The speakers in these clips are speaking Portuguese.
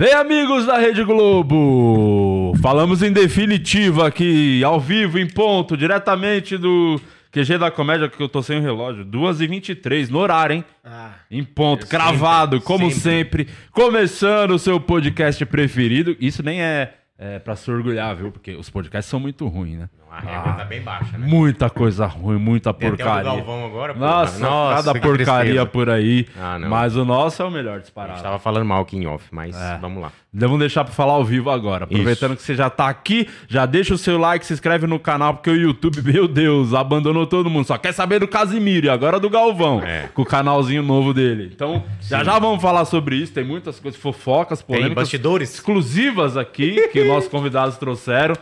Bem, amigos da Rede Globo, falamos em definitivo aqui, ao vivo, em ponto, diretamente do QG da Comédia, que eu tô sem o relógio, 2h23, no horário, hein? Ah, Em ponto, cravado, como sempre. Começando o seu podcast preferido. Isso nem é, é para se orgulhar, viu? Porque os podcasts são muito ruins, né? A régua tá bem baixa, né? Muita coisa ruim, muita Tem até o porcaria. Galvão agora, pô. Nossa, cada que porcaria por aí. Ah, mas o nosso é o melhor A gente disparado. tava falando mal aqui em off, mas É. vamos lá. Vamos deixar pra falar ao vivo agora. Aproveitando que você já tá aqui, já deixa o seu like, se inscreve no canal, porque o YouTube, meu Deus, abandonou todo mundo. Só quer saber do Casimiro e agora do Galvão, É. com o canalzinho novo dele. Então, já já vamos falar sobre isso. Tem muitas coisas, fofocas, Tem polêmicas bastidores? exclusivas aqui que nossos convidados trouxeram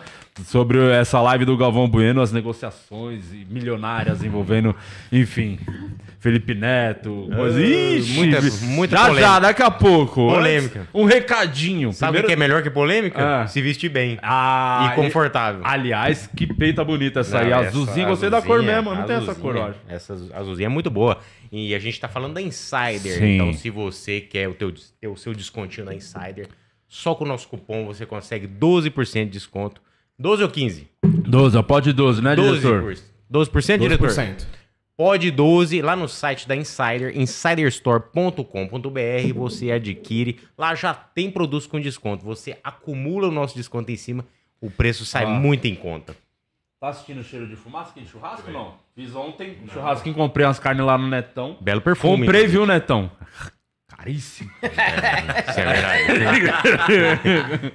sobre essa live do Galvão Bueno, as negociações milionárias envolvendo, enfim, Felipe Neto, coisa. Ixi, muita- muita já já, polêmica. daqui a pouco. Polêmica. Antes, um recadinho. Sabe o que é melhor que polêmica? Ah. Se vestir bem. Ah, e confortável. Aliás, que peita bonita essa aí. Não, Azulzinha, essa gostei da cor mesmo. Não tem essa cor, eu acho. Essa azulzinha é muito boa. E a gente tá falando da Insider. Sim. Então, se você quer o, teu, o seu descontinho na Insider, só com o nosso cupom você consegue 12% de desconto. 12 ou 15? 12, pode 12, né, 12%, diretor? por- 12%, diretor? 12%. Pode 12 lá no site da Insider, insiderstore.com.br, você adquire. Lá já tem produtos com desconto. Você acumula o nosso desconto em cima, o preço sai Ah. muito em conta. Tá assistindo o cheiro de fumaça aqui de churrasco não? Fiz ontem um churrasquinho, comprei umas carnes lá no Netão. Belo perfume. Comprei, viu, Netão? Caríssimo. Isso é verdade.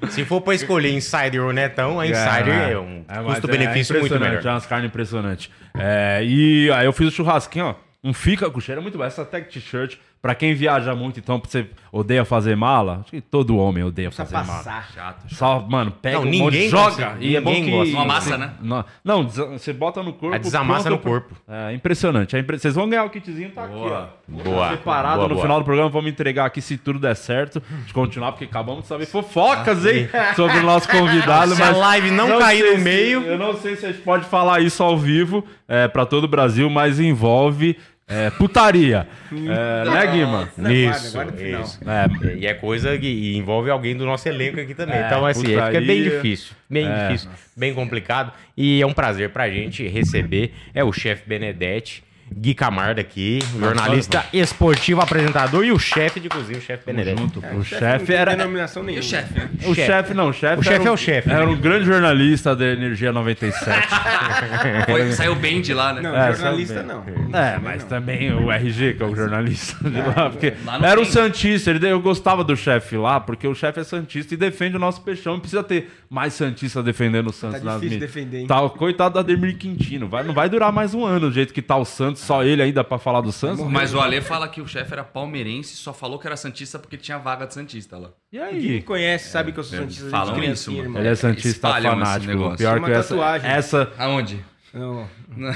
Se for pra escolher Insider ou Netão, a Insider é, um É, custo-benefício é muito melhor. É umas carnes impressionantes. É, e aí eu fiz o churrasquinho, ó. Um fica com cheiro é muito bom. Essa tech t-shirt, pra quem viaja muito, então você odeia fazer mala, acho que todo homem odeia Precisa fazer mala. passar. Chato. Só, mano, pega Não, um monte, ninguém joga. e é bom que... gosta. Uma massa, né? Não, não, você bota no corpo. A desamassa no corpo. É impressionante. é impre- Vocês vão ganhar o kitzinho, tá aqui, ó. Boa. Separado Boa, no boa. final do programa, vamos entregar aqui se tudo der certo. De continuar, porque acabamos de saber fofocas, hein? Sobre o nosso convidado. Se a mas live não cair sei no se- meio- Eu não sei se a gente pode falar isso ao vivo é, pra todo o Brasil, mas envolve é, putaria. É, né, Guima? Isso, guarda, guarda pro final. isso. É, E é coisa que envolve alguém do nosso elenco aqui também. É, então, assim, fica bem difícil. Bem É. difícil, bem complicado. E é um prazer pra gente receber é o chefe Benedetti, Gui Camarda aqui, jornalista esportivo, apresentador e o chefe de cozinha, o chefe Benedetti. junto. O Não chefe tem era. denominação E nenhuma. o chefe, né? O Chefe. chefe não, o chefe. O chefe era é o chefe, Era um grande jornalista da Energia 97. Foi, saiu bem de lá, né? Não, É, jornalista não. É, mas também o RG, que é o jornalista de lá, porque lá era um tem. Santista, ele, eu gostava do chefe lá, porque o chefe é Santista e defende o nosso peixão. Precisa ter mais Santista defendendo o Santos Tá nas mídias. defender, hein? Tá, coitado do Ademir Quintino, vai, não vai durar mais um ano do jeito que tá o Santos, só ele ainda pra falar do Santos. Mas o Ale fala que o chefe era palmeirense e só falou que era Santista porque tinha vaga de Santista lá. E Quem aí? conhece sabe que eu sou santista falam isso, criancinha, mano. irmão. Ele é Santista Espalham fanático. negócio. Pior Uma que essa, tatuagem. essa. Aonde? Não, não,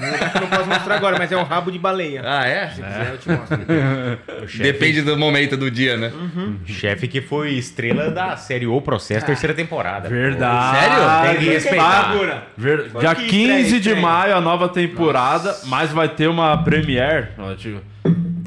posso mostrar agora, mas é um rabo de baleia. Ah, é? Se quiser, eu te mostro. Chefe, Depende do momento do dia, né? chefe que foi estrela da série O Processo, terceira temporada. Verdade. Sério? Tem que respeitar. Ver- Dia que 15 estreia, de estreia. maio, a nova temporada, mas vai ter uma premiere. ó, tipo,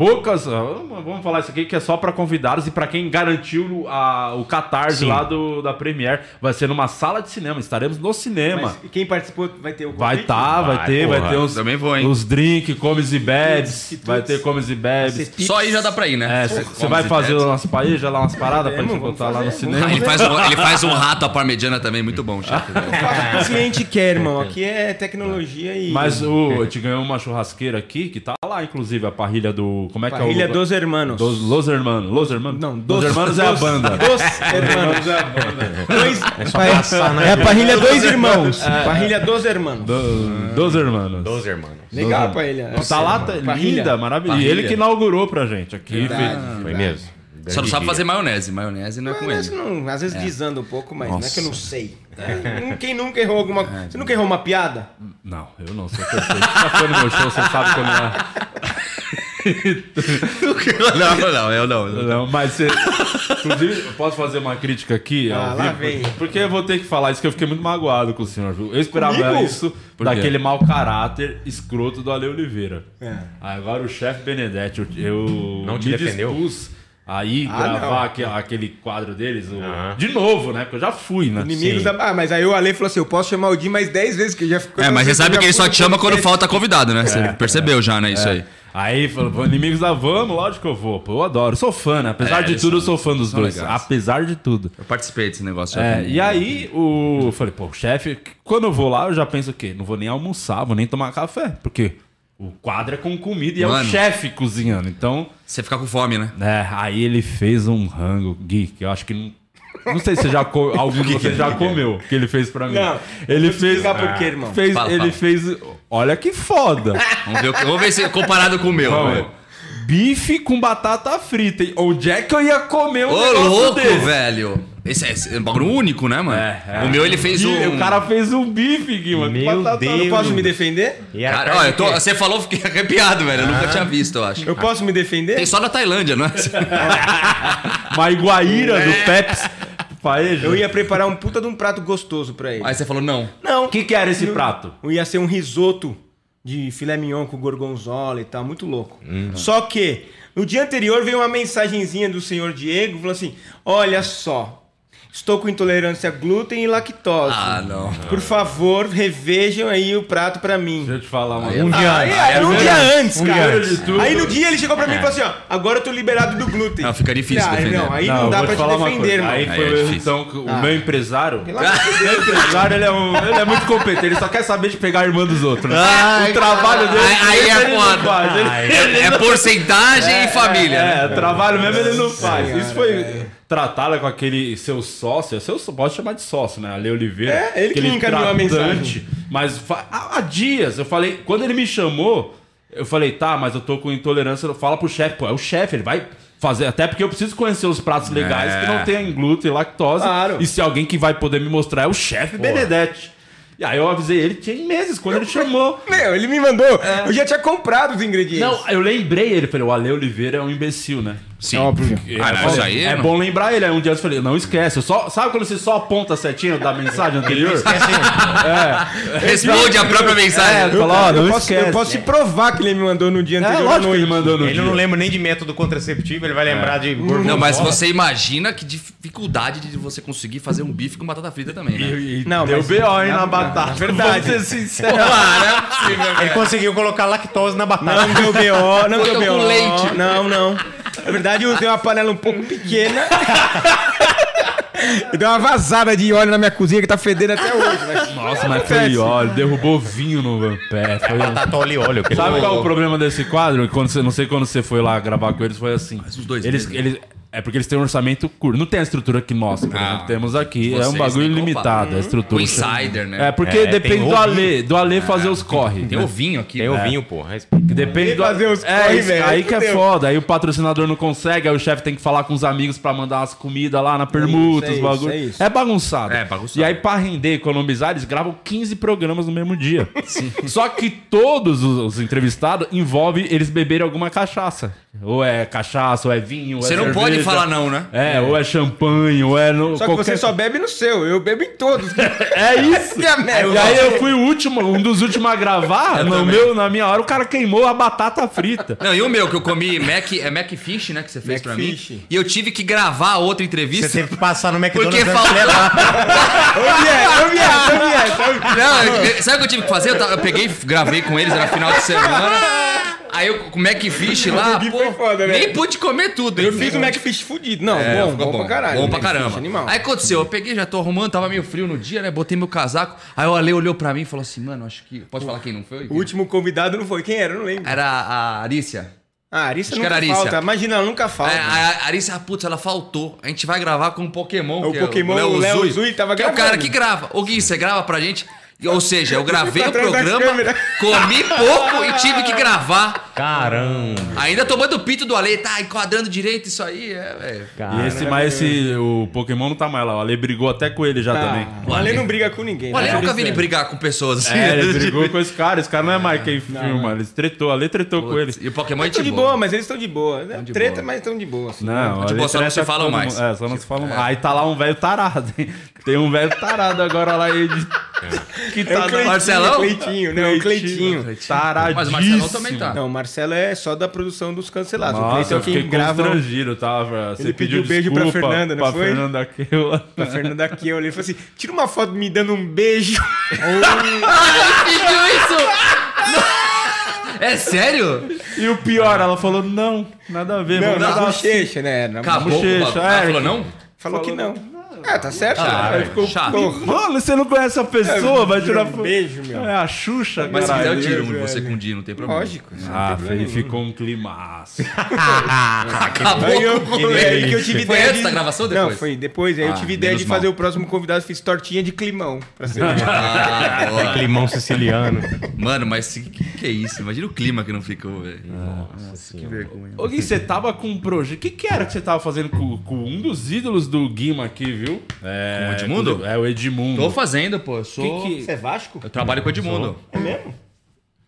poucas. ó, Vamos falar isso aqui que é só pra convidados e pra quem garantiu a- o catarse Sim. lá do, da premiere. Vai ser numa sala de cinema. Estaremos no cinema. Mas quem participou vai ter o Vai convite? tá, vai Vai, ter, vai porra. ter os, Também vou, hein? os drinks, comes e bebes. Vai ter comes e bebes. Só aí já dá pra ir, né? É, você Comes vai fazer bebes. umas paejas lá, umas paradas pra Vamos, gente botar lá no fazer, cinema. Ah, ele, faz um, ele faz um rato à parmegiana também, muito bom, chefe. Eu faço o que o cliente quer, irmão. Aqui é tecnologia e. Mas o, a gente ganhou uma churrasqueira aqui, que tá lá, inclusive, a parrilha do. Como é que Parrilha é o. dos hermanos. Dos Los Hermanos. Los Hermanos? Não, Los dos- Hermanos é a dos- banda. Dos hermanos. é a banda. Dois, só passar, né? é a parrilha dois irmãos. Parrilha dos hermanos. Do, dos Hermanos. Doze irmãos. Legal a parrilha. Tá lá, tá linda, maravilhosa. E ele que inaugurou pra gente aqui. Verdade. Foi mesmo? Só não sabe fazer maionese. Maionese não é com Mas ele. não, às vezes desanda um pouco, mas não é que eu não Nossa. sei. É, Quem nunca errou alguma coisa? Você nunca errou uma piada? Não, eu não sou perfeito. Já foi no meu show, você sabe que eu não é. não, não, eu não. Não, mas você. Inclusive, eu posso fazer uma crítica aqui? Ah, lá vem. Porque eu vou ter que falar isso, que eu fiquei muito magoado com o senhor, viu? Eu esperava Comigo? isso daquele mau caráter escroto do Ale Oliveira. É. Agora o chefe Benedetti, eu, eu Não te me defendeu? dispus Aí Ah, gravar não. aque- aquele quadro deles, o- Aham. de novo, né? Porque eu já fui, né? Inimigos da... Ah, mas aí o Ale falou assim: eu posso chamar o Di mais 10 vezes, que já ficou. É, mas você sabe que ele só te chama quando falta. falta convidado, né? Você percebeu já, né? Isso aí. Aí falou, "Pô, inimigos da Vamos, lógico que eu vou. Pô, eu adoro. Sou fã, né? Apesar É, de tudo, eu são- sou fã dos dois. legais. Apesar de tudo. Eu participei desse negócio. É, e aí o. eu Falei, pô, o chefe, quando eu vou lá, eu já penso o quê? Não vou nem almoçar, vou nem tomar café. Porque o quadro é com comida e é o Mano. chefe cozinhando. Então, Você fica com fome, né? é, aí ele fez um rango, Gui, que eu acho que não. Não sei se você já co- algum de vocês já comeu, que ele fez pra mim. Não, ele fez. explicar por quê, irmão. Fez, Fala, ele fala. fez. Olha que foda. Vamos ver, o que- vamos ver se comparado com o meu. Vamos. velho. Bife com batata frita. hein? Onde é que eu ia comer um Ô, negócio louco, desse? velho. Esse é, esse é um bagulho único, né, mano? É, é. O meu ele fez um. O cara fez um bife, mano. com Meu batata Deus. Eu posso me defender? E era Cara, carne olha, eu tô- quê? você falou, eu fiquei arrepiado, velho. Eu nunca tinha visto, eu acho. Eu posso me defender? Tem só na Tailândia, não é? Uma iguaíra do Pepsi. Paeja. Eu ia preparar um puta de um prato gostoso pra ele. Aí você falou, não. Não. O que, que era esse prato? Ia ser um risoto de filé mignon com gorgonzola e tal, muito louco. Uhum. Só que no dia anterior veio uma mensagenzinha do senhor Diego, falou assim: "Olha só, estou com intolerância a glúten e lactose. Ah, não. Por favor, revejam aí o prato pra mim." Deixa eu te falar uma Um dia Aí, antes. aí, um dia antes, Um dia cara. antes. Aí no dia ele chegou pra mim e falou assim: ó, agora eu tô liberado do glúten. Não, fica difícil Ah, defender. Não, aí não, eu dá pra te te defender, mano. Aí Aí foi é o erro, difícil. então, que o Ah. meu empresário. Meu empresário, ele é, um, ele é muito competente, ele só quer saber de pegar a irmã dos outros. né? Ai, o trabalho dele. Aí- aí é não foda. Ai, É porcentagem e família, né? É, trabalho mesmo ele não faz. Isso foi tratado com aquele seu sócio, seu, pode chamar de sócio, né? Ale Oliveira. É, ele que encaminhou a mensagem. Mas há, há dias, eu falei, quando ele me chamou, eu falei, tá, mas eu tô com intolerância, fala pro chefe, pô, é o chefe, ele vai fazer, até porque eu preciso conhecer os pratos legais É. que não tem glúten e lactose. Claro. E se alguém que vai poder me mostrar é o chefe Benedetti. E aí eu avisei ele, tinha meses, quando ele chamou. Meu, ele me mandou. Eu já tinha comprado os ingredientes. Não, eu lembrei ele, falei, o Ale Oliveira é um imbecil, né? Sim. Óbvio. Ah, não, é, isso aí, é não. bom lembrar ele. Aí um dia eu falei, não esquece. Eu só, sabe quando você só aponta a setinha da mensagem anterior? Responde a própria mensagem. É, Eu, Fala, ó, eu não posso, esquece. eu posso te provar que ele me mandou no dia É, anterior. à lógico que noite. ele mandou no Ele dia. não lembra nem de método contraceptivo, ele vai lembrar de gorgonzola. Não, mas você imagina que dificuldade de você conseguir fazer um bife com batata frita também, né? E, e Não, deu B.O. hein, na, na- batata. na verdade. Vamos ser sinceros. Ele conseguiu colocar lactose na batata. Não deu BO, não deu BO. com leite. Não, não. Na verdade, eu usei uma panela um pouco pequena. Eu dei uma vazada de óleo na minha cozinha que tá fedendo até hoje. Mas... Nossa, mas foi óleo. Derrubou vinho no pé. Foi... Batata óleo e óleo. que ele Sabe qual é o problema desse quadro? Quando você, não sei quando você foi lá gravar com eles, foi assim. os dois eles, eles É porque eles têm um orçamento curto. Não tem a estrutura que nós, Ah, temos aqui. É um vocês bagulho limitado, a estrutura. O insider, né? É, porque É, depende do. Alê. Do Alê fazer os corre. Tem né? ovinho aqui. Tem né? o vinho, porra. Depende do fazer os é, corre, isso- velho, Aí que é foda. Aí o patrocinador não consegue, aí o chefe tem que falar com os amigos pra mandar umas comidas lá na permuta, É os isso, bagulho. é É, isso. bagunçado. É, bagunçado. E aí, pra render, economizar, eles gravam 15 programas no mesmo dia. Só que todos os, os entrevistados envolvem eles beberem alguma cachaça. Ou é cachaça, ou é vinho, ou Você é não pode cerveja. falar não, né? É, ou é champanhe, ou é. No, Só que você só bebe no seu, eu bebo em todos. É isso! Merda. E aí eu fui o último, um dos últimos a gravar. No meu, na minha hora, o cara queimou a batata frita. Não, e o meu, que eu comi Mac, é Macfish, né? Que você fez pra mim. Macfish. E eu tive que gravar outra Você entrevista. teve que passar no McDonald's Porque faltou. Ô. Não, eu- sabe o que eu tive que fazer? Eu, eu peguei, gravei com eles, era final de semana. Aí eu com o Macfish lá, pô, foda, né? nem pude comer tudo. Eu fiz o Macfish fudido. Não, É, bom, ficou bom, pra caralho. Bom pra caramba. Animal. Aí aconteceu, eu peguei, já tô arrumando, tava meio frio no dia, né? Botei meu casaco. Aí o Ale olhou pra mim e falou assim, mano, acho que. Pode falar quem não foi? O último convidado não foi. Quem era? Eu não lembro. Era a Arícia. Ah, a Arissa nunca Arícia. falta. Imagina, ela nunca falta. É, a Arícia, putz, ela faltou. A gente vai gravar com um Pokémon. O Pokémon, é o Léo Zui tava que é o gravando. cara que grava. Ô Gui, você grava pra gente? Ou seja, eu gravei pra o programa, comi pouco e tive que gravar. Caramba. Ainda tomando o pito do Ale, tá enquadrando direito isso aí, é, velho. E esse, mas esse, o Pokémon não tá mais lá. O Ale brigou até com ele já também. Ah, o Ale não briga com ninguém. O Ale né? nunca vi ele brigar com pessoas assim. É, ele brigou com esse cara. Esse cara não é mais quem filma. Ele tretou. O Ale tretou com ele. E o Pokémon é Eles estão de boa, mas eles estão de boa. de Treta, boa. mas estão de boa. assim. Não, Tipo, ali só não se falam todo mais. É, só não se falam mais. Aí tá lá um velho tarado, hein? Tem um velho tarado agora lá. Ele... Que É tá o Cleitinho, Marcelão? Cleitinho, não, o Cleitinho. Taradíssimo. Mas o Marcelão também tá. Não, o Marcelo é só da produção dos cancelados. o Nossa, Cleiton é eu fiquei quem grava constrangido, tava. Você Ele pediu pediu beijo pra Fernanda, não pra foi? Fernanda Aquila. pra Fernanda aqui. Eu olhei e falei assim: tira uma foto me dando um beijo. Pediu isso? É sério? E o pior, ela falou, não, nada a ver. Não, na bochecha, né? Na Acabou. bochecha, Ela é. falou não? Falou que não. Ah, tá certo. Ah, Aí é, ficou chato. Mano, você não conhece a pessoa, vai tirar um foto. beijo, meu. É a Xuxa, Mas se quiser eu tiro velho. você com o Di, não tem problema. Lógico. Ah, aí ficou um climaço. Acabou Aí eu, é aí que eu tive Foi ideia antes de... da gravação ou depois? Não, foi depois. Aí eu Ah, tive ideia de fazer o próximo convidado, fiz tortinha de climão. Pra ser Ah, boa. Climão siciliano. Mano, mas que, que é isso? Imagina o clima que não ficou, velho. Nossa, que vergonha. Ô Gui, você tava com um projeto. O que, que era que você tava fazendo com, com um dos ídolos do Guima aqui, viu? É, Com o Edmundo? com- É, o Edmundo. Tô fazendo, pô. Eu sou. Que que- Você é Vasco? Eu trabalho com o Edmundo. É mesmo?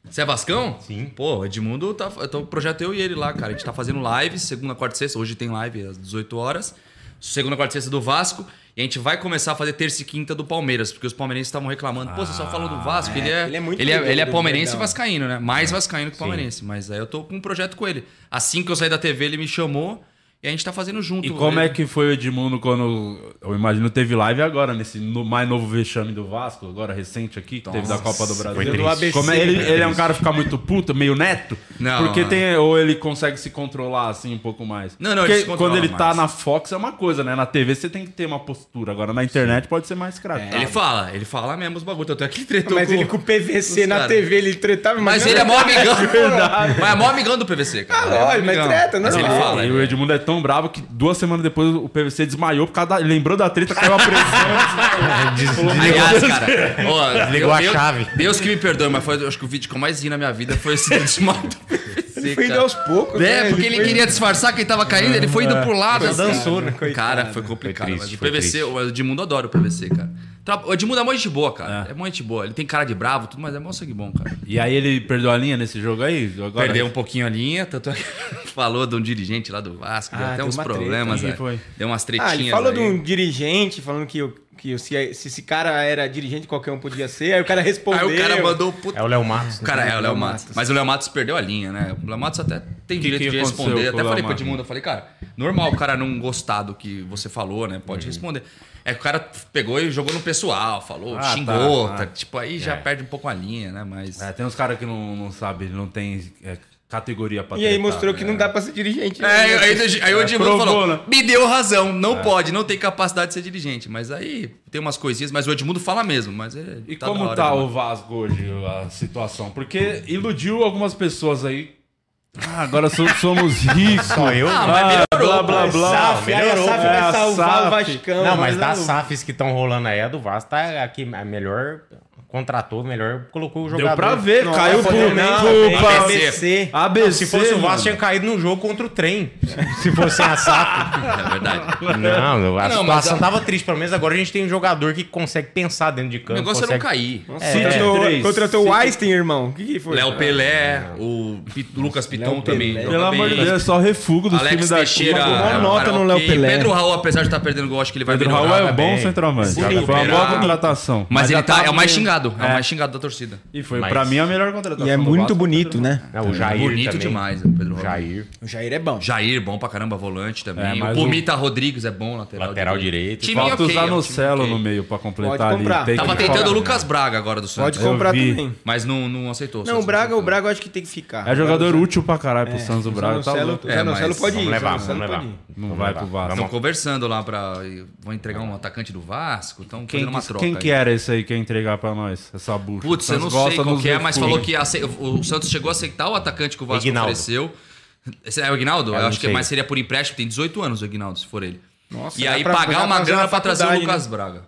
Você é Vascão? Sim. Pô, o Edmundo tá. Eu tô o projeto eu e ele lá, cara. A gente tá fazendo live, segunda, quarta e sexta. Hoje tem live às 18 horas. Segunda, quarta e sexta do Vasco. E a gente vai começar a fazer terça e quinta do Palmeiras, porque os palmeirenses estavam reclamando. Pô, você só falou do Vasco. ele é, ele é muito ele é, ligado, ele é palmeirense e vascaíno, né? Mais vascaíno que palmeirense. Mas aí eu tô com um projeto com ele. Assim que eu saí da TV, ele me chamou e a gente tá fazendo junto. E como Ele- é que foi o Edmundo quando. Eu imagino teve live agora, nesse no- mais novo vexame do Vasco, agora recente aqui, que teve da Copa do Brasil. foi Do. ABC. Como é- ele, ele é um cara que fica muito puto, meio neto? Não, Porque não. tem. Ou ele consegue se controlar assim um pouco mais. Não, não, ele Porque se controla quando ele tá mais. na Fox é uma coisa, né? Na TV você tem que ter uma postura. Agora na internet pode ser mais craque. Ele fala, ele fala mesmo os bagulhos. Tanto é que ele tretou Mas com... ele com o PVC na cara. TV, ele tretava. Mas não ele é mó amigão. verdade. Mas é mó amigão do PVC, cara. Ah, Ele é lógico, mas treta, Mas ele fala. E ele- o Edmundo é tão bravo que duas semanas depois o PVC desmaiou por causa da. Lembrou da treta, caiu a pressão. Aliás, cara, ó, Desligou a chave. Deus que me perdoe, mas foi, acho que o vídeo que eu mais vi na minha vida foi esse desmaio do PVC, Ele foi aos poucos. É, né? porque ele foi- queria disfarçar que ele tava caindo, ele foi indo pro lado. Ele assim. dançou, né? Cara, foi complicado. Foi mas triste, o foi PVC, triste. o Edmundo adora o PVC, cara. O Edmundo é mó gente boa, cara. É, mó gente boa. Ele tem cara de bravo, tudo, mas é mó sangue bom, cara. E aí ele perdeu a linha nesse jogo aí? Agora, Perdeu um pouquinho a linha, tanto é que falou de um dirigente lá do Vasco, deu Ah, até tem uns treta. problemas, né? foi? Deu umas tretinhas Ah, ele falou aí. de um dirigente falando que, que se, se esse cara era dirigente, qualquer um podia ser. Aí o cara respondeu. Aí o cara mandou o puto É o Léo Matos. O cara é o Léo Matos. Matos. Mas o Léo Matos perdeu a linha, né? O Léo Matos até tem Que direito que de responder. Até falei pro? Edmundo, eu falei, cara, normal o cara não gostar do que você falou, né? Uhum. Pode responder. É que o cara pegou e jogou no pessoal, falou, Ah, xingou, tá, tá, ah. tipo, aí já perde um pouco a linha, né? Mas. É, tem uns caras que não, não sabem, não tem é, categoria pra E aí mostrou né? que não dá pra ser dirigente. É, né? aí, aí, aí o É, Edmundo falou, né? me deu razão, não pode, não tem capacidade de ser dirigente. Mas aí tem umas coisinhas, mas o Edmundo fala mesmo, mas é, E tá como hora tá demais. o Vasco hoje, a situação? Porque iludiu algumas pessoas aí. Ah, agora so- somos ricos. Só eu? Ah, mas melhorou, blá, blá, blá. SAF, aí a melhorou. SAF É, vai salvar SAF. o Vascão. Não, mas das não- SAFs que estão rolando aí, a do Vasco tá aqui, a melhor contratou, melhor colocou o jogador. Deu pra ver, Nossa, caiu por não. ABC. ABC. Se fosse o mano. Vasco, tinha caído no jogo contra o trem. Se fosse a SAF. É verdade. Não, a Não, situação a- tava triste. Pelo menos agora a gente tem um jogador que consegue pensar dentro de O campo. negócio é não consegue... cair. City Contratou, três. contratou o Einstein, irmão. O que, que foi? Léo Pelé, o Lucas Piton Léo também. Pelo amor de. Deus, é só refugo dos Alex times da Teixeira. Uma é nota no Léo. Pelé. Pedro Raul, apesar de estar perdendo gol, acho que ele vai Pedro. Raul é bom centroavante. Foi uma boa Bonito. contratação. Mas, ele tá, tava é o mais meio- xingado. É, o É. mais xingado da torcida. E foi, Mas- pra mim, a melhor contratação. E é muito Vasco, bonito, Pedro né? Não, o Jair Bonito também. demais, o Pedro Raul. Jair. O Jair é bom. Jair, bom pra caramba, volante também. É, o Pumita Rodrigues é bom, lateral, Lateral direito. Time Falta ok, usar é no Celo ok. no meio pra completar Pode ali. Tava tentando o. Lucas Braga agora do Santos. Pode comprar também. Mas não, não aceitou. Não, o Braga, o Braga eu acho que tem que ficar. É jogador útil pra caralho pro Santos, o Braga. Tá o É, Zanocelo mas pode ir. Vamos levar. Não vai pro Vasco. Estão conversando lá pra. Vão entregar um atacante do Vasco. Estão Quem, fazendo uma que- troca. quem aí. que era esse aí que ia entregar pra nós? Essa bucha. Putz, eu não sei qual que é, mas falou que ace- o Santos chegou a aceitar o atacante que o Vasco Ignaldo. ofereceu. Esse é o Ignaldo? Eu eu acho que sei. mais seria por empréstimo, tem 18 anos o Ignaldo, se for ele. Nossa, e dá aí pra- pagar uma grana uma pra trazer o Lucas né? Braga.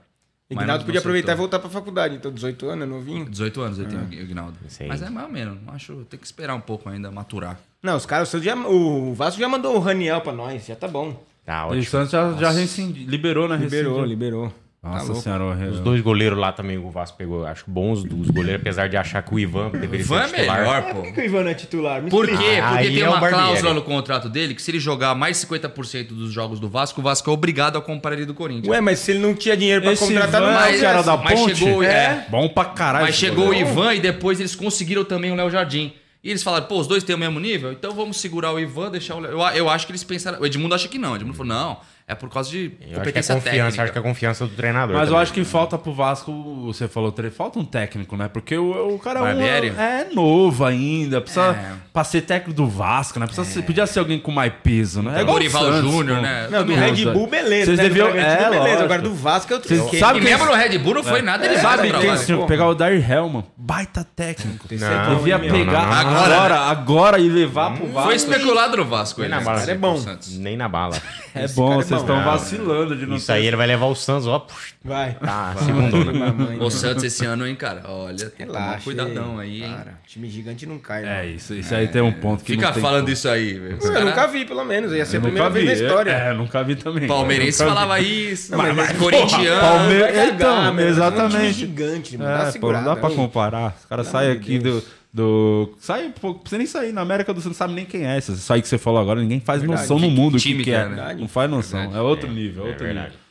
Ignaldo podia aproveitar e voltar pra faculdade. Então, 18 anos, é novinho. 18 anos ele tem o Ignaldo. Mas é mais ou menos. Acho tem que esperar um pouco ainda, maturar. Não, os caras, o, Santos já, o Vasco já mandou o Raniel pra nós. Já tá bom. Tá E o ótimo. Santos já, já rescindi- liberou, né? Liberou, liberou. Nossa louco. senhora, o Os dois goleiros lá também, o Vasco pegou, acho bons dos goleiros, apesar de achar que o Ivan deveria Ivan é ser titular. melhor, Por que, que pô. o Ivan não é titular? Me Por quê? Ah, Porque tem é o uma cláusula no contrato dele que se ele jogar mais 50% dos jogos do Vasco, o Vasco é obrigado a comprar ele do Corinthians. Ué, mas se ele não tinha dinheiro pra Esse contratar, Ivan não é o cara da mas ponte? chegou- é. Bom pra caralho. Mas chegou o goleiro. Ivan e depois eles conseguiram também o Léo Jardim. E eles falaram, pô, os dois têm o mesmo nível, então vamos segurar o Ivan, deixar o Léo. Eu, eu acho que eles pensaram. O Edmundo acha que não. O Edmundo falou, não, é por causa de Eu acho que é competência confiança, técnica. acho que é confiança do treinador. Mas eu também. acho que falta pro Vasco, você falou, falta um técnico, né? Porque o, o cara é, um, Barbieri? é novo ainda, precisa É. pra ser técnico do Vasco, né? Precisa ser- podia ser alguém com mais peso, né? É igual o Dorival Santos, Júnior, pô. né? Não, do Red. Bull, beleza. Vocês né? Do deviam- Bragantino, é, beleza. lógico. Agora do Vasco é outro Vocês esquema. sabem E quem- mesmo no Red Bull não foi nada, ele Sabe quem Pô. pegar o Dari Hellman? Baita técnico. Não. é bom, Devia meu? pegar não, não. agora, Agora, agora, e levar pro Vasco. Foi especulado no Vasco. Nem ele, na bala. esse é bom. Santos. Nem na bala. É Esse bom, cara é vocês estão Não, vacilando de não Isso aí ele vai levar o Santos, ó. Vai. Tá, segundona. Mamãe. O Santos esse ano, hein, cara? Olha, tem que tomar Relaxa. cuidadão aí, hein? Cara, time gigante não cai. É, né? isso, isso aí tem um ponto que Fica não tem falando como. isso aí, velho. Os Eu cara- nunca vi, pelo menos. Ia ser Eu a nunca primeira vez vi. na história. É, eu nunca vi também. Palmeirense Eu nunca vi. falava isso. Não, mas- corintiano. Palme- Vai cagar, Então, meu. É um time exatamente. gigante, mano. É, Dá pô, não segurada, dá pra hein? comparar. Os caras saem aqui do, do. Sai, pô, não precisa nem sair. Na América do Sul não sabe nem quem é. Isso aí que você falou agora, ninguém faz Verdade. noção no Que mundo o time que, que é. é, né? Não faz noção. Verdade. É outro nível, é é outro verdade. nível.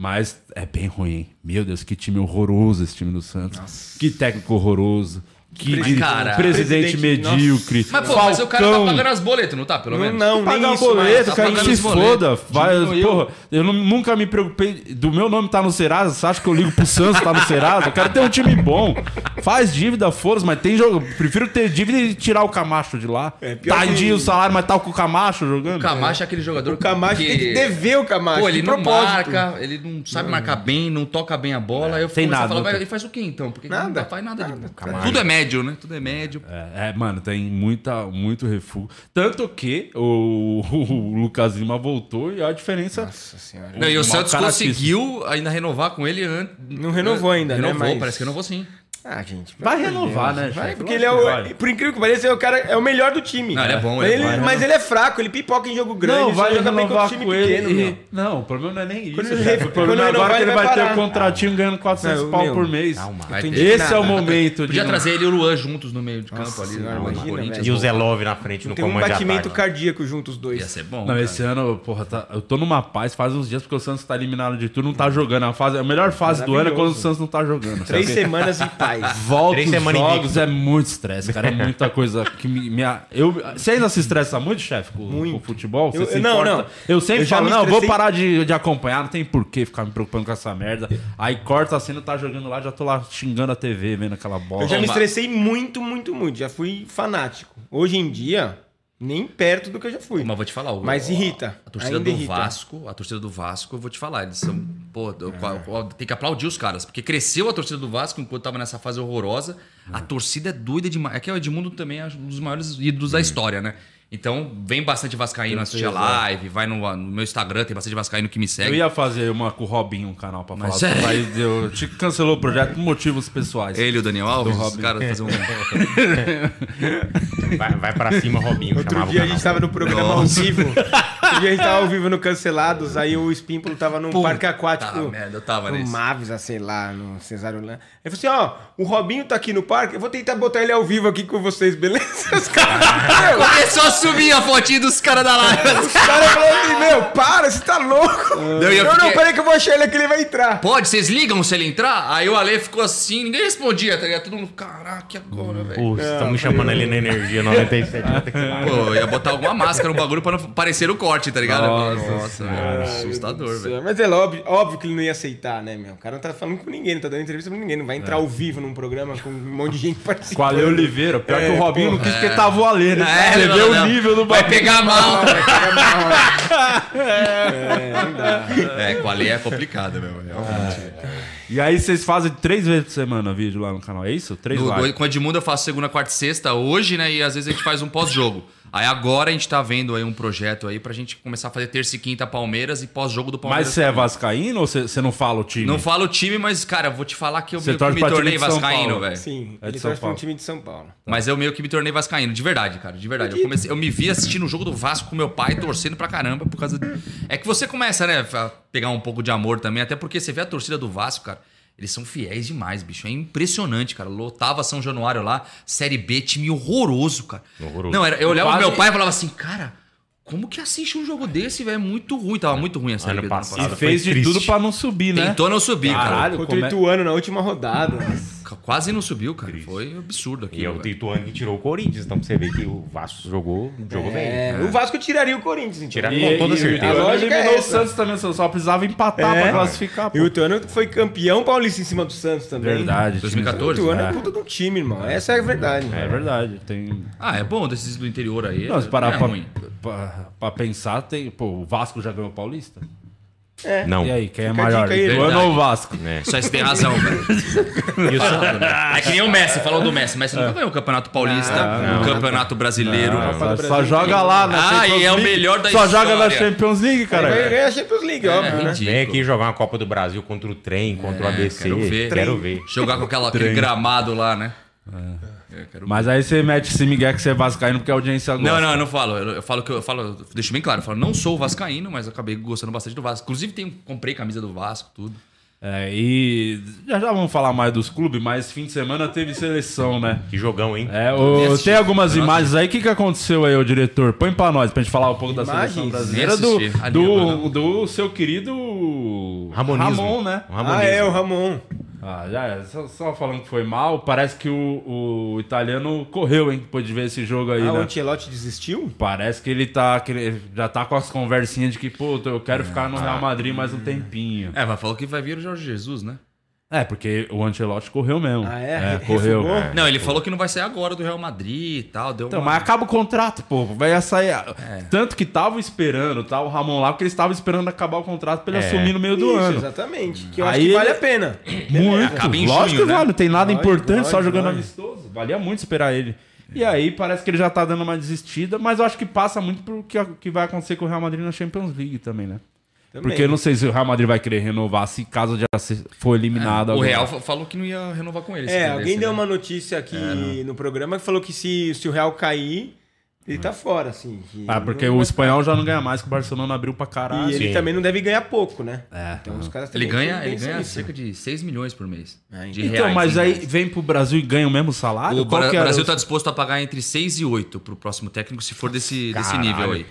Mas é bem ruim. hein? Meu Deus, que time horroroso esse time do Santos. Que técnico horroroso. Que de- Cara, presidente, presidente, medíocre. Mas, pô, mas o cara tá Falcão. pagando as boletas, não tá? Pelo Não, menos. não, nem Pagar isso, boleto, tá cara, que pagando se foda. Vai, Diminuiu. porra, eu não- nunca me preocupei do meu nome tá no Serasa. Você acha que eu ligo pro Santos tá no Serasa? Eu quero ter um time bom. Faz dívida, foda mas tem jogo. Prefiro ter dívida e tirar o Camacho de lá. É, pior tá em que- o salário, mas tá com o Camacho jogando. O Camacho é aquele jogador O Camacho que... tem que dever o Camacho. Pô, ele não propósito. marca, ele não sabe marcar bem, não toca bem a bola. Aí eu Tem nada, falar, não "Mas tem." ele faz o quê então? Porque Nada. não faz nada. de- Camacho. Tudo é médio, né? Tudo é médio. É, é, mano, tem muita, muito refúgio. Tanto que o, o Lucas Lima voltou e a diferença. Nossa senhora. Não, e o Santos conseguiu ainda renovar com ele antes. Não renovou ainda, né? Renovou, Mas- parece que renovou sim. Ah, gente. Vai de renovar, Deus. né, Vai, porque ele é o. Por incrível que pareça, é o cara é o melhor do time. Não, ele é bom, Mas ele é ele, bom. mas ele é fraco, ele pipoca em jogo grande. Não, vai joga bem renovar contra time com ele. pequeno, e-. Não, o problema não é nem isso. Quando ele- o problema quando é agora renovar, que ele vai vai ter o contratinho ganhando 400 Não, pau meu, por mês. Calma. Esse é o nada. momento de. Podia não- trazer ele e o Luan juntos no meio de campo Nossa ali. no imagina. E o Zé Love na frente no Tem um comando de batimento cardíaco junto os dois. Ia ser bom. Não, esse ano, porra, tá- eu tô numa paz faz uns dias porque o Santos tá eliminado de tudo, não tá jogando. A, fase, a melhor fase do ano é quando o. Santos não tá jogando. Três semanas em paz. Volta Três os jogos, é muito estresse, cara. É muita coisa que me. me eu, você ainda se estressa muito, chefe, com, Muito. com o futebol? Você Eu- se não, não. Eu sempre Eu falo, não, vou parar de, de acompanhar, não tem por que ficar me preocupando com essa merda. Aí corta a cena, tá jogando lá, já tô lá xingando a TV, vendo aquela bola. Eu já me estressei muito, muito, muito. Já fui fanático. Hoje em dia, nem perto do que eu já fui. Mas vou te falar. o- Mas irrita. A torcida Ainda do irrita. Vasco, a torcida do Vasco, eu vou te falar, eles são. Pô, eu- tem que aplaudir os caras, porque cresceu a torcida do Vasco enquanto tava nessa fase horrorosa. A torcida é doida demais. É que o Edmundo também é um dos maiores ídolos da história, né? Então, vem bastante Vascaíno assistir a live, vai no, no meu Instagram, tem bastante Vascaíno que me Eu segue. ia fazer uma com o Robinho, um canal pra falar. Mas sobre- é. Deu, te cancelou o projeto por motivos pessoais. Ele e o Daniel Alves, Do Robin. caras fazem um. Vai, vai pra cima, Robinho. Outro chamava o dia a gente tava no programa Nossa. ao vivo. Outro dia a gente tava ao vivo no Cancelados, aí o Espímpolo tava num parque aquático. merda, eu tava no nesse. Mavisa, sei lá, no Cesário Lan. Ele falou assim: ó, o Robinho tá aqui no parque, eu vou tentar botar ele ao vivo aqui com vocês, beleza? Os caras. Começou a subir a fotinho dos caras da live. Os caras falaram assim, meu, para, você tá louco. Não, eu não, não, fiquei- peraí que eu vou achar ele aqui, ele vai entrar. Pode, vocês ligam se ele entrar? Aí o Ale ficou assim, ninguém respondia, tá ligado? Todo mundo, caraca, e agora, velho? Pô, vocês estão me chamando ali na energia 97. vou ter que falar. Pô, eu ia botar alguma máscara no bagulho pra não parecer o corte, tá ligado? Nossa Nossa, velho, assustador, velho. Mas é óbvio, óbvio que ele não ia aceitar, né, meu? O cara não tá falando com ninguém, não tá dando entrevista pra ninguém. Não vai entrar ao vivo num programa com um monte de gente Com a participando. Ale Oliveira. Pior que o Robinho não quis porque tava o Ale, né? É, não, vê o nível do Vai pegar mal. É, não dá. É, com a Ale é complicado, meu. realmente. E aí vocês fazem três vezes por semana vídeo lá no canal, é isso? Três No- lives. com o Edmundo eu faço segunda, quarta e sexta hoje, né? E às vezes a gente faz um pós-jogo. Aí agora a gente tá vendo aí um projeto aí pra gente começar a fazer terça e quinta Palmeiras e pós-jogo do Mas Palmeiras. você é vascaíno ou você não fala o time? Não falo o time, mas, cara, eu vou te falar que eu Você meio que me tornei vascaíno, velho. Sim, É ele torce pra um time de São Paulo. Mas eu meio que me tornei vascaíno, de verdade, cara, de verdade. Eu, comecei, eu me vi assistindo o jogo do Vasco com meu pai, torcendo pra caramba por causa... De... É que você começa, né, a pegar um pouco de amor também, até porque você vê a torcida do Vasco, cara, eles são fiéis demais, bicho. É impressionante, cara. Lotava São Januário lá, Série B, time horroroso, cara. Horroroso. Não, era, eu olhava Quase- meu pai e falava assim, cara, como que assiste um jogo desse, velho? É muito ruim. Tava muito ruim a Série Ano B passado. E fez de tudo pra não subir, né? Tentou não subir, cara. Caralho, Contra como o é- Ituano na última rodada. Quase não subiu, cara. Foi absurdo aqui. E é o Tituano que tirou o Corinthians, então pra você ver que o Vasco jogou, jogou bem. É, O Vasco tiraria o Corinthians, então. Tira- E, Com toda e- certeza. e A lógica é o. Santos também, só- precisava empatar É. pra classificar. E Pô. o Ituano foi campeão paulista em cima do Santos também. Verdade. 2014? O Ituano é, É. puta do time, irmão. Essa é a verdade. É verdade. Tem. Ah, é bom desses do interior aí. Não, se parar é pra, ruim. pra, pra pensar, tem. Pô, o Vasco já ganhou o Paulista? Não. E aí, quem é Fica a maior? dica aí, ou o Vasco? É. Só isso tem razão, velho. É que nem o Messi, falou do Messi. Messi nunca ganhou o Campeonato Paulista, Não, o Campeonato Brasileiro. Ah, só, só joga lá na Ah, Champions e é o League. melhor da Só joga na história. Champions League, cara. vai ganhar a Champions League, óbvio, né? ridículo. Vem aqui jogar uma Copa do Brasil contra o trem, contra o ABC. quero ver. Quero ver. Jogar com aquela, aquele gramado lá, né? É, quero Mas aí você mete esse Miguel que você é vascaíno porque a audiência gosta. Não, não, eu não falo. Eu, eu falo que eu falo, eu deixo bem claro, eu falo, não sou vascaíno, mas acabei gostando bastante do Vasco. Inclusive, tenho, comprei camisa do Vasco, tudo. É, e já já vamos falar mais dos clubes, mas fim de semana teve seleção, né? Que jogão, hein? É, o- tem algumas Nossa. imagens aí. O que, que aconteceu aí, ô diretor? Põe pra nós, pra gente falar um pouco da Imagens? seleção brasileira do, do, do seu querido Ramonismo. Ramon, né? O Ramonismo. Ah, é, o Ramon. Ah, já é. Só, só falando que foi mal, parece que o, o italiano correu, hein? Depois de ver esse jogo aí, Ah, o né? Ancelotti desistiu? Parece que ele tá. que ele já tá com as conversinhas de que, pô, eu quero ficar no Real Madrid mais um tempinho. É, mas falou que vai vir o Jorge Jesus, né? É, porque o Ancelotti correu mesmo. Ah, é? correu. Refugou? É. Não, ele falou que não vai sair agora do Real Madrid e tal. Deu Então, uma... mas acaba o contrato, pô. Vai sair. É. Tanto que tava esperando, tá? O Ramon lá, porque eles estavam esperando acabar o contrato pra ele É. assumir no meio do Isso, ano. exatamente. Que eu Aí acho que ele- vale a pena. Muito. Acaba em lógico junho, que né? vale, não tem nada Lógico, importante, só jogando lógico. amistoso. Valia muito esperar ele. E aí parece que ele já tá dando uma desistida, mas eu acho que passa muito pro que, que vai acontecer com o Real Madrid na Champions League também, né? Também. Porque eu não sei se o Real Madrid vai querer renovar se caso já se- for eliminado O agora. Real fa- falou que não ia renovar com ele. É, alguém deu né? uma notícia aqui no programa que falou que se, se o Real cair, ele tá fora, assim. Ah, porque o espanhol já não ganha mais, que o Barcelona abriu pra caralho. E ele Sim. também não deve ganhar pouco, né? É. Então os caras Ele ganha, ele ganha nisso. cerca de 6 milhões por mês. É, de Então, reais, mas em aí reais. vem pro Brasil e ganha o mesmo salário? O Qual Bra- que era Brasil o- está disposto a pagar entre 6 e 8 pro próximo técnico, se for desse, desse nível aí.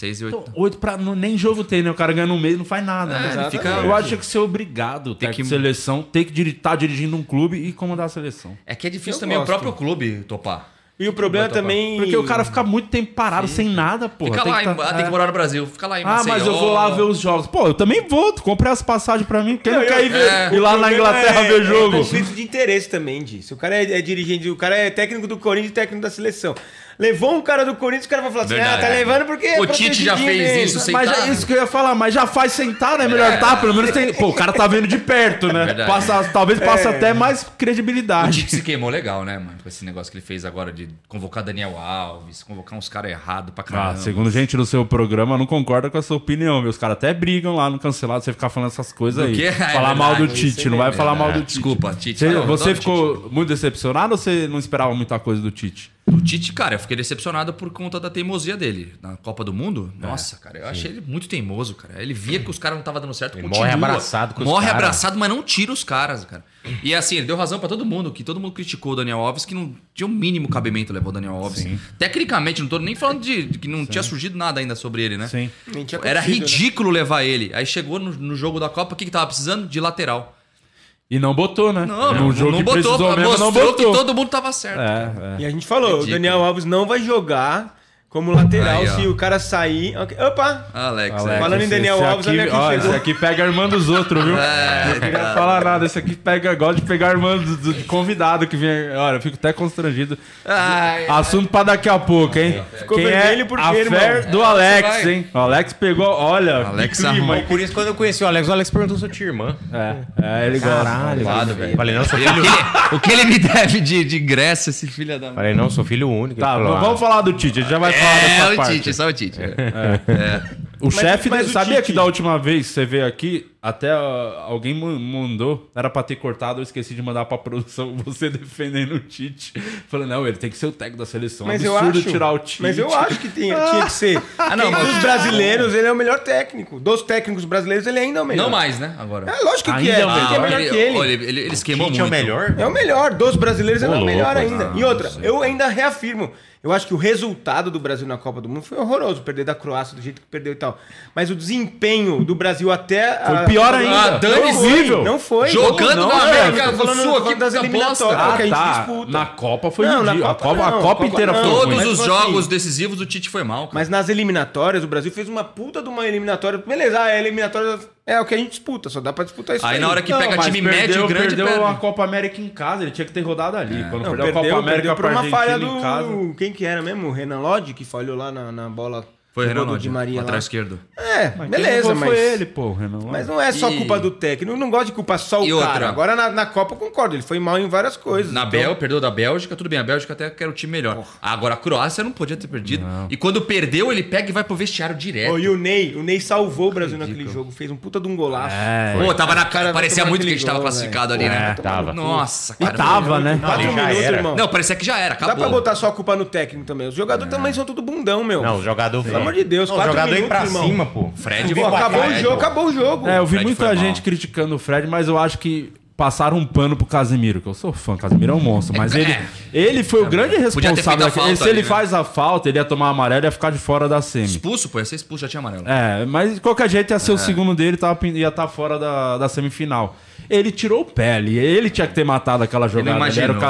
6 e 8. Então, oito pra. não- nem jogo tem, né? O cara ganha no mês não faz nada. É, né? fica- Eu acho que ser obrigado, ter que seleção, ter que estar dirigindo um clube e comandar a seleção. É que é difícil Eu também gosto. o próprio clube topar. E o problema também. Porque o cara fica muito tempo parado, sem nada, porra. Fica Tem lá, que em- tá- ah, tem é. que morar no Brasil. Fica lá em Ah, mas eu vou lá ver os jogos. Pô, eu também vou. Comprei as passagens pra mim. Quem não, Não, quer ir, ver- é, ir lá na Inglaterra ver jogo? É conflito de interesse também disso. O cara é, é dirigente, o cara é técnico do Corinthians e técnico da seleção. Levou um cara do Corinthians, o cara vai falar assim: Verdade. ah, tá levando porque. é O Tite já fez dele. isso sem- Mas é Sentado. isso que eu ia falar, mas já faz sentar, né? Melhor tá, pelo menos tem. Pô, o cara tá vendo de perto, né? Verdade. Passa, talvez passe É. até mais O credibilidade. Tite se queimou legal, né, mano? Com esse negócio que ele fez agora de convocar Daniel Alves, convocar uns caras errados pra Ah, caramba. segundo gente do seu programa, não concorda com a sua opinião, viu? Os caras até brigam lá no cancelado, você ficar falando essas coisas aí. É falar mal do Tite, não vai falar mal do Tite. Desculpa, Tite. Você, você ficou muito decepcionado ou você não esperava muita coisa do Tite? O Tite, cara, eu fiquei decepcionado por conta da teimosia dele na Copa do Mundo. É, Nossa, cara, eu achei ele muito teimoso, cara. Ele via que os caras não estavam dando certo, Ele continua. morre abraçado com os Morre caras. abraçado, mas não tira os caras, cara. E assim, ele deu razão pra todo mundo, que todo mundo criticou o Daniel Alves, que não tinha o mínimo cabimento levar o Daniel Alves. Sim. Tecnicamente, não tô nem falando de, de que não tinha surgido nada ainda sobre ele, né? Sim. Era né? ridículo levar ele. Aí chegou no, no jogo da Copa, o que, que tava precisando? De lateral. E não botou, né? Não, no não, jogo não que botou, mesmo, mostrou não botou. que todo mundo tava certo. É, é. E a gente falou: o. Daniel Alves não vai jogar como lateral Aí, ó. se o cara sair. Ok, Opa! Alex, Alex, é. Falando em esse- Daniel esse Alves, aqui, olha quem ó, chegou. Esse aqui pega a irmã dos outros, viu? É, não queria falar nada. Esse aqui pega, gosta de pegar a irmã do, do- de convidado que vem. Olha, eu fico até constrangido. Ai, Assunto pra daqui a pouco, hein? Ficou Quem vermelho é por a quê, irmão? fé do Alex, vai. hein? O Alex pegou, olha. Alex que clima, arrumou. hein? Por isso, quando eu conheci o Alex, o Alex perguntou se eu tinha irmã. É, é, ele gosta. Caralho, velho. velho. Falei, não, sou O filho que, ele, o que ele me deve de, de ingresso, esse filho da mãe. Falei, não, sou filho único. Tá, vamos falar do Tite. A gente já vai É, É, essa o parte. Tite, só o Tite. O chefe, mas o sabia Tite- que da última vez que você veio aqui, até ah, alguém ma- mandou, era pra ter cortado, eu esqueci de mandar pra produção você defendendo o Tite. Falando, não, ele tem que ser o técnico da seleção. Mas eu Absurdo acho, tirar o Tite. mas eu acho que tinha, tinha que ser. Ah, não, mas- dos brasileiros, ele é o melhor técnico. Dos técnicos brasileiros, ele ainda é o melhor. Não mais, né? Agora. É lógico que Ainda é, é o porque é melhor. melhor que ele. Olha, ele, ele, ele esquemou Tite é o muito. melhor? É o melhor, dos brasileiros ele é o melhor louco, ainda. não, e outra, eu ainda reafirmo. Eu acho que o resultado do Brasil na Copa do Mundo foi horroroso, perder da Croácia do jeito que perdeu e tal. Mas o desempenho do Brasil até. Foi a- pior a- ainda. Ah, Não foi, Horrível. Não foi. Jogando Não, na América do falando- Sul aqui, das eliminatórias que a Ah, gente tá. disputa. Na Copa foi Não, na ridículo. A Copa Copa, a Copa Copa inteira foi Todos ruim. Mas, os tipo jogos assim- decisivos o Tite foi mal. Mas nas eliminatórias, o Brasil fez uma puta de uma eliminatória. Beleza, a eliminatória é o que a gente disputa, só dá pra disputar isso aí. Aí na hora que Não, pega time perdeu, médio e grande, perdeu perde. a Copa América em casa, ele tinha que ter rodado ali. Quando Não, perdeu, perdeu, a Copa América perdeu por pra uma falha Argentina em casa. do... Quem que era mesmo? O Renan Lodge, que falhou lá na, na bola Foi o Renan gol do Lodge, Di Maria lá. lateral esquerdo. É, Mas beleza, mas... foi ele, pô, Renan. Mas não é só E- culpa do técnico. Eu não gosto de culpar só o E cara. outra? Agora na, na Copa eu concordo, ele foi mal em várias coisas. Na Então, Bel, perdeu da Bélgica, tudo bem, a Bélgica até que era o time melhor. Agora a Croácia não podia ter perdido. E quando perdeu, ele pega e vai pro vestiário direto. Ô, e o Ney, o Ney salvou o Brasil naquele jogo, fez um puta de um golaço. É. Pô, tava na cara Parecia muito que a gente tava gol, classificado ali, né? É, tava. Nossa, E cara. tava, né? Quatro minutos, irmão. Não, parecia que já era, Dá pra acabou. botar só a culpa no técnico também. Os jogadores também são tudo bundão, meu. Não, o jogador Pelo amor de Deus, Não, quatro jogador ir pra minutos, irmão. cima, pô. Fred Pô, acabou Fred, o jogo, pô. acabou o jogo. É, eu vi Fred muita gente mal. criticando o Fred, mas eu acho que passaram um pano pro Casemiro, que eu sou fã, Casemiro é um monstro, mas É, ele, é. ele foi o grande ter feito responsável. falta se ele né? faz a falta, ele ia tomar amarelo e ia ficar de fora da semi. Expulso, pô, ia ser expulso, já tinha amarelo. É, mas de qualquer jeito ia É. ser o segundo dele, tava, pin- ia estar fora da, da semifinal. Ele tirou o pé ali, ele tinha que ter matado aquela jogada, ele, imaginou, era o né?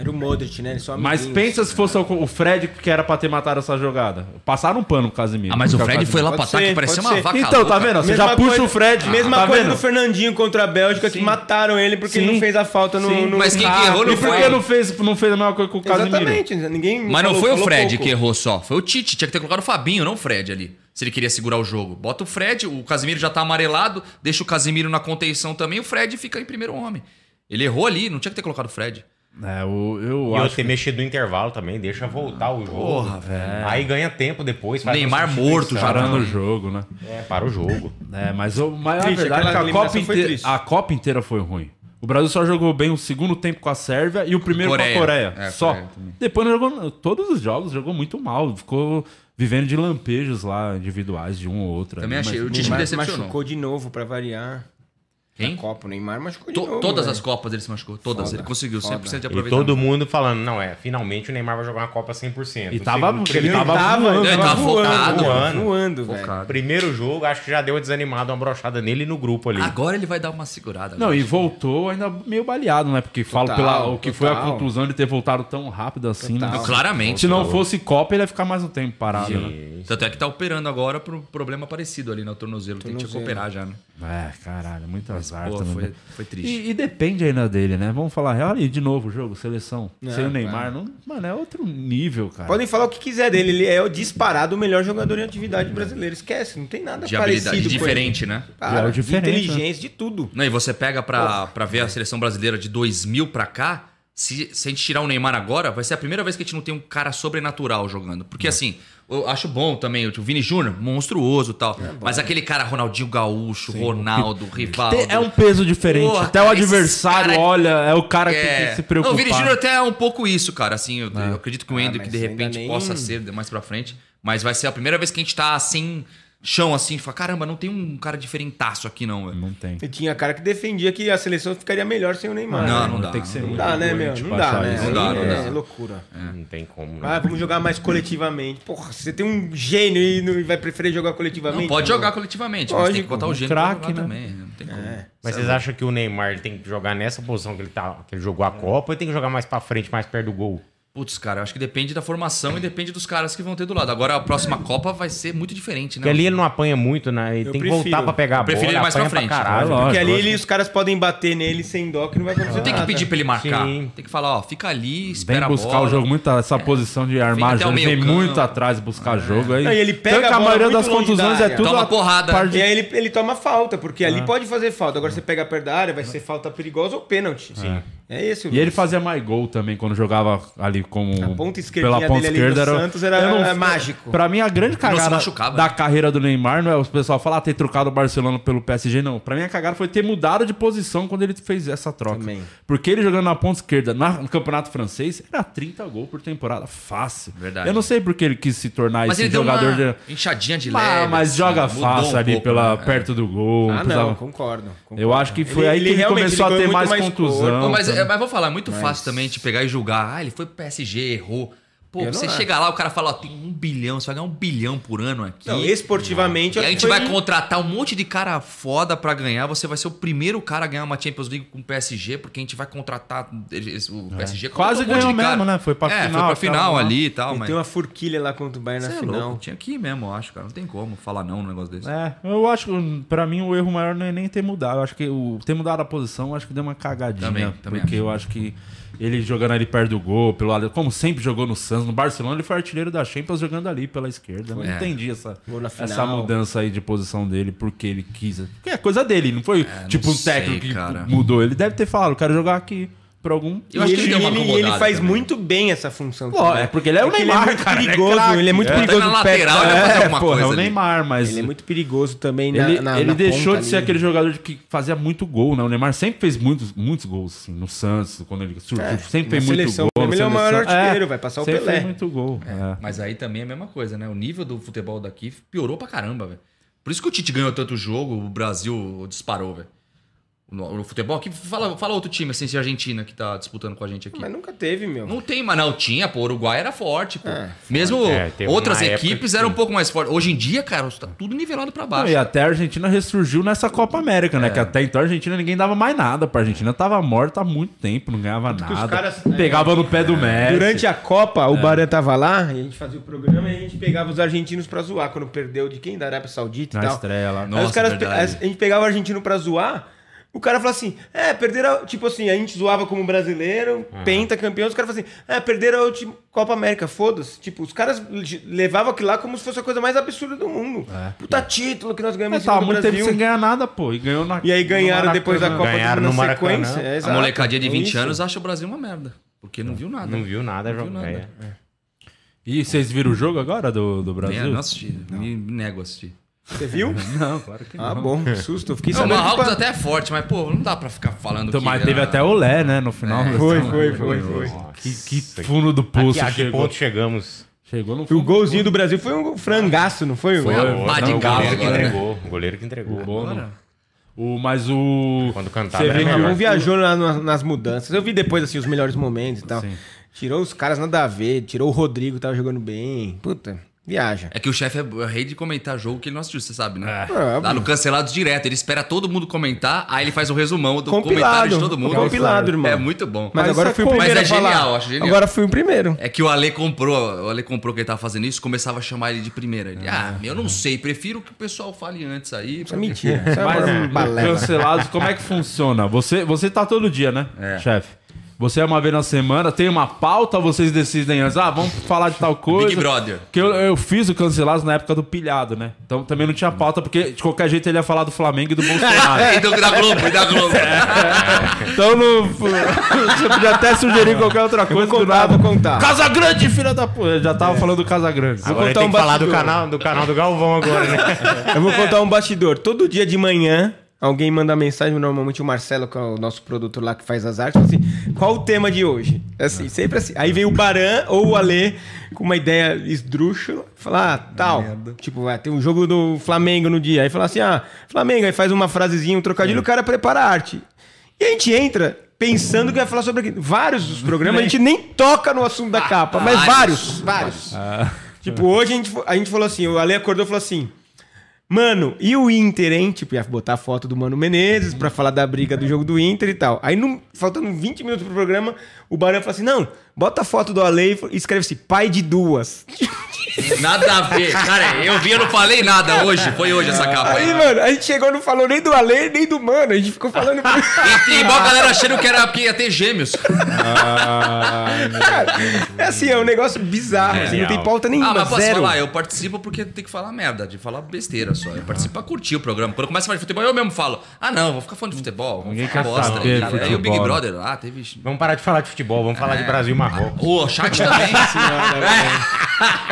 Era o Modric, né? Ele só Mas pensa se fosse o Fred que era pra ter matado essa jogada. Passaram um pano pro Casimiro. Ah, mas o Fred foi lá pra ataque, ser, parecia uma ser. vaca Então, tá louca. vendo? Você Mesma já puxa coisa- o Fred. Mesma tá coisa vendo? do Fernandinho contra a Bélgica, que mataram ele porque ele Sim. não fez a falta no. Sim. no- Mas quem que Ah, errou não E por foi? que não fez, não fez a mesma coisa com o Casimiro? Exatamente, ninguém. Mas não falou- foi o Fred pouco. que errou só, foi o Tite. Tinha que ter colocado o Fabinho, não o Fred ali. Se ele queria segurar o jogo. Bota o Fred, o Casimiro já tá amarelado, deixa o Casimiro na contenção também, o Fred fica em primeiro homem. Ele errou ali, não tinha que ter colocado o Fred. É, o- eu E eu acho ter mexido no intervalo também, deixa voltar o jogo. Porra, velho. Aí ganha tempo depois. faz Neymar morto já. parando o jogo, né? É, para o jogo. É, mas, o, mas Triste, a verdade é que a Copa, eliminação foi inte- triste. a Copa inteira foi ruim. O Brasil só jogou bem o segundo tempo com a Sérvia e o primeiro Coreia. com a Coreia. É, só. Coreia. Depois não jogou. Todos os jogos jogou muito mal. Ficou vivendo de lampejos lá, individuais de um ou outro. Também ali, achei. mas- O Tite me Neymar decepcionou. machucou de novo pra variar. Quem? Na Copa, o Neymar machucou de To- novo. todas velho. as Copas ele se machucou. Todas. Foda, ele conseguiu 100% de E aproveitamento. todo mundo falando, não é, finalmente o Neymar vai jogar uma Copa 100%. E O tava- segundo- ele Ele tava tava, voando, ele tava voando, focado. voando, voando. Focado. Primeiro jogo, acho que já deu desanimado, uma brochada nele e no grupo ali. Agora ele vai dar uma segurada. Não, e voltou ainda meio baleado, né? Porque falo Total, pela, o que foi a total. conclusão de ter voltado tão rápido assim. né? Total. Claramente. Se não fosse Copa, ele ia ficar mais um tempo parado, né? Tanto é que tá operando agora por um problema parecido ali no tornozelo. Tem que operar já, né? É, caralho, muito azar Pô, também. foi, né? foi triste. E, e depende ainda dele, né? Vamos falar real e de novo o jogo, seleção. É, Sem o Neymar, não, mano, é outro nível, cara. Podem falar o que quiser dele, ele é o disparado o melhor jogador em atividade brasileira. Esquece, não tem nada de habilidade parecido com diferente, ele. né? Cara, É, diferente, de inteligência, de tudo. Não, e você pega pra, pra ver a seleção brasileira de 2000 pra cá, se, se a gente tirar o Neymar agora, vai ser a primeira vez que a gente não tem um cara sobrenatural jogando. Porque assim, eu acho bom também, o Vini Júnior, monstruoso e tal. mas aquele cara, Ronaldinho Gaúcho, Ronaldo, Rivaldo. É um peso diferente. Porra, Até o adversário cara- olha, é o cara que tem É. que se preocupar. Não, o Vini Júnior até é um pouco isso, cara. Assim, eu, eu acredito que o Ah, Hendrick, mas de repente, nem- possa ser mais pra frente. Mas vai ser a primeira vez que a gente tá assim, chão assim, fala, caramba, não tem um cara diferentaço aqui, não, velho. Não tem. E tinha cara que defendia que a seleção ficaria melhor sem o Neymar. Não, né? não dá. Tem que ser Não muito dá, né, meu? Não dá, né? Não dá, não é dá. loucura. Não tem como. né? Ah, vamos jogar mais coletivamente. Porra, você tem um gênio e não vai preferir jogar coletivamente? Não, pode Não. jogar coletivamente, mas tem que botar o gênio jogar né? também. Não tem como. Mas vocês acham que o Neymar ele tem que jogar nessa posição que ele, tá, que ele jogou a Copa ou ele tem que jogar mais pra frente, mais perto do gol? Putz, cara, eu acho que depende da formação e depende dos caras que vão ter do lado. Agora a próxima Copa vai ser muito diferente, né? Porque ali ele não apanha muito, né? Ele Eu tem que prefiro. voltar pra pegar a Eu prefiro bola. ele mais pra frente. caralho. É lógico. Porque ali ele- os caras podem bater nele sem dó que não vai acontecer Não tem que pedir pra ele marcar. Sim. Tem que falar, ó, fica ali, Vem espera buscar a bola. o jogo muito, essa posição de armar jogo, ele vem muito atrás buscar jogo. Aí, Não, e ele pega tanto que a a bola maioria das contusões da é tudo Toma porrada. parte- E aí ele, ele toma falta, porque Ah. ali pode fazer falta. Agora você pega perto da área, vai ser falta perigosa ou pênalti. Sim. É esse o E ele fazia mais gol também quando jogava ali como. A ponta esquerdinha dele ali no Santos era- Eu era mágico. Pra mim, a grande não se cagada machucava, da né? carreira do Neymar não é o pessoal falar ah, ter trocado o Barcelona pelo PSG, não. Pra mim, a cagada foi ter mudado de posição quando ele fez essa troca. Também. Porque ele jogando na ponta esquerda na- no campeonato francês era 30 gols por temporada. Fácil. Verdade. Eu não sei porque ele quis se tornar Mas esse ele deu jogador uma de. inchadinha de Ah, leve. mas assim, joga fácil um ali pouco, pela, né? perto do gol. Ah, precisava- não, concordo, concordo. Eu acho que foi aí que ele, realmente, começou a ele ter ganhou mais mais contusão. Mas, é, mas vou falar, é muito fácil também de pegar e julgar. Ah, ele foi pro PSG, errou. Pô, Eu você chega lá, o cara fala, ó, tem um bilhão, você vai ganhar um bilhão por ano aqui. Não, esportivamente... E a gente vai contratar um monte de cara foda pra ganhar. Você vai ser o primeiro cara a ganhar uma Champions League com o PSG, porque a gente vai contratar eles- o PSG. Quase contratou um ganhou mesmo, né? Foi pra é, final, Foi pra final ali e tal, Ele mas. tem uma forquilha lá contra o Bayern Cê na é final. louco, tinha que ir mesmo, eu acho, cara. Não tem como falar não num negócio desse. É, eu acho que pra mim o erro maior não é nem ter mudado. Eu acho que o ter mudado a posição, eu acho que deu uma cagadinha. Também, também porque acho. eu acho que ele jogando ali perto do gol, pelo lado, como sempre jogou no Santos, no Barcelona, ele foi artilheiro da Champions jogando ali pela esquerda. Não É. entendi essa, essa mudança aí de posição dele, porque ele quis. Porque é coisa dele, não foi tipo não um técnico sei, que cara. mudou. Ele deve ter falado, eu quero jogar aqui por algum. Eu acho e que ele, ele ele- faz também. muito bem essa função. Ó, também. é porque ele é o Porque Neymar, ele é muito cara, ele é perigoso, ele é muito É. perigoso na lateral, ele É, alguma porra, coisa é o ali. Neymar, mas. Ele é muito perigoso também na, Ele, na- ele na deixou ponta de ser ali. aquele jogador que fazia muito gol, né? O Neymar sempre fez muitos, muitos gols, assim, no Santos, quando ele surgiu. É, sempre na fez muito seleção gol. mesmo, na ele é o maior artilheiro, vai passar o sempre Pelé. fez muito gol. é. Mas aí também é a mesma coisa, né? O nível do futebol daqui piorou pra caramba, velho. Por isso que o Tite ganhou tanto jogo, o Brasil disparou, velho. No, no futebol aqui, fala, fala outro time, assim, se a Argentina que tá disputando com a gente aqui. Mas nunca teve, meu. Não tem, mas não tinha, pô. O Uruguai era forte, pô. É, Mesmo É, outras equipes que eram um pouco mais fortes. Hoje em dia, cara, tá tudo nivelado pra Não, baixo. e até a Argentina ressurgiu nessa Copa América, né? É. Que até então a Argentina ninguém dava mais nada pra Argentina. Tava morta há muito tempo, não ganhava que os nada. caras- é, Pegava no pé do Messi. Durante a Copa, o Baran tava lá, e a gente fazia o programa e a gente pegava os argentinos pra zoar. Quando perdeu de quem? Da Arábia Saudita e Na tal. estreia lá. Aí Nossa, os caras, verdade. a gente pegava o argentino pra zoar, o cara falava assim, é, perderam, tipo assim, a gente zoava como brasileiro, penta campeão, os caras falavam assim, é, perderam a última Copa América, foda-se. Tipo, os caras levavam aquilo lá como se fosse a coisa mais absurda do mundo. Puta título que nós ganhamos Mas em cima tava do muito tempo Brasil. sem ganhar nada, pô. E ganhou na E aí ganharam depois da. Copa Ganharam do Mundo na sequência. É, A molecadinha de É 20 isso. anos acha o Brasil uma merda. Porque não viu nada. Não viu nada viu jogar. nada. é. E vocês viram o jogo agora do, do Brasil? não assisti. Me, me nego a assistir. Você viu? Não, claro que não. Ah, bom, que susto. Eu fiquei Não, o sabendo Marrocos pa- até é forte, mas, pô, não dá pra ficar falando Então, que... mas teve ah, até o Lé, né, no final. Foi, foi, foi, foi. Que, que fundo do poço Aqui, a que ponto chegamos? Chegou no O fundo. golzinho do Brasil foi um frangaço, não foi? Foi, ó. Pá de o galo goleiro que né? entregou. O goleiro que entregou. O, mas o. Quando cantava Você vê que. Não viajou na- na- nas mudanças. Eu vi depois, assim, os melhores momentos e tal. Sim. Tirou os caras nada a ver. Tirou o Rodrigo, tava jogando bem. Puta, viaja. É que o chefe é rei de comentar jogo que ele não assistiu, você sabe, né? É, Lá no Cancelados direto, ele espera todo mundo comentar, aí ele faz o resumão do comentário Compilado. de todo mundo. Compilado, irmão. É muito bom. Mas, Mas agora eu isso fui é o primeiro mas é a falar. genial, acho genial. Agora fui o primeiro. É que o Ale comprou, o Ale comprou que ele tava fazendo isso, começava a chamar ele de primeira. Ele, ah, eu não sei, prefiro que o pessoal fale antes aí. Isso é mentira. Isso é Mas cancelados, como é que funciona? Você, você tá todo dia, né, É. chefe? Você é uma vez na semana, tem uma pauta, vocês decidem antes, ah, vamos falar de tal coisa. Big Brother. Porque eu, eu fiz o cancelados na época do pilhado, né? Então também não tinha pauta, porque de qualquer jeito ele ia falar do Flamengo e do Bolsonaro. É, então da Globo, e da Globo. então não, você podia até sugerir qualquer outra coisa. vou do contar, nada. vou contar. Casa Grande, filha da puta. Eu já tava falando do Casa Grande. Agora contar tem um que falar do bastidor. canal, do canal do Galvão agora, né? Eu vou contar um bastidor. Todo dia de manhã, alguém manda mensagem, normalmente o Marcelo, que é o nosso produtor lá que faz as artes, assim: qual o tema de hoje? É Assim, sempre assim. Aí vem o Baran ou o Alê com uma ideia esdrúxula, falar, ah, tal. Tipo, vai ter um jogo do Flamengo no dia. Aí fala assim: ah, Flamengo, aí faz uma frasezinha, um trocadilho, o cara prepara a arte. E a gente entra pensando que vai falar sobre aquilo. Vários dos programas a gente nem toca no assunto da capa, mas vários, vários. vários. Tipo, hoje a gente, a gente falou assim, o Ale acordou e falou assim: Mano, e o Inter, hein? Tipo, ia botar a foto do Mano Menezes pra falar da briga do jogo do Inter e tal. Aí, faltando 20 minutos pro programa, o Barão falou assim: Não, bota a foto do Ale e escreve assim: pai de duas. Nada a ver. Cara, eu vi, eu não falei nada hoje. Foi hoje essa capa Aí, aí. mano, a gente chegou e não falou nem do Ale, nem do Mano. A gente ficou falando... E, e igual a galera achando que, era, que ia ter gêmeos. é assim, é um negócio bizarro. É assim, não tem pauta Ah, nenhuma, mas posso zero. falar, eu participo porque tem que falar merda, de falar besteira só. Eu participo pra curtir o programa. Quando começa a falar de futebol, eu mesmo falo: ah, não, vou ficar falando de futebol. vamos Ninguém quer bosta saber aí, de cara. Aí o Big futebol. Brother lá teve. Vamos parar de falar de futebol, vamos falar de Brasil e Marrocos. O chat também.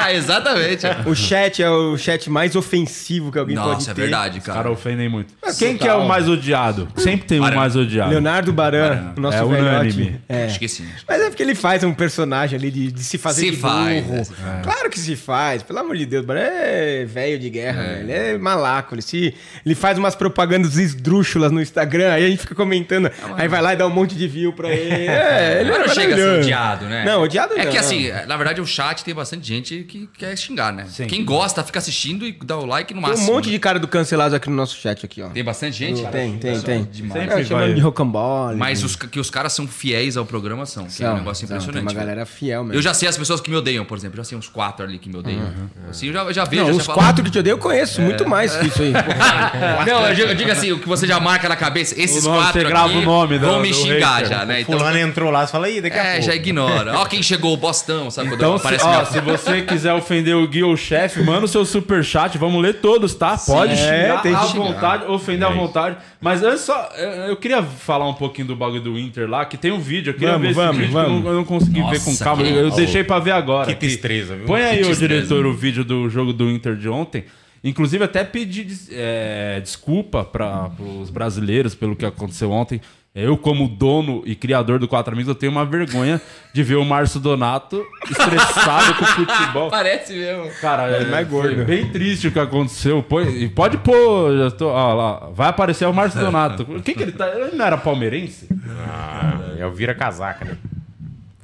É, Exatamente. O chat é o chat mais ofensivo que alguém pode Nossa, é ter. verdade, Os cara. caras ofendem muito. Quem que é o mais odiado? Sempre tem um Baran. mais odiado. Leonardo Baran, o nosso É velhote. É. Acho que sim. Mas é porque ele faz um personagem ali de, de se fazer Se de faz, burro. né? Se faz. Claro que se faz, pelo amor de Deus. O Baran é velho de guerra, velho. Ele é malaco. Ele, se, ele faz umas propagandas esdrúxulas no Instagram, aí a gente fica comentando. aí vai lá e dá um monte de view pra ele. É, ele Mas é não chega a ser odiado, né? Não, odiado É não. que assim, na verdade o chat tem bastante gente que quer xingar, né? Quem gosta fica assistindo e dá o like no Tem máximo. um monte de cara do cancelados aqui no nosso chat aqui, ó. Tem bastante gente? Tem, tem, tem. Demais. Sempre É, chamando de rocambole. Mas os, que os caras são fiéis ao programa são. que é um negócio São, impressionante. Tem uma galera fiel mesmo. Eu já sei as pessoas que me odeiam, por exemplo. Eu já sei uns quatro ali que me odeiam. Assim, eu já, já vejo. Não, eu os já falo- quatro que te odeio eu conheço, muito mais que isso aí. Não, eu digo, eu digo assim, o que você já marca na cabeça. Esses O nome, quatro você grava aqui o nome vão do- me do xingar já, né? Então, Fulano entrou lá, você fala, ih, daqui a é, pouco. já ignora. Ó quem chegou, o Bostão, sabe? Quando Então, se você quiser ofender o Gui ou o chefe, manda o seu superchat, vamos ler todos, tá? Pode É, xingar tem que à vontade, ofender É à vontade. Mas antes só, eu queria falar um pouquinho do bagulho do Inter lá, que tem um vídeo, eu queria Vamos, ver esse vamos, vídeo que eu vamos. não, eu não consegui ver com Nossa, calma. que- Eu, deixei pra ver agora. Que aqui. destreza, viu? Põe aí, o diretor, o vídeo do jogo do Inter de ontem. Inclusive, até pedi é, desculpa para os brasileiros pelo que aconteceu ontem. Eu, como dono e criador do Quatro Amigos, eu tenho uma vergonha de ver o Márcio Donato estressado com o futebol. Parece mesmo. Cara, é, mais foi gordo. bem triste o que aconteceu. Põe- e pode pôr, já tô, ó, lá, vai aparecer o Márcio Donato. O que que ele tá? Ele não era palmeirense? Ah, é o vira-casaca, né?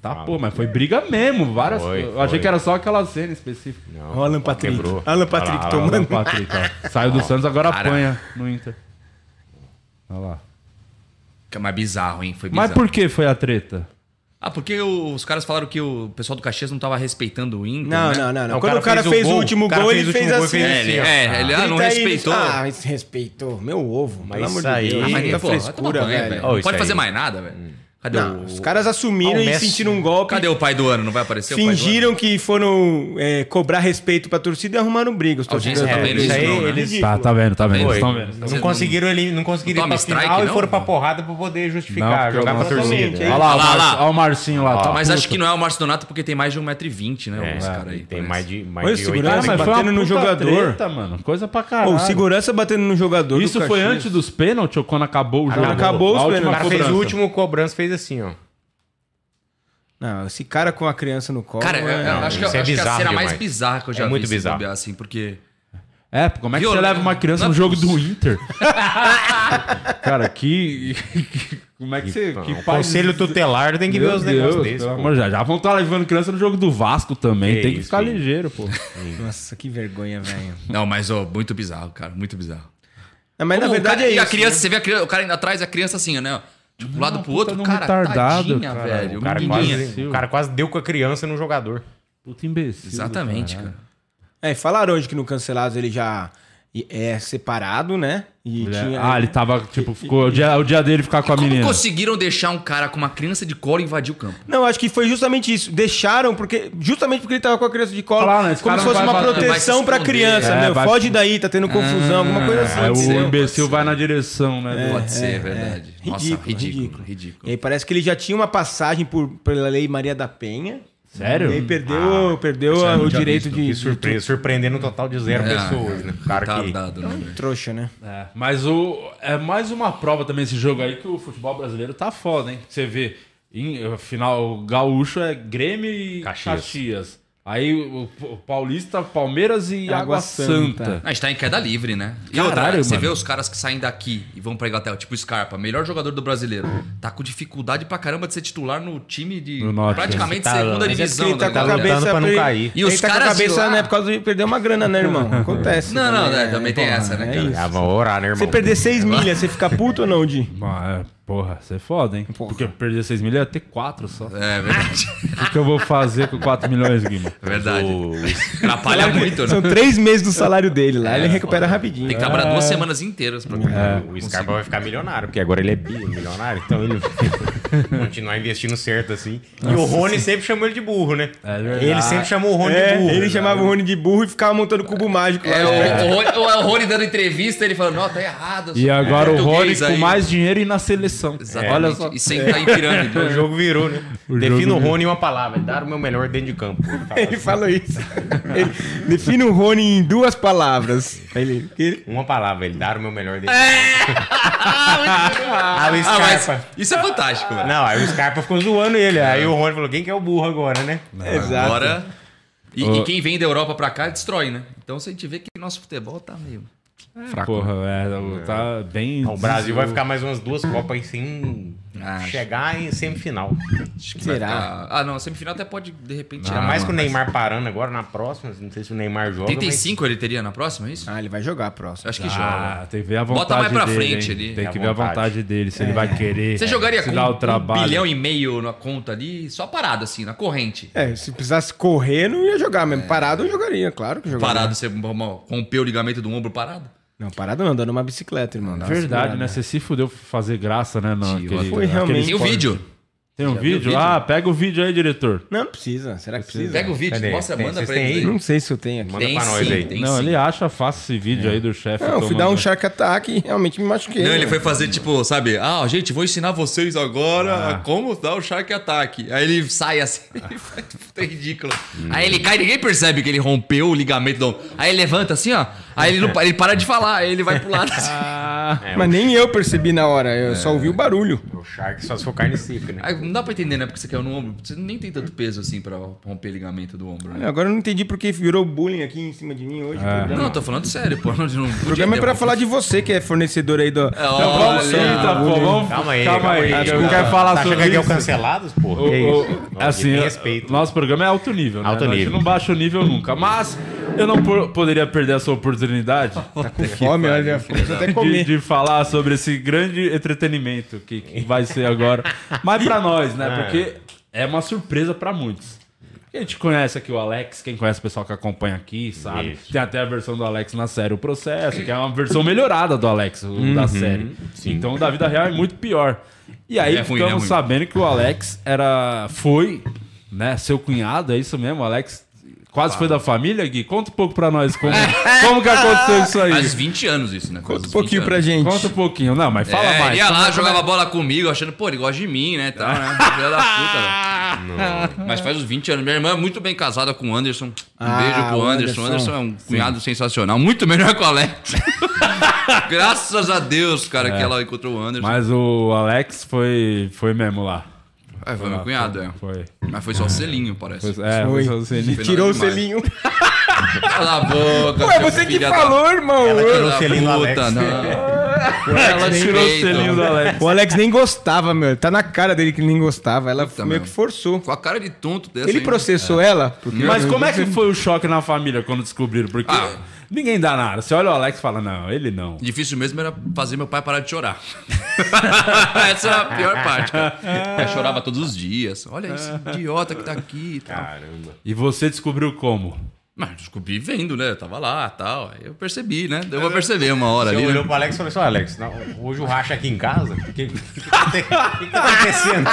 Tá, pô, mas foi briga mesmo. Várias, Foi, eu achei foi. que era só aquela cena específica. Não, Alan Patrick. Quebrou. Alan Patrick tomando. Alan Patrick, ó. Saiu do Santos, agora Cara. apanha no Inter. Olha lá. Que é mais bizarro, hein? Foi bizarro. Mas por que foi a treta? Ah, porque os caras falaram que o pessoal do Caxias não tava respeitando o Inter. Não, né? não, não, não. Quando cara o cara fez o fez o gol, último gol, fez ele fez último gol, assim. fez É, ele, é, ele ah, não respeitou. Ah, esse respeitou. Meu ovo. Mas pelo amor isso de aí- Deus. Ah, mas, muita pô, tomar frescura, banho, velho. Ó, Não pode aí. fazer mais nada, velho. Cadê Não, o... os caras assumiram o e sentiram um golpe. Cadê o pai do ano? Não vai aparecer o pai do ano? Fingiram que foram é, cobrar respeito pra torcida e arrumaram briga. Os torcedores. tá vendo isso aí, não, né? eles-. Tá, tá vendo, tá vendo. Foi. Estão vendo. Não conseguiram, ele não conseguiram não ir pra final strike, e não? foram pra porrada pra poder justificar, porque jogar eu pra não- torcida. Olha lá, Olha o lá, Marcinho, lá. olha o Marcinho lá. tá Mas acho puto. que não é o Márcio Donato porque tem mais de 1,20m, né? É, os caras aí. tem parece. mais de, mais Olha de o segurança, Cara, 80 mas foi uma batendo no jogador. treta, mano. Coisa pra caralho. o segurança batendo no jogador. do Isso foi antes dos pênaltis ou quando acabou o jogo? Acabou os pênaltis. cara fez o último cobrança, fez assim, ó. Não, esse cara com a criança no colo. Cara, é- Não, acho, que, isso é acho que é a bizarro cena mais demais. bizarra que eu já É vi. muito se bizarro. bobear, assim, porque... É, como é que Viol- você leva uma criança no é jogo do. Inter? Cara, que. como é que você. Que o pai- conselho tutelar tem que ver Meu os negócios Deus, desses. pelo pô. amor de Deus. Já vão estar levando criança no jogo do Vasco também. Que Tem que isso, ficar filho. ligeiro, pô. Nossa, que vergonha, velho. Não, mas ó, muito bizarro, cara. Muito bizarro. Não, Mas na Como o verdade cara- é E a isso. criança, né? você vê a criança, o cara indo atrás, a criança assim, né? ó, De um lado pro outro, cara, retardado, tadinha, cara. velho. O cara, quase, o cara quase deu com a criança no jogador. Puta imbecil. Exatamente, caralho. cara. É, falaram hoje que no Cancelados ele já é separado, né? E Ele é- tinha... Ah, ele tava, tipo, ficou o dia, o dia dele ficar com a Como menina. conseguiram deixar um cara com uma criança de colo invadir o campo? Não, acho que foi justamente isso. Deixaram, porque justamente porque ele tava com a criança de colo, Falaram, esse como se fosse vai uma proteção vai pra criança, É, meu. vai- Foge daí, tá tendo confusão, alguma coisa assim. Aí Pode o ser, imbecil vai ser. na direção, né? do- Pode ser, verdade. Nossa, Ridículo, ridículo, ridículo. ridículo. E aí parece que ele já tinha uma passagem por, pela lei Maria da Penha. Sério? E aí perdeu, perdeu isso aí eu a- não o direito visto. de, Que de surpreendendo um total de zero É, pessoas, né? O cara que... Retardado, né, velho? trouxa, né? É, mas o, é mais uma prova também esse jogo aí que o futebol brasileiro tá foda, hein? Você vê, em, final, o gaúcho é Grêmio e Caxias. Caxias. Aí o, Paulista, Palmeiras e Água Água, Santa. Santa. A gente tá em queda livre, né? E Caralho, outra, você mano. vê os caras que saem daqui e vão pra Inglaterra, tipo o Scarpa, melhor jogador do brasileiro. Tá com dificuldade pra caramba de ser titular no time de No norte, praticamente né? Tá- segunda é divisão. ele tá da com a cabeça pra não cair. E ele os tá com a caras de cabeça, lá- né, por causa de perder uma grana, né, irmão? Acontece. Não, não, né, também tem essa, né, é cara? isso. Ah, vamos orar, né, irmão? Você perder 6 milhas, você fica puto ou não, Di? É, Porra, você é foda, hein? Porra. Porque perder 6 milhões ia ter 4 só. É verdade. O que eu vou fazer com 4 milhões, Guima? É verdade. O- Atrapalha muito, né? São três meses do salário dele lá, ele recupera rapidinho. Tem que trabalhar duas semanas inteiras pra O Scarpa vai ficar milionário, porque agora ele é bilionário, então ele vai continuar investindo certo assim. E o Rony sempre chamou ele de burro, né? É verdade. Ele sempre chamou o Rony É, de burro. ele chamava o Rony de burro e ficava montando cubo mágico lá. É, o, o, Rony, o Rony dando entrevista, ele falando, não, tá errado. E agora o Rony Português com aí. mais dinheiro e na seleção. Exatamente. Olha só. E sem cair em pirâmide. O jogo virou, né? O Defina o. Rony em uma palavra. Dar o meu melhor dentro de campo. Ele fala Ele assim. falou isso. Ele define o Rony em duas palavras. Ele, ele- Uma palavra, ele dar o meu melhor dentro de campo. Ah, o Ah, isso é fantástico, velho. Não, aí o Scarpa ficou zoando ele. Aí o Rony falou: quem que é o burro agora, né? Exato. Agora... E, e quem vem da Europa pra cá destrói, né? Então se a gente vê que nosso futebol tá meio... Fraco. Porra, é, o- tá bem. O Brasil vai ficar mais umas duas Copas aí sem Ah, chegar em semifinal. Acho Será? ficar- Ah, não, semifinal até pode, de repente... Ainda mais mas- com o Neymar parando agora na próxima. Não sei se o Neymar joga. 35 ele teria na próxima, é isso? Ah, ele vai jogar a próxima. Acho que joga. Ah, tem que ver a vontade Bota mais pra dele, frente hein? ali. Tem É que a ver a vontade. dele, se ele vai querer. Você jogaria se com dar o um trabalho. bilhão e meio na conta ali, só parado assim, na corrente. É, se precisasse correr, não ia jogar mesmo. Parado eu jogaria, claro que jogaria. Parado, você rompeu o ligamento do ombro parado? Não, parado não, andando uma bicicleta, irmão. dá Verdade, segurada. né? Você se fudeu fazer graça, né? Não, Tio, aquele, foi realmente- Tem o vídeo. Tem um vídeo? vídeo? Ah, pega o vídeo aí, diretor. Não, não precisa. Será que precisa? Pega o vídeo, Cadê? mostra, Tem- manda pra aí? aí. Não sei se eu tenho aqui. Manda Tem pra nós sim, aí. não, sim. ele acha fácil esse vídeo aí do chefe. Não, eu fui dar um Shark Attack e realmente me machuquei. Não, ele né? foi fazer tipo, sabe? Ah, gente, vou ensinar vocês agora Ah. a como dar o Shark Attack. Aí ele sai assim, ele faz puta ridículo. Aí ele cai, ninguém percebe que ele rompeu o ligamento do. Aí ele levanta assim, ó. Aí ele, não, ele para de falar, aí ele vai pro lado assim. Ah, É, Mas nem eu percebi na hora, eu só ouvi o barulho. O Shark só se for carne seca, né? Aí não dá pra entender, né? Porque você caiu no ombro. Você nem tem tanto peso assim pra romper ligamento do ombro, né? Agora eu não entendi porque virou bullying aqui em cima de mim hoje. É. o programa. Não, eu tô falando sério, pô. Não, não O programa é pra falar de você, que é fornecedor aí do. É, Então vamos sim, tá bom. Vamos, Calma aí, calma aí. calma aí. Eu quero falar tá sobre achando que é o isso. cancelados, pô? O- Que o- isso? assim, o- respeito. nosso programa é alto nível, né? Alto A gente nível. não baixa o nível nunca. Mas eu não por- poderia perder essa oportunidade Tá com fome, olha, até de, de falar sobre esse grande entretenimento que, que vai ser agora. Mas pra nós, né? Ah. Porque é uma surpresa pra muitos. A gente conhece aqui o Alex, quem conhece o pessoal que acompanha aqui, sabe? Isso. Tem até a versão do Alex na série O Processo, que é uma versão melhorada do Alex, Uhum. da série. Então o da vida real é muito pior. E aí É ruim, ficamos é sabendo que o Alex era. foi, né, seu cunhado, é isso mesmo? O Alex quase foi da família, Gui? Conta um pouco pra nós como, como que aconteceu isso aí. Faz 20 anos isso, né? Conta um pouquinho pra gente. Conta um pouquinho. Não, mas fala é, mais. Ele ia lá, é- jogava bola comigo, achando, pô, ele gosta de mim, né? Tal, né? Filha da puta, velho. Mas faz uns 20 anos. Minha irmã é muito bem casada com o Anderson. Um Ah, beijo pro Anderson. O Anderson. Anderson é um cunhado sensacional. Muito melhor que o Alex. Graças a Deus, cara, que ela encontrou o Anderson. Mas o Alex foi, foi mesmo lá. É, foi meu cunhado, é. Foi. Mas foi só o selinho, parece. Foi, é, Foi. foi só o selinho. Foi Tirou o selinho. Cala a boca. Ué, você que filho da- falou, irmão. Ela tirou o da selinho do Alex. não. Ela tirou o selinho do Alex. O Alex nem gostava, meu. Tá na cara dele que ele nem gostava. Ela Puta, meio meu. que forçou. Com a cara de tonto dessa Ele aí. processou ela? Porque Mas como é que foi o choque na família quando descobriram? Porque Ah. Ninguém dá nada. Você olha o Alex e fala, não, ele não. Difícil mesmo era fazer meu pai parar de chorar. Essa era a pior parte, cara. Eu chorava todos os dias. Olha esse idiota que tá aqui e tal. Caramba. E você descobriu como? Mas descobri vendo, né? Eu tava lá e tal. Aí eu percebi, né? Deu pra perceber uma hora Você ali. olhou Né? pro Alex e falou assim: "Ó, Alex, não, hoje o racha aqui em casa? O que, que, que, que, tá- que que tá acontecendo?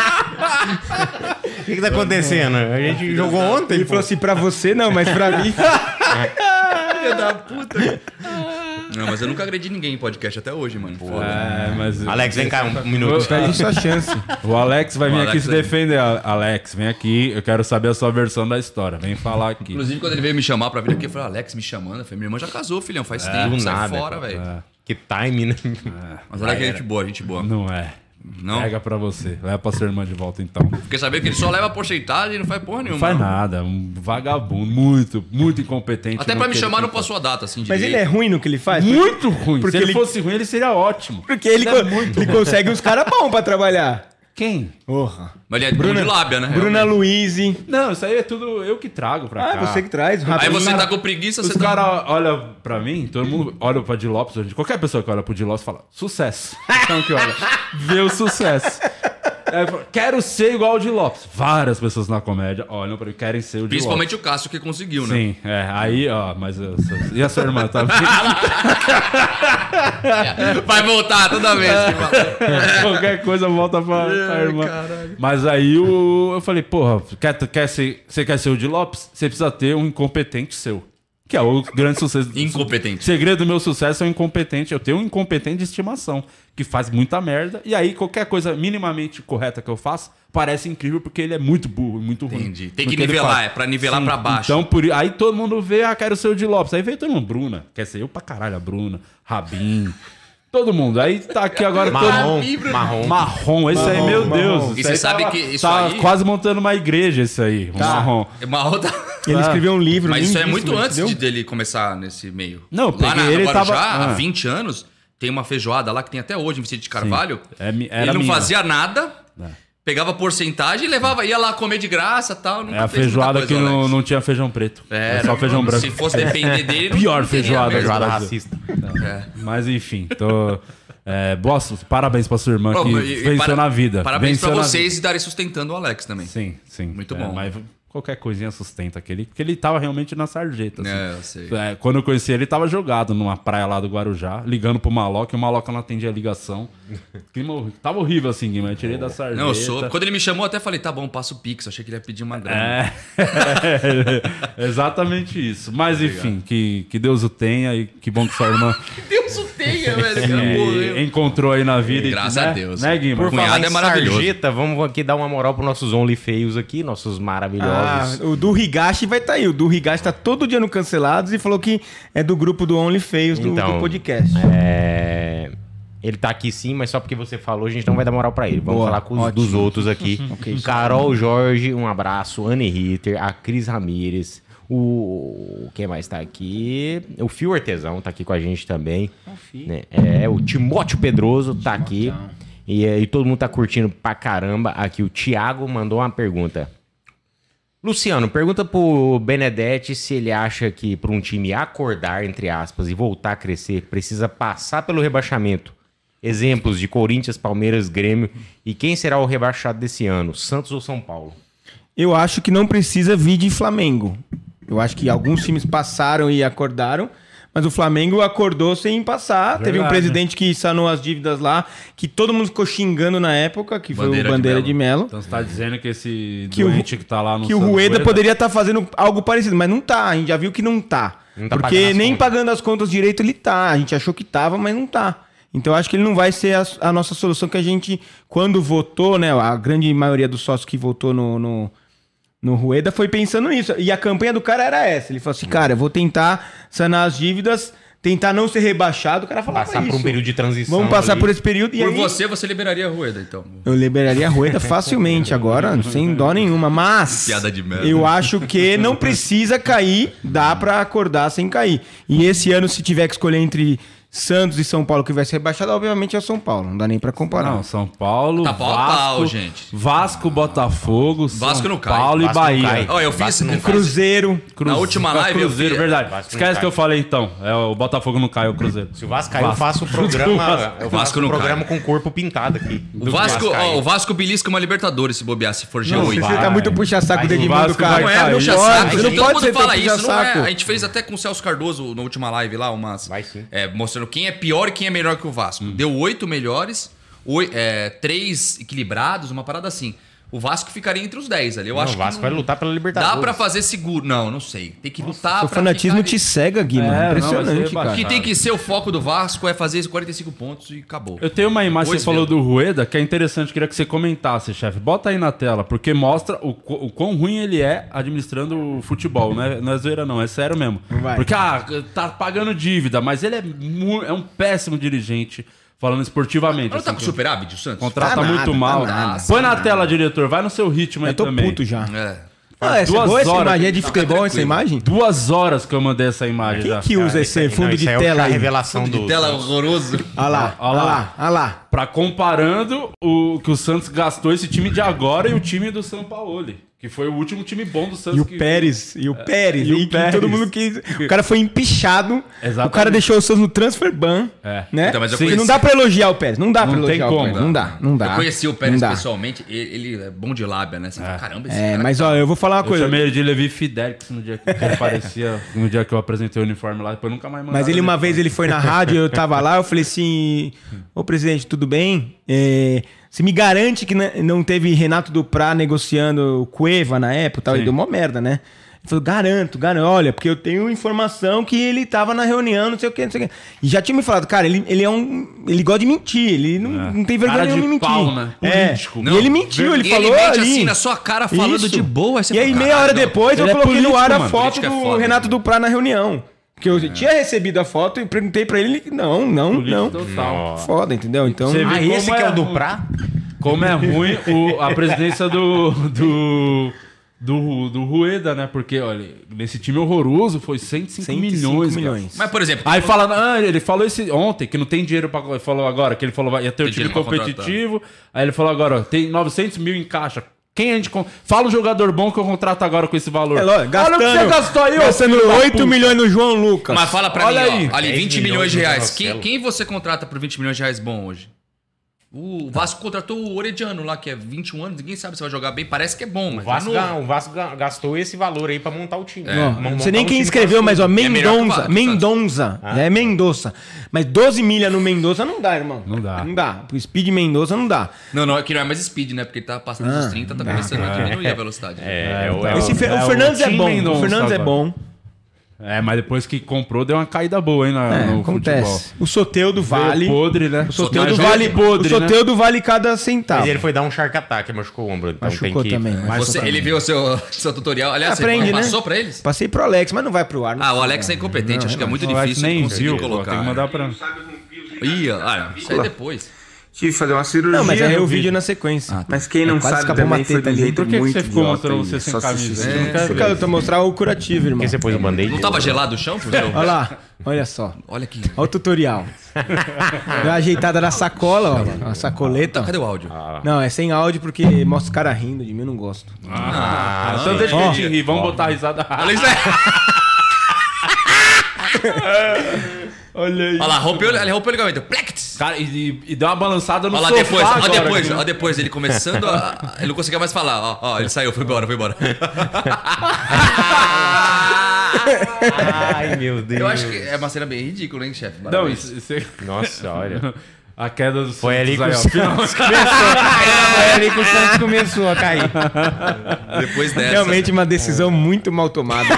O que, que tá acontecendo? A gente jogou ontem. Ele pô. falou assim, pra você não, mas pra mim... Filha da puta. Não, mas eu nunca agredi ninguém em podcast até hoje, mano. Foda. É, mas. Alex, vem cá, um, um minuto. Perde sua chance. O Alex vai O vir Alex aqui se aí. defender. Alex, vem aqui. Eu quero saber a sua versão da história. Vem falar aqui. Inclusive, quando ele veio me chamar pra vir aqui, eu falei, Alex me chamando. Eu falei, minha irmã já casou, filhão, faz tempo, do sai nada, fora, velho. É, Que time, né? Mas olha que gente boa, gente boa. não é. Não? Pega pra você. Leva pra sua irmã de volta então. Fiquei sabendo que ele só leva porcentagem e não faz porra nenhuma. Não faz nada. Um vagabundo. Muito, muito incompetente. Até pra me chamar, não passou a data, assim, Mas ele é ruim no que ele faz? Muito ruim. Porque Se ele, ele- fosse ruim, ele seria ótimo. Porque ele, Ele é co- muito ele consegue uns caras bons pra trabalhar. Quem? Porra. Mas ele é Bruna, de lábia, né? Bruna Luiz. Não, isso aí é tudo eu que trago pra Ah, cá. você que traz. Aí você tá com preguiça, Os você tá... caras olham pra mim, todo mundo olha pra Di Lopes hoje. Qualquer pessoa que olha pro Di Lopes fala, sucesso. Então que olha, vê o sucesso. Aí fala, quero ser igual o Di Lopes. Várias pessoas na comédia olham pra mim, querem ser o Di Principalmente o Cássio que conseguiu, Lopes. né? Sim, é. Aí, ó, mas. eu E a sua irmã, tá? Vai voltar toda vez. fala. Qualquer coisa volta pra, pra irmã. Mas aí o, eu falei, porra, quer, quer ser, você quer ser o Di Lopes? Você precisa ter um incompetente seu. Que é o grande sucesso. Incompetente. O segredo do meu sucesso é o incompetente. Eu tenho um incompetente de estimação, que faz muita merda. E aí, qualquer coisa minimamente correta que eu faço, parece incrível, porque ele é muito burro, muito ruim. Entendi. Tem que nivelar, é pra nivelar pra baixo. Então, por, aí todo mundo vê, ah, quero ser o Di Lopes. Aí veio todo mundo, Bruna, quer ser eu pra caralho, a Bruna, Rabin, todo mundo. Aí tá aqui agora todo Marrom, marrom. Marrom, esse aí, Marrom, meu marrom. Deus. E isso você aí sabe tava- que isso tá aí- quase montando uma igreja, esse aí, o marrom. É uma outra... Ele escreveu um livro. Mas isso é muito antes de dele começar nesse meio. Não, lá na, ele, agora tava- já, há ah. 20 anos, tem uma feijoada lá que tem até hoje em Vicente de Carvalho. É era ele não minha. fazia nada, pegava porcentagem e levava, ia lá comer de graça tal. Nunca É a feijoada coisa, que não, não tinha feijão preto. É, É, só feijão branco. Se fosse depender dele. Pior feijoada. Feijoada racista. É. Mas enfim, tô. É, boa, parabéns pra sua irmã Pô, que e- e venceu para- na vida. Parabéns venceu pra vocês estarem sustentando o Alex também. Sim, sim. Muito É, bom. Mas qualquer coisinha sustenta aquele. Porque ele tava realmente na sarjeta. assim. É, eu sei. É, quando eu conheci ele, ele tava jogado numa praia lá do Guarujá, ligando pro Maloca, e o Maloca não atendia a ligação. Clima tava horrível assim, Guima. Eu tirei da sarjeta. Não, eu sou. Quando ele me chamou, eu até falei, tá bom, passa o Pix. Achei que ele ia pedir uma grana. É, exatamente isso. Mas enfim, que, que Deus o tenha e que bom que sua irmã Deus o tenha, velho. que é, encontrou aí na vida. e- Graças né? a Deus. Né, Guima? Por falar em é maravilhoso. sarjeta, vamos aqui dar uma moral pros nossos only feios aqui, nossos Ah, maravilhosos. o do Higashi vai estar tá aí. O do Higashi tá todo dia no Cancelados e falou que é do grupo do Only Feios do, Então, do podcast. É, Ele tá aqui sim, mas só porque você falou, a gente não vai dar moral pra ele. Vamos Boa, falar com os ótimo. dos outros aqui. Ok. Carol Jorge, um abraço. Anne Ritter, a Cris Ramírez. O. Quem mais tá aqui? O Fio Artesão tá aqui com a gente também. né? É, o Timóteo Pedroso tá aqui. E, e todo mundo tá curtindo pra caramba. Aqui o Thiago mandou uma pergunta. Luciano, pergunta pro Benedetti se ele acha que para um time acordar, entre aspas, e voltar a crescer, precisa passar pelo rebaixamento. Exemplos de Corinthians, Palmeiras, Grêmio. E quem será o rebaixado desse ano? Santos ou São Paulo? Eu acho que não precisa vir de Flamengo. Eu acho que alguns times passaram e acordaram, mas o Flamengo acordou sem passar. Teve um Verdade. presidente que sanou as dívidas lá, que todo mundo ficou xingando na época, que foi Bandeira o de Bandeira de Melo. Então você tá dizendo que esse Que o- doente que tá lá no Que o Rueda poderia estar fazendo algo parecido, mas não tá. A gente já viu que não tá. Não tá pagando Porque as nem contas. pagando as contas direito ele tá. A gente achou que tava, mas não tá. Então eu acho que ele não vai ser a, a nossa solução que a gente, quando votou, né? A grande maioria dos sócios que votou no, no, no Rueda foi pensando nisso. E a campanha do cara era essa. Ele falou assim, cara, eu vou tentar sanar as dívidas, tentar não ser rebaixado. O cara falava Passar por um período de transição. Vamos passar ali. por esse período. E Por aí, você, você liberaria a Rueda, então. eu liberaria a Rueda facilmente agora, sem dó nenhuma. Mas Piada de merda. eu acho que não precisa cair, dá pra acordar sem cair. E esse ano, se tiver que escolher entre Santos e São Paulo que vai ser rebaixado, obviamente é o São Paulo. Não dá nem pra comparar. Não, São Paulo, Tá pau a Vasco, pau, gente. Vasco, Botafogo, Vasco São não cai. Paulo Vasco e não Bahia. cai. Ó, eu fiz. Vasco não eu fiz- Cruzeiro. Cruze- Na última Ah, live eu Cruzeiro, verdade. Vasco Esquece que eu falei então. É o Botafogo não cai, é o Cruzeiro. Se o Vasco cair, eu faço o programa. Eu Vasco faço um não programa cai. com o corpo pintado aqui. O Vasco, ó, o Vasco belisca uma Libertadores se bobear, se for Não, G8. você tá muito puxa-saco Vai, do o Edmundo, cara. Não é puxa Não saco, todo mundo fala isso, não é? A gente fez até com o Celso Cardoso na última live lá, umas. Vai sim. é, mostrando quem é pior e quem é melhor que o Vasco. Deu oito melhores, oi- é, três equilibrados, uma parada assim. O Vasco ficaria entre os dez ali. Eu Não, acho o Vasco que vai não- lutar pela Libertadores. Dá pra fazer seguro. Não, não sei. Tem que lutar O pra fanatismo ficar te cega, Gui, mano. É, não, vai Impressionante, ser cara. O que tem que ser o foco do Vasco é fazer esses 45 pontos e acabou. Eu tenho uma imagem, Pois você falou mesmo. do Rueda, que é interessante, queria que você comentasse, chefe. Bota aí na tela, porque mostra o, o quão ruim ele é administrando o futebol, né? Não é zoeira não, é sério mesmo. Vai. Porque, ah, tá pagando dívida, mas ele é, é um péssimo dirigente, falando esportivamente. Mas não tá assim, com superávit, o Santos? Contrata Tá nada, muito tá mal. nada. Põe na tela, diretor, vai no seu ritmo aí Eu tô também. puto já. É. Ah, essa é duas boa essa horas. imagem? É de Tá futebol essa tranquilo. imagem? Duas horas que eu mandei essa imagem Quem que usa esse fundo Não, de é tela aí? revelação De do. tela horroroso. Olha lá, Olha olha lá. lá, olha lá. Pra comparando o que o Santos gastou esse time de agora e o time do São Paulo. Que foi o último time bom do Santos. E o que- Pérez, e o Pérez, e o que Pérez. todo mundo quis. O cara foi empichado. Exatamente. O cara deixou o Santos no transfer ban. É. Né? Então, mas eu conheci- não dá pra elogiar o Pérez. Não dá pra Não tem elogiar o como. Pérez. Não dá, não dá. Eu conheci o Pérez pessoalmente, ele, ele é bom de lábia, né? Você fala, caramba, esse É, cara mas tá- ó, eu vou falar uma Eu coisa. chamei ele de Levi Fidelix no dia que ele aparecia, no dia que eu apresentei o uniforme lá, depois nunca mais mandaram Mas ele uma vez ele foi na rádio, eu tava lá, eu falei assim: Ô presidente, tudo bem? É, você me garante que não teve Renato Duprá negociando o Cueva na época e tal? Sim. E deu uma merda, né? Ele falou, garanto, garanto. Olha, porque eu tenho informação que ele tava na reunião, não sei o quê, não sei o quê. E já tinha me falado, cara, ele, ele é um. Ele gosta de mentir, ele não, não tem vergonha Cara de mentir. pau, né? É. Político. E ele mentiu, ele falou. mente ali. assim na sua cara, falando Isso. de boa. E aí, meia hora "Caralho, não." depois, eu Ele é coloquei no político, ar a mano. foto é do foda, Renato né? Duprá na reunião. Porque eu tinha recebido a foto e perguntei pra ele, não, não, não. total. Foda, entendeu? Então, Você vê Ah, como esse que é o ruim. Duprá? Como é ruim o- a presidência do, do, do, do Rueda, né? Porque, olha, nesse time horroroso foi 105, 105 milhões. milhões. Mas, por exemplo, Aí fala, ah, ele falou esse ontem que não tem dinheiro pra. Ele falou agora que ele falou ia ter o time pra competitivo. Aí ele falou agora, ó, tem 900 mil em caixa. Quem a gente. con- Fala o jogador bom que eu contrato agora com esse valor. É lógico, Olha o que você gastando, gastou aí, ô gastando filho da 8 puta. milhões no João Lucas. mas fala pra Olha mim, aí. ó, ali 10 20 milhões milhões de reais. Quem, quem você contrata por 20 milhões de reais bom hoje? O Vasco contratou o Orediano lá, que é 21 anos, ninguém sabe se vai jogar bem, parece que é bom, O mas Vasco, é o Vasco ga- gastou esse valor aí pra montar o time. Mon- não montar sei nem quem escreveu, mas ó, o Mendonça. Vasco, Mendonça. É Mendonça. Mas 12 milha no Mendonça não dá, irmão. Não dá. Não dá. O Speed Mendonça não dá. Não, não, é que não é mais speed, né? Porque ele tá passando dos 30, tá começando a diminuir a velocidade. É, é, o- É, é, Esse o- é o o Fernandes é bom. O Fernandes é bom. É, mas depois que comprou, deu uma caída boa, hein, na, É, no futebol. acontece. O Soteudo vale. Veio podre, né? O Soteudo vale. podre, o né? Soteudo vale cada centavo. Mas ele foi dar um shark attack, machucou o ombro. Então Machucou tem que... também. Mas Você, ele viu o seu, seu tutorial. Aliás, Aprende, você né? passou pra eles? Passei pro Alex, mas não vai pro ar. não Ah, o. Alex é incompetente, acho que é muito difícil nem conseguir viu, colocar. tem que mandar pra... Ih, olha, isso aí depois. Tive que fazer uma cirurgia. Não, mas é no o vídeo na sequência. Mas quem não É, sabe uma também foi de um jeito Por que que muito você ficou mostrando você sem só camisa? não quer Eu quero te mostrar o curativo, irmão. Por que você pôs o band-aid? Não tava gelado o chão, professor? Olha lá, olha só. Olha aqui. Olha o tutorial. Deu uma ajeitada na sacola, ó. A sacoleta. ó. Cadê o áudio? Não, é sem áudio porque mostra os caras rindo de mim, eu não gosto. Ah, então deixa a gente rir, vamos botar a risada. Olha isso aí. Olha aí. Olha lá, rompeu, ele rompeu o ligamento. Plect! Cara, e, e- deu uma balançada no Olha lá sofá depois, olha depois, olha depois, ele começando a. Ele não conseguia mais falar. Ó, ó, ele saiu, foi embora, foi embora. Ai, meu Deus. Eu acho que é uma cena bem ridícula, hein, chefe? Não, isso, isso é- Nossa, olha. A queda do Foi ali que Santos o. Santos começou. Foi ali que o Santos começou a cair. Depois dessa. Realmente uma decisão muito mal tomada.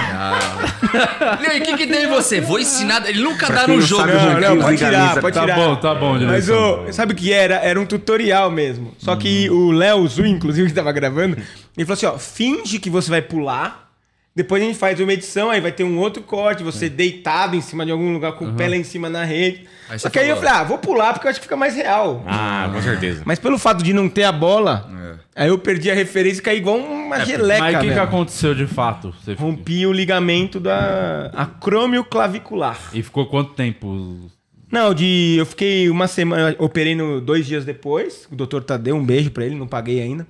E aí, o que, que tem em você? Vou ensinar. Ele nunca dá no não jogo. Não, não, pode tirar, pode Tá tirar. bom, tá bom, Mas direção. o, sabe o que era? Era um tutorial mesmo. Só que o Léo Zu, inclusive, que tava gravando, ele falou assim: ó, finge que você vai pular. Depois a gente faz uma edição, aí vai ter um outro corte, você deitado em cima de algum lugar com o pé lá em cima na rede. Aí Só você que aí eu falou. falei, ah, vou pular porque eu acho que fica mais real. Ah, com certeza. Mas pelo fato de não ter a bola, aí eu perdi a referência e caí igual uma geleca, Mas o que, que velho. aconteceu de fato? Você Rompi o ligamento da acrômio clavicular. E ficou quanto tempo? Não, de eu fiquei uma semana, operei no dois dias depois. O doutor Tadeu, um beijo pra ele, não paguei ainda.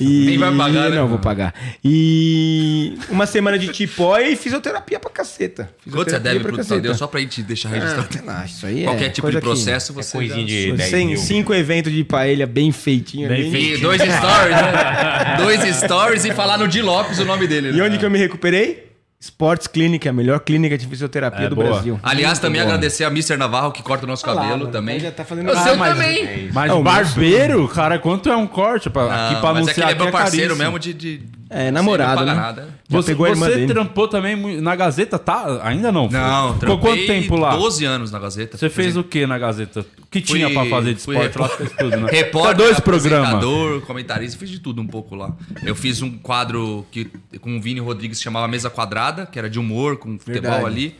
E... Nem vai pagar, né? Não, vou pagar. E uma semana de tipó e fisioterapia pra caceta. Quanto você deve pro caceta. Tadeu só pra gente deixar registrado? Ah, isso aí é Qualquer tipo coisa de que- processo, É você. coisinha dá- de 10 Cem- mil. cinco eventos de paella bem feitinho. Bem feitinho. E dois stories, né? dois stories e falar no Di Lopes o nome dele. E né? onde que eu me recuperei? Sports Clinic, a melhor clínica de fisioterapia É, do boa. Brasil. Aliás, também agradecer a Mr. Navarro que corta o nosso Olha lá, cabelo mano, também. Já tá fazendo O seu mas- também. Mas É, o barbeiro, cara, quanto é um corte? Pra, aqui Não, pra mas é que anunciar ele é meu aqui parceiro mesmo de. de... É, namorado, Sem né? nada. Você, pegou a irmã você dele. trampou também na Gazeta, tá? Ainda não? Não, Ficou quanto tempo lá? 12 anos na Gazeta. Você fez o que na Gazeta? O que Fui- tinha pra fazer de esporte? Lá fez tudo, né? Repórter, dois programas. comentarista, fiz de tudo um pouco lá. Eu fiz um quadro que, com o Vini Rodrigues que chamava Mesa Quadrada, que era de humor, com futebol Verdade. ali.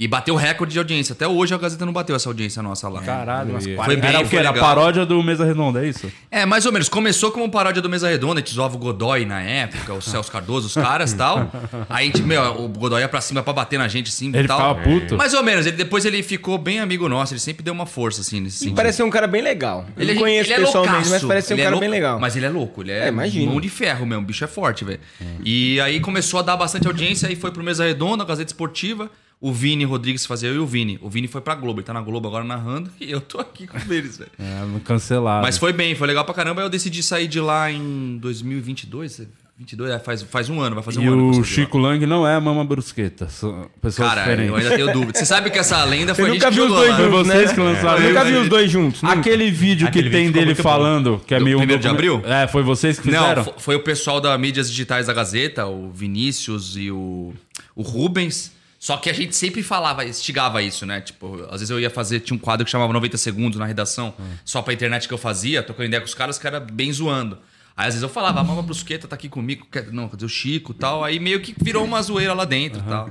E bateu recorde de audiência. Até hoje a Gazeta não bateu essa audiência nossa lá. Caralho, e- Foi bem, era foi Era paródia do Mesa Redonda, é isso? É, mais ou menos. Começou como paródia do Mesa Redonda, a gente zoava o Godoy na época, o Celso Cardoso, os caras e tal. Aí a gente, meu, o Godoy ia pra cima pra bater na gente assim e Ele tal. ficava puto. Mais ou menos. Ele, depois ele ficou bem amigo nosso, ele sempre deu uma força, assim, nesse sentido. parece ser um cara bem legal. Eu Ele, não conheço ele é pessoalmente, mas loucaço. parece ser um Ele é cara louco, bem legal. Mas ele é louco, ele é, É, imagino. mão de ferro mesmo, o bicho é forte, velho. E aí começou a dar bastante audiência, aí foi pro Mesa Redonda, Gazeta Esportiva. O Vini Rodrigues fazia eu e o Vini. O Vini foi pra Globo, ele tá na Globo agora narrando e eu tô aqui com eles, velho. É, cancelado. Mas foi bem, foi legal pra caramba. Eu decidi sair de lá em 2022. 22, é, faz, faz um ano, vai fazer um E ano. eu o. Chico Lang não é a Mama Brusqueta. São pessoas Cara, diferentes. eu ainda tenho dúvida. Você sabe que essa lenda foi a nunca viu os dois lá. Foi juntos, vocês né? que lançaram Eu nunca vi os dois juntos. nunca. Aquele vídeo Aquele que tem vídeo ficou dele muito bom. falando, que é Do meio. um primeiro de document- abril? É, foi vocês que fizeram? Não, fo- foi o pessoal da mídias digitais da Gazeta, o Vinícius e o, o Rubens. Só que a gente sempre falava, instigava isso, né? Tipo, às vezes eu ia fazer, tinha um quadro que chamava 90 segundos na redação, só pra internet que eu fazia, trocando ideia com os caras, que era bem zoando. Aí às vezes eu falava, a Mama Brusqueta tá aqui comigo, quer- não, cadê o Chico e tal? Aí meio que virou uma zoeira lá dentro e tal.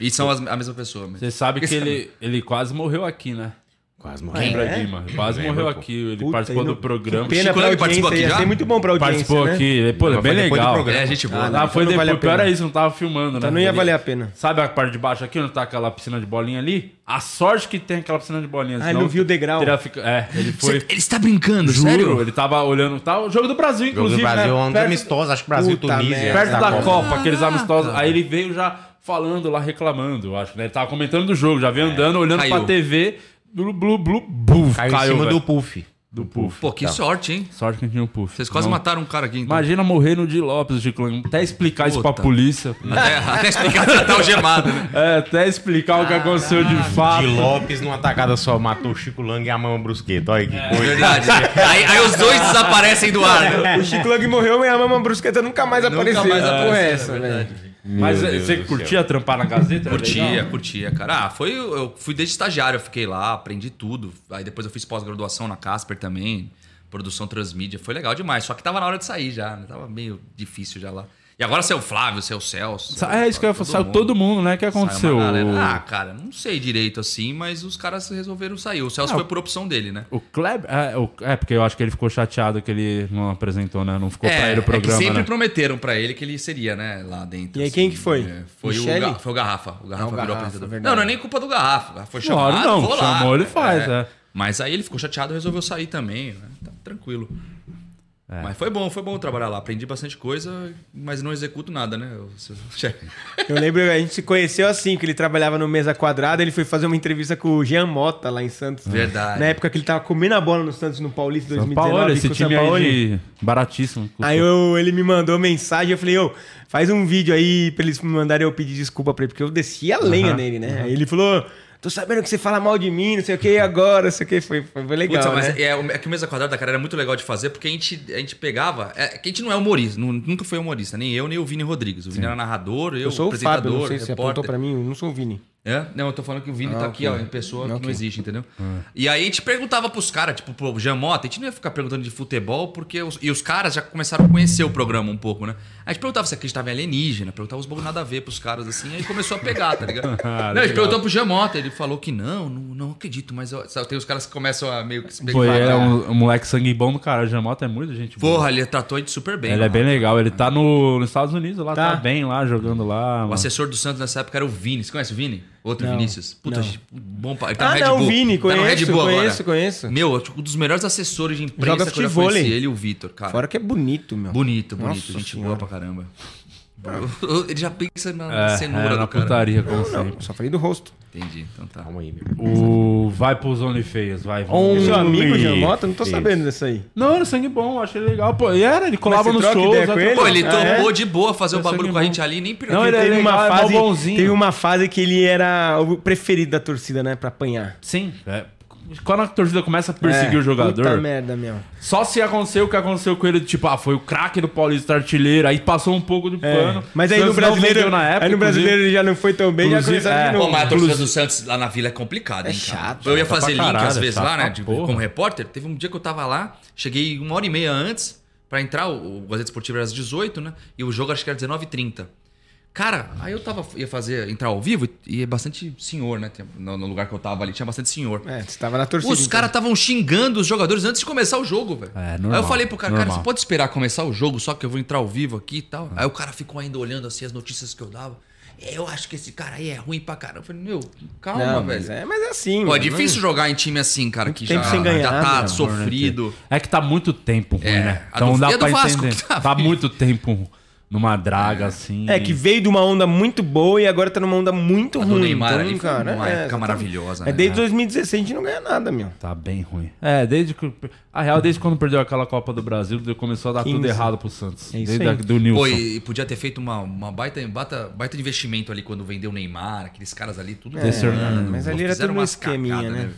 E são as- a mesma pessoa mesmo. Você sabe que ele, ele quase morreu aqui, né? Quase morreu. Lembra, é? Guima? Quase Lembro, morreu pô. aqui. Ele Puta, participou não- do programa. Pena Chico Lang participou aqui já? muito bom pra audiência, Participou né? aqui. Pô, é bem legal. É, gente boa. Ah, né? Ah, foi não depois. vale a pior é isso, não tava filmando, Então né? não ia valer a pena. Sabe a parte de baixo aqui, onde tá aquela piscina de bolinha ali? A sorte que tem aquela piscina de bolinha. Ah, ele não viu o degrau. fica- É, ele foi. Cê- ele está brincando, Juro, sério? ele tava olhando. Tá, o jogo do Brasil, Jogo do inclusive. Brasil é né? perto, amistosos, acho que Brasil e Puta Tunísia. merda. perto da Copa. Aqueles amistosos. Aí ele veio já falando lá, reclamando, eu acho. Né? Ele tava comentando do jogo, já veio andando, olhando caiu. pra TV. Blu, blu, blu, blu, Caiu, em cima velho. do Puff. do Puff. Pô, que sorte, hein? Sorte que não tinha o Puff. Vocês quase Não. mataram um cara aqui, então. Imagina morrer no Di Lopes, Chico Lang. Até explicar isso pra Puta. polícia. Até, até explicar que tá algemado, né? É, até explicar o que aconteceu de fato. De Lopes, numa tacada só, matou o Chico Lang e a Mama Brusqueta. Olha que É coisa. verdade. aí, aí os dois desaparecem do ar. né? O Chico Lang morreu e a Mama Brusqueta nunca mais Nunca apareceu. mais porra apareceu, é é essa, verdade. velho? Mas Meu eh, Deus você do céu. curtia trampar na Gazeta? Curtia, curtia, cara. Ah, foi. Eu fui desde estagiário, eu fiquei lá, aprendi tudo. Aí depois eu fiz pós-graduação na Casper também, produção transmídia. Foi legal demais. Só que tava na hora de sair já, né? Tava meio difícil já lá. E agora seu Flávio, seu Celso. Sa- É isso que eu ia falar. Saiu todo mundo, né? O que Saiu aconteceu? Ah, cara, não sei direito assim, mas os caras resolveram sair. O Celso Ah, foi por opção dele, né? O Kleber. É, o- é, porque eu acho que ele ficou chateado que ele não apresentou, né? Não ficou pra ele o é que programa, sempre né? prometeram pra ele que ele seria, né, lá dentro. E aí, quem que foi? É, foi, o, Michele? Foi o Garrafa. O Garrafa Ah, o virou Garrafa, apresentador. verdade. Não, não é nem culpa do Garrafa. O Garrafa foi Claro, chamado, não, vou lá. chamou, ele faz, é. Mas aí ele ficou chateado e resolveu sair também, né? Tá tranquilo. É. Mas foi bom, foi bom trabalhar lá. Aprendi bastante coisa, mas não executo nada, né? Eu- seu chefe. Eu lembro, a gente se conheceu assim, que ele trabalhava no Mesa Quadrada, ele foi fazer uma entrevista com o Jean Mota lá em Santos. Verdade. Na época que ele tava comendo a bola no Santos, no Paulista São 2019. Paulo, esse time aí de baratíssimo. Aí eu- ele me mandou mensagem, eu falei, ô, faz um vídeo aí pra eles me mandarem eu pedir desculpa pra ele, porque eu desci a lenha Aham, nele, né? Aí ele falou, tô sabendo que você fala mal de mim, não sei o que, e agora, não sei o que, foi, foi, foi legal, Putz, né? é, é que o Mesa Quadrada, cara, era muito legal de fazer, porque a gente, a gente pegava. É, que a gente não é humorista, nu- nunca foi humorista, nem eu, nem o Vini Rodrigues. O Vini era narrador, eu, Eu sou o apresentador, Fábio, não sei se você repórter. apontou pra mim, eu não sou o Vini. É? Não, eu tô falando que o Vini Ah, tá aqui, ó, em pessoa que Ok. não existe, entendeu? E aí a gente perguntava pros caras, tipo, pro Jean Mota, a gente não ia ficar perguntando de futebol, porque os, e os caras já começaram a conhecer o programa um pouco, né? A gente perguntava se acreditava em alienígena, perguntava os bagulho nada a ver pros caras assim, aí começou a pegar, tá ligado? Ah, não, a gente legal. perguntou pro Jean Mota, ele falou que não, não, não acredito, mas eu- sabe, tem os caras que começam a meio que se Foi, é um, um moleque sangue bom do cara. O Jamota é muito gente boa. Porra, ele tratou a gente super bem. Ele é mano. bem legal. Ele tá no, nos Estados Unidos, lá tá, Tá. bem lá, jogando lá. O mano. assessor do Santos nessa época era o Vini. Você conhece o Vini? Outro Não, Vinícius. Puta, gente, bom pa- Ele tá Ah, no Red não, Bull. o Vini, tá no Red conheço, Bull conheço, agora. conheço. Meu, um dos melhores assessores de imprensa Joga que eu conheci. Ele e o Vitor, cara. Fora que é bonito, meu. Bonito, bonito. Nossa gente Senhora. boa pra caramba. Ele já pensa na É, cenoura é, na do cara. putaria, como Não, sempre. só falei do rosto. Entendi, então tá. Calma aí, meu. O Vai pros Only Feias, vai. Um- Seu amigo, Jean Mota, não tô sabendo dessa aí. Não, era sangue bom, achei legal. Pô, e era, ele colava com até- ele? Pô, ele Ah, topou é? de boa fazer o Esse é bagulho com a bom. gente ali, nem Não, perguntou. ele é teve legal, uma é fase, teve uma fase que ele era o preferido da torcida, né, pra apanhar. Sim. é. Quando a torcida começa a perseguir É, o jogador, Puta merda, meu. só se aconteceu o que aconteceu com ele, tipo, ah, foi o craque do Paulista artilheiro, aí passou um pouco de É, pano. Mas aí no brasileiro, na época, aí no brasileiro ele já não foi tão bem, já Inclusive, começaram é. de Pô, novo. mas a torcida do Santos lá na Vila é complicado, hein, É cara? chato, Eu ia fazer pra link caralho, às vezes chato lá, né? de- porra. como repórter. Teve um dia que eu tava lá, cheguei uma hora e meia antes pra entrar. O, o Gazeta Esportiva era às 18, né? E o jogo acho que era 19h30. Cara, aí eu tava, ia fazer, entrar ao vivo e é bastante senhor, né? No, no lugar que eu tava ali tinha bastante senhor. É, você tava na torcida. Os então. caras estavam xingando os jogadores antes de começar o jogo, velho. É, Aí eu falei pro cara, cara, normal. você pode esperar começar o jogo, só que eu vou entrar ao vivo aqui e tal. Aí o cara ficou ainda olhando assim as notícias que eu dava. "É, Eu acho que esse cara aí é ruim pra caramba. Eu falei, meu, calma, Não, velho. mas é, mas é assim. Pô, é difícil jogar em time assim, cara, que tempo já, sem ganhar, já tá né, sofrido. É que tá muito tempo ruim, É, né? a Então do- dá e pra Vasco entender. que tá Tá ruim. muito tempo numa draga, assim. É que veio de uma onda muito boa e agora tá numa onda muito A ruim. do Neymar então, ali cara, uma é, época maravilhosa, É né? desde 2016 a gente não ganha nada, meu. Tá bem ruim. É, desde que. A real, desde quando perdeu aquela Copa do Brasil, começou a dar 15. tudo errado pro Santos. É isso desde aí. a, do Nilson. Pô, e, e podia ter feito uma, uma baita, baita, baita de investimento ali quando vendeu o Neymar, aqueles caras ali, tudo. Pô, Hernando. mas ali era tudo um esqueminha, cagadas, né?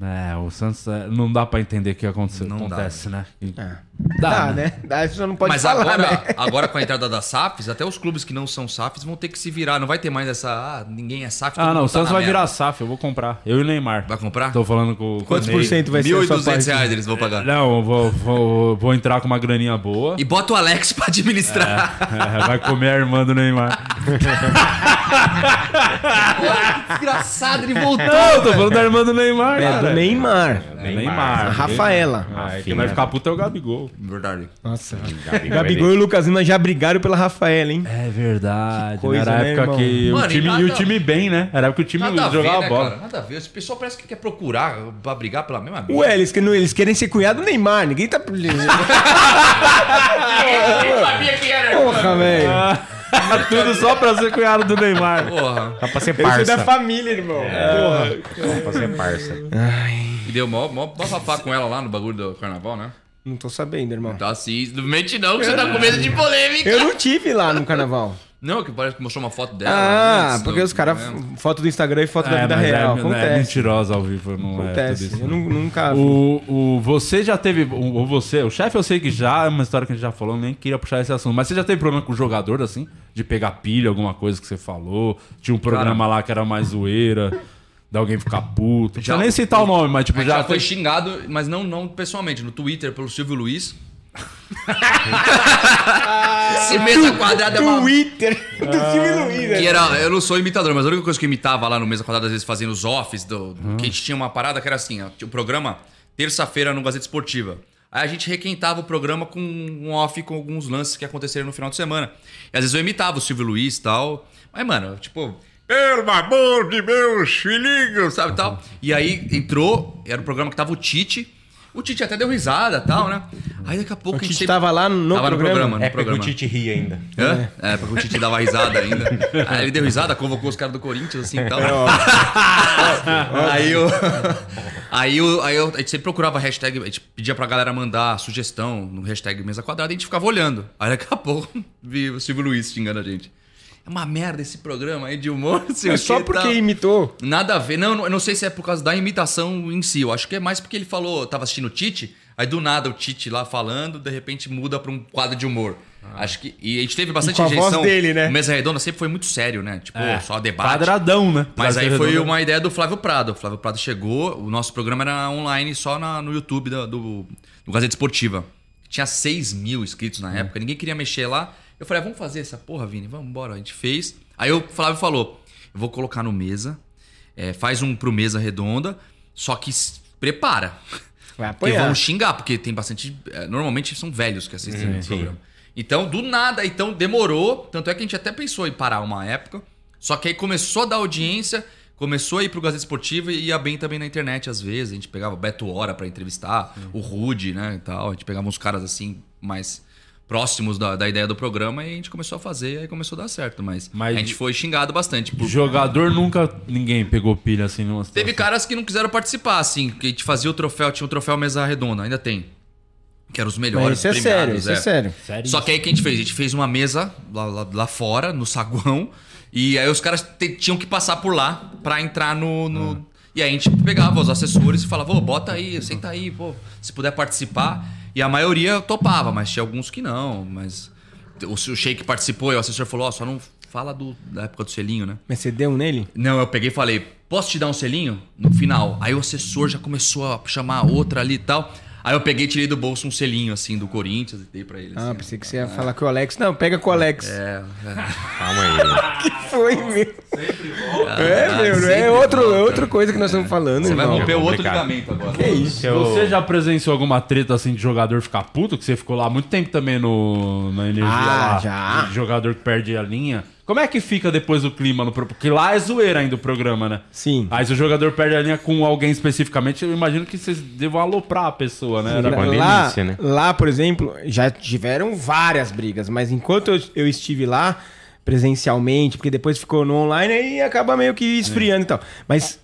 É, o Santos é, não dá pra entender o que acontece, Não dá, acontece né? E- Ah, Dá, Dá, né? né? Dá, você não pode Mas falar, agora, né? agora com a entrada das SAFs, até os clubes que não são SAFs vão ter que se virar. Não vai ter mais essa. Ah, ninguém é SAF. Ah, não, o tá Santos na vai merda. virar SAF, eu vou comprar. Eu e o Neymar. Vai comprar? Tô falando com, Quantos por cento vai ser a sua 1.200 parte? reais eles vão pagar. Não, eu vou, vou, vou entrar com uma graninha boa. E bota o Alex pra administrar. É, vai comer a irmã do Neymar. Desgraçado, ele voltou. Não, tô falando da irmã do Neymar, É cara. do Neymar. É Neymar. A Rafaela. Ah, quem filha vai ficar puto é o Gabigol. Verdade. Nossa. Gabigol, Gabigol e o Lucas Lima já brigaram pela Rafaela, hein? É verdade. Que coisa, Era a né, época irmão? que Mano, o time, e nada- e o time bem, né? Era a época que o time Nada a ver, jogava né, bola. cara? Nada a ver. Esse pessoal parece que quer procurar pra brigar pela mesma briga. Ué, eles, que não- eles querem ser cunhado do Neymar. Ninguém tá. sabia que era. Porra, velho. Tudo só pra ser cunhado do Neymar. Porra. Dá pra ser Eles são da parça. família, irmão. Porra. Dá pra ser parça. E deu mó, mó bafafá com ela lá no bagulho do carnaval, né? Não tô sabendo, irmão. Tá assim, não mente não, que você tá com medo de polêmica. Eu não tive lá no carnaval. Não, que parece que mostrou uma foto dela. Ah, antes, porque do- os caras. né? Foto do Instagram e foto da É, vida mas real. é, é Acontece. mentirosa ao vivo, não é tudo Acontece. isso. Eu nu- nunca vi. O, o, você já teve. O, você, o chefe eu sei que já, é uma história que a gente já falou, nem queria puxar esse assunto. Mas você já teve problema com o jogador, assim? De pegar pilha, alguma coisa que você falou? Tinha um programa lá que era mais zoeira, de alguém ficar puto. Não Já- nem citar o nome, mas tipo, gente já. já foi xingado, mas não, não pessoalmente, no Twitter, pelo Silvio Luiz. Esse mesa quadrada é uma... Twitter do Silvio Luiz, né? Que era, eu não sou imitador, mas a única coisa que eu imitava lá no Mesa Quadrada, às vezes fazendo os offs, do, do- que a gente tinha uma parada que era assim, ó, tinha o programa terça-feira no Gazeta Esportiva. Aí a gente requentava o programa com um off com alguns lances que aconteceram no final de semana. E às vezes eu imitava o Silvio Luiz e tal. Mas, mano, tipo, pelo amor de meus filhinhos, sabe tal. E aí entrou, era o programa que tava o Tite. O Tite até deu risada e tal, né? Aí daqui a pouco O a gente Tite sempre- tava lá no tava programa? no programa. No É porque o programa. Tite ri ainda. Hã? É, porque o Tite dava risada ainda. Aí ele deu risada, convocou os caras do Corinthians, assim e tal. aí eu. Aí, eu, aí eu, a gente sempre procurava hashtag, a gente pedia pra galera mandar sugestão no hashtag mesa quadrada e a gente ficava olhando. Aí daqui a pouco vi o Silvio Luiz xingando a gente. É uma merda esse programa aí de humor, sei É só que porque tal. imitou. Nada a ver. Não, não- eu não sei se é por causa da imitação em si. Eu acho que é mais porque ele falou, tava assistindo o Tite, aí do nada o Tite lá falando, de repente muda pra um quadro de humor. Acho que. E a gente teve bastante E com a voz rejeição. dele, né? O Mesa Redonda sempre foi muito sério, né? Tipo, É, só debate. Quadradão, né? Mas aí foi redondo. uma ideia do Flávio Prado. O Flávio Prado chegou, o nosso programa era online só na- no YouTube do, do, do Gazeta Esportiva. Tinha 6 mil inscritos na época, ninguém queria mexer lá. Eu falei, ah, vamos fazer essa porra, Vini, vamos embora. A gente fez. Aí o Flávio falou: eu vou colocar no mesa, é, faz um pro mesa redonda, só que prepara. Vai Porque apoiar. vão xingar, porque tem bastante. é, Normalmente são velhos que assistem o programa. Então, do nada, então demorou. Tanto é que a gente até pensou em parar uma época. Só que aí começou a dar audiência, começou a ir pro Gazeta Esportiva e ia bem também na internet às vezes. A gente pegava Beto Hora pra entrevistar, o Rude, né? E tal. A gente pegava uns caras assim, mais próximos da, da ideia do programa e a gente começou a fazer e aí começou a dar certo. Mas, Mas- a gente foi xingado bastante. Por... Jogador nunca ninguém pegou pilha assim numa situação. Teve caras que não quiseram participar, assim, que a gente fazia o troféu, tinha o troféu mesa redonda, ainda tem. Que eram os melhores. Mas isso é premiados, sério, isso é sério. Sério? Só que aí o que a gente fez? A gente fez uma mesa lá, lá, lá fora, no saguão, e aí os caras te- tinham que passar por lá pra entrar no. no- E aí a gente pegava os assessores e falava, ô, bota aí, senta aí, pô, se puder participar. E a maioria topava, mas tinha alguns que não. Mas o, o Sheik participou e o assessor falou, ó, só não fala do, da época do selinho, né? Mas você deu nele? Não, eu peguei e falei, posso te dar um selinho? No final. Aí o assessor já começou a chamar outra ali e tal. Aí eu peguei e tirei do bolso um selinho, assim, do Corinthians e dei pra ele. Ah, assim, pensei que você ia falar que o Alex. Não, pega com o Alex. É, Calma aí. Que foi, meu? é. É, Ah, meu, não sempre é, outro, volta. é outra coisa que nós estamos falando, Você vai irmão. romper o outro ligamento agora. Que isso? Eu- Você já presenciou alguma treta assim de jogador ficar puto? Que você ficou lá muito tempo também no, na energia Ah, lá. já. de jogador que perde a linha. Como é que fica depois o clima no Porque lá é zoeira ainda o programa, né? Sim. Aí se o jogador perde a linha com alguém especificamente, eu imagino que vocês devam aloprar a pessoa, né? Era- uma lá, delícia, né? lá, por exemplo, já tiveram várias brigas, mas enquanto eu, eu estive lá presencialmente, porque depois ficou no online, aí acaba meio que esfriando e tal. Mas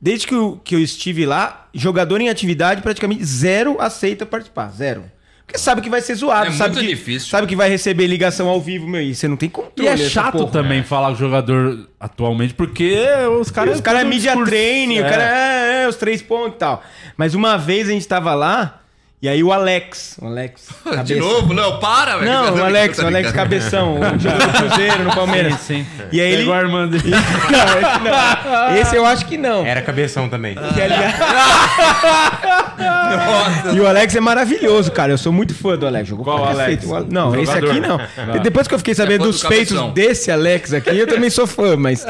desde que eu, que eu estive lá, jogador em atividade, praticamente zero aceita participar. Zero. Porque sabe que vai ser zoado, É sabe, muito que, difícil. sabe que vai receber ligação ao vivo, meu, e você não tem E controle. é dessa chato porra. também falar com o jogador atualmente, porque os caras. Os caras é discurso- training, o É. cara é, é, os três pontos e tal. Mas uma vez a gente tava lá, e aí o Alex, o Alex. De novo? Não, para, velho. Não, o Alex, o Alex Cabeção, o Cruzeiro no Palmeiras. Sim, sim. E aí ele. A irmã dele. não, esse não. Esse eu acho que não. Era cabeção também. Aliás- E o Alex é maravilhoso, cara. Eu sou muito fã do Alex. Jogou Qual Alex? Não, O esse jogador. aqui não. Ah. Depois que eu fiquei sabendo É dos do feitos desse Alex aqui, eu também sou fã, mas.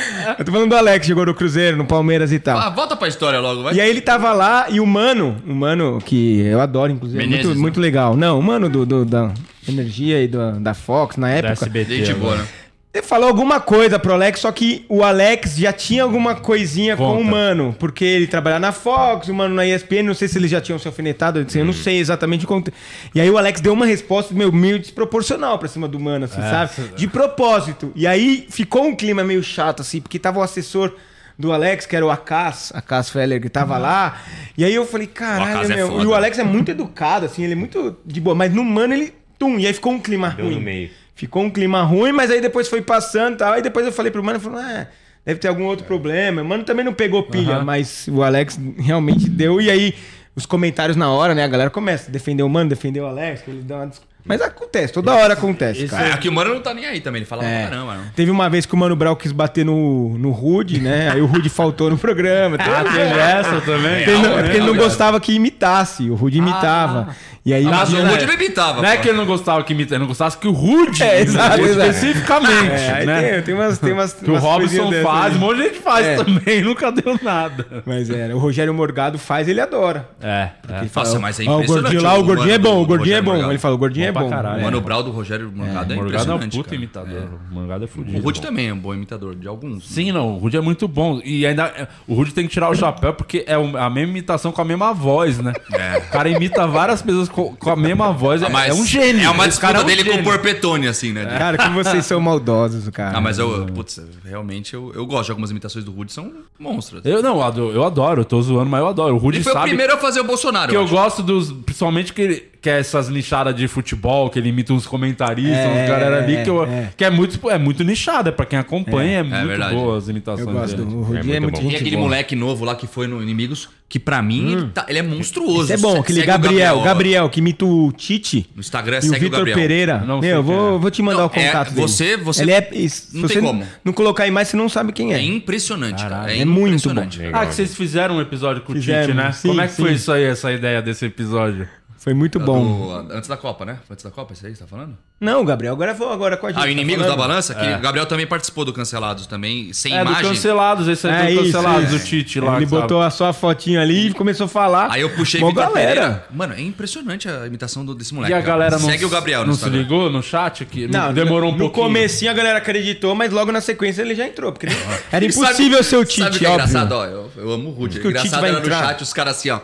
eu tô falando do Alex, jogou no Cruzeiro, no Palmeiras e tal. Ah, volta pra história logo, vai. E aí ele tava lá e o mano, o mano que eu adoro, inclusive, Menezes, muito, né? muito legal. Não, o mano do, do- da energia e do- da Fox na Da época. SBT. Gente boa, né? Ele falou alguma coisa pro Alex, só que o Alex já tinha alguma coisinha com Conta. o Mano, porque ele trabalhava na Fox, o Mano na ESPN, não sei se eles já tinham se alfinetado, eu, disse, eu não sei exatamente o conte- E aí o Alex deu uma resposta meu, meio desproporcional pra cima do Mano, assim, sabe? De propósito. E aí ficou um clima meio chato, assim, porque tava o assessor do Alex, que era o Acas, Acas Feller, que tava lá. E aí eu falei, caralho, é meu. foda. e o Alex é muito educado, assim, ele é muito de boa, mas no Mano ele. Tum, e aí ficou um clima Deu ruim. no meio. Ficou um clima ruim, mas aí depois foi passando e tal. Aí depois eu falei pro mano, falou, ah, deve ter algum outro problema. O mano também não pegou pilha, Aham. mas o Alex realmente deu. E aí, os comentários na hora, né? A galera começa a defender o mano, defender o Alex, ele dá uma Mas acontece, toda hora acontece, cara. É, aqui o Mano não tá nem aí também, ele fala É. pra caramba, não. Teve uma vez que o Mano Brau quis bater no, no Rude, né? Aí o Rude faltou no programa. Teve, Ah, teve essa também? Porque ele não, é, porque ele não é. gostava que imitasse. O Rude imitava. E aí Ah, mas o Rude não imitava. Não é que ele não gostava que imita, ele não gostava que o Rude, É, exato, exato. especificamente, É, né? tem, tem umas, tem umas, Que o Robson faz, um monte de gente faz É. também, nunca deu nada. Mas é, o Rogério Morgado faz, ele adora. É, é. Ele fala, Nossa, mas é "Ó, o impressionante gordinho lá, o o gordinho é bom, o gordinho é bom. Ele fala, o gordinho é Pra bom. caralho. É. O Mano Brau do Rogério Morgado é, O Morgado é um impressionante. puta cara. imitador. O Morgado é fudido. O Rude também é um bom imitador, de alguns. Sim, não, o Rude é muito bom. E ainda o Rude tem que tirar o chapéu porque é o- a mesma imitação com a mesma voz, né? É. O cara imita várias pessoas com, com a mesma voz. É, Ah, mas é um gênio. É uma disputa é um dele com o gênio. Porpetone, assim, né? de- Cara, que vocês são maldosos, cara. Ah, mas eu, putz, realmente eu, eu gosto de algumas imitações do Rude, são monstros. Eu não, eu adoro, eu adoro, eu tô zoando, mas eu adoro. O Rude Ele foi o sabe primeiro a fazer o Bolsonaro. que eu acho. gosto dos. Principalmente que, ele, que é essas nichadas de futebol, que ele imita uns comentaristas, É, uns galera ali, que, eu, é. que é muito, é muito nichada. Pra quem acompanha, é, muito verdade. boa as Eu imitações gosto dele. do o É é muito muito bom. gente Tem aquele boa. moleque novo lá que foi no Inimigos, que pra mim ele, tá- ele é monstruoso. Esse é bom, Se- aquele o Gabriel, Gabriel, que imita o Tite. No Instagram E o segue o Vitor Gabriel. Pereira. Não sei Meu, eu vou, é. vou te mandar Não, o contato é, dele. você- você- Ele é, se não tem como. não colocar aí mais, você não sabe quem é. É impressionante, cara. Caralho. É, É muito impressionante. bom. Ah, que vocês fizeram um episódio com o Tite, né? sim, Como é que foi isso aí, essa ideia desse episódio? Foi muito É bom. do- antes da Copa, né? Foi Antes da Copa, isso aí que você tá falando? Não, Gabriel, agora vou agora com a gente. Ah, o tá Inimigos da falando? Balança, que É. o Gabriel também participou do Cancelados também, sem É, do imagem. Cancelados, esse aí É do isso, Cancelados, isso. do Tite lá. Ele botou a sua fotinho ali e começou a falar. Aí eu puxei Mó galera. Pereira. Mano, é impressionante a imitação do- desse moleque. E a galera não, Segue o Gabriel no não se ligou no chat? Que Não, demorou um no pouquinho. comecinho a galera acreditou, mas logo na sequência ele já entrou. Porque era sabe- impossível ser o Sabe o Tite, que é óbvio. engraçado? Ó, eu, eu amo o Rude. o Tite engraçado vai era no chat os caras assim, ó.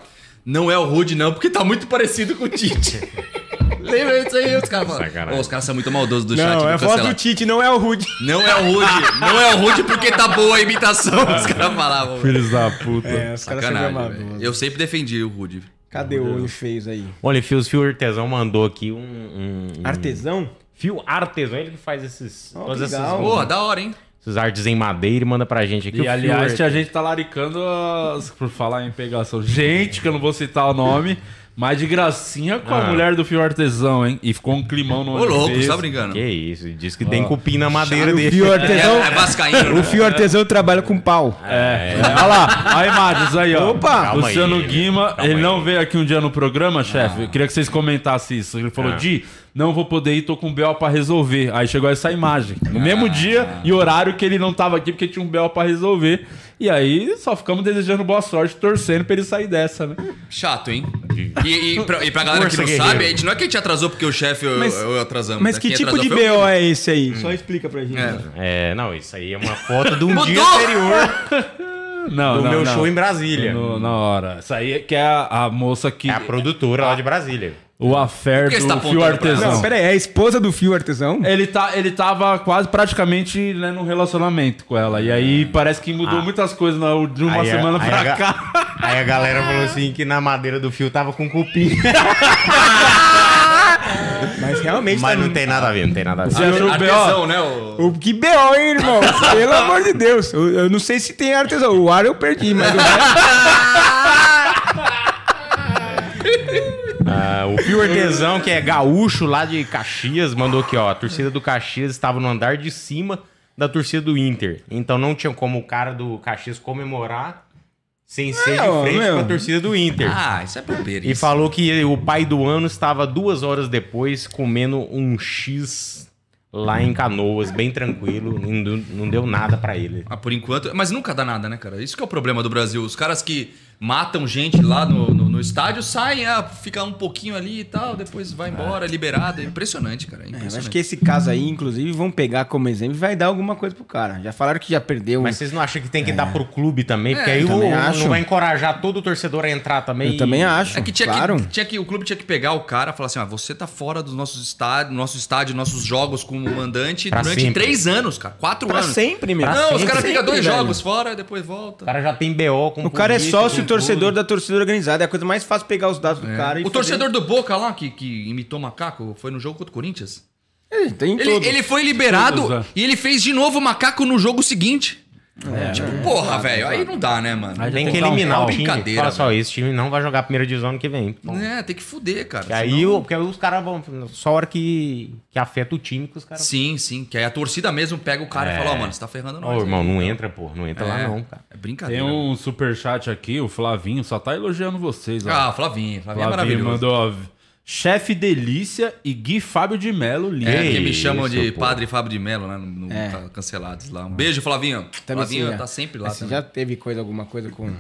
Não é o Rude, não, porque tá muito parecido com o Tite. Lembra disso aí? Os caras falam. "Ô, os caras são muito maldosos do chat. Não, é a voz do Cancelado." Tite, não é o Rude. Não é o Rude. Não é o Rude porque tá boa a imitação. Os caras falavam. Filhos da puta. É, os caras são. Eu sempre defendi o Rude. Cadê o olho feio aí? Olha, Fios Fio Artesão mandou aqui um. um- um- Artesão? Fio Artesão, ele que faz esses. Oh, todas essas- legal. Porra, da hora, hein? Esses artes em madeira e manda pra gente aqui. E O Fio aliás, a gente tá laricando as, por falar em pegação. Gente, que eu não vou citar o nome, Mas de gracinha com a Ah. mulher do fio artesão, hein? E ficou um climão no Ô, louco, você tá brincando? Que isso, diz que tem cupim na madeira O dele. fio É, artesão, é vascaíno. o né? fio artesão trabalha com pau. É, é. olha lá, a imagens aí, ó. Opa! Calma Luciano aí, Guima, calma ele aí. não veio aqui um dia no programa, chefe. Eu queria que vocês comentassem isso. Ele falou, Ah. Não vou poder ir, tô com um BO pra resolver. Aí chegou essa imagem. No mesmo dia e horário que ele não tava aqui, porque tinha um BO pra resolver. E aí só ficamos desejando boa sorte, torcendo pra ele sair dessa, né? Chato, hein? E, e, pra, e pra galera que Força, não guerreiro. sabe, a gente não é que a gente atrasou porque o chefe eu, Mas- eu atrasamos. Mas né? que Quem tipo de BO é esse aí? Só explica pra gente. É. É, não, isso aí é uma foto de um Mudou! dia anterior Não, do não, meu não. show em Brasília. No- na hora. Isso aí é que é a, a moça que. É a produtora lá de Brasília. O affair Por que você tá do fio artesão. Não, pera aí, é a esposa do fio artesão? Ele, tá, ele tava quase praticamente né, num relacionamento com ela. E aí parece que mudou Ah. muitas coisas na- de uma Aí a- semana aí pra a ga- cá. Aí a galera falou assim que na madeira do fio tava com cupim. Mas realmente Mas tá não tem nada a ver, não tem nada a ver. Você achou o Artesão, né? O... O que BO, hein, irmão? Pelo amor de Deus. Eu, eu não sei se tem artesão. O ar eu perdi, mas o resto... Ah, o Fio Artesão, que é gaúcho lá de Caxias, mandou aqui, ó. A torcida do Caxias estava no andar de cima da torcida do Inter. Então não tinha como o cara do Caxias comemorar sem ser de frente meu. com a torcida do Inter. Ah, isso é bobeira. E isso. falou que o pai do ano estava duas horas depois comendo um X lá em Canoas, bem tranquilo. Não, não deu nada pra ele. Ah, por enquanto. Mas nunca dá nada, né, cara? Isso que é o problema do Brasil. Os caras que matam gente lá no, no, no estádio saem, ah, fica um pouquinho ali e tal, depois vai embora, liberado. É impressionante, cara. É Eu impressionante. acho que esse caso aí, inclusive, vão pegar como exemplo e vai dar alguma coisa pro cara. Já falaram que já perdeu. Mas vocês não acham que tem que dar pro clube também? Porque É, aí eu o, também não acho. vai encorajar todo o torcedor a entrar também. Eu também acho. É que tinha, claro. que tinha que o clube tinha que pegar o cara e falar assim: ah, você tá fora dos nossos estádios, nosso estádio, nossos jogos como mandante Pra durante sempre. três anos, cara. Quatro Pra anos. sempre, meu. Pra Não, os sempre, caras ficam dois velho. jogos fora, depois volta. O cara já tem BO com O cara é sócio torcedor da torcida organizada. É a coisa mais fácil pegar os dados do cara e. O torcedor do Boca lá, que, que imitou macaco, foi no jogo contra o Corinthians. Ele tem Ele, todos. ele foi liberado Todos, é. e ele fez de novo macaco no jogo seguinte. Tipo, porra, velho, aí não dá, né, mano? Aí Tem que um eliminar o time. Brincadeira, Fala só, esse time não vai jogar a primeira divisão ano que vem. Bom, É, tem que fuder, cara. E aí, senão- o- porque aí os caras vão. Só a hora que, que afeta o time que os caras. Sim, sim. Que aí a torcida mesmo pega o cara e É. fala, ó, mano, você tá ferrando nós. Ô, irmão, aí. não entra, pô. Não entra lá É, não, cara. É Tem brincadeira. um superchat aqui, o Flavinho só tá elogiando vocês. Ó. Ah, Flavinho. Flavinho é Flavinho maravilhoso. mandou, ó, Chefe Delícia e Gui Fábio de Melo, lindo. É, Que me isso, chamam de pô. Padre Fábio de Mello, né? No, no É. Ca- Cancelados lá. Um beijo, Flavinho. Também Flavinho sim, já. tá sempre lá você já teve coisa, alguma coisa com,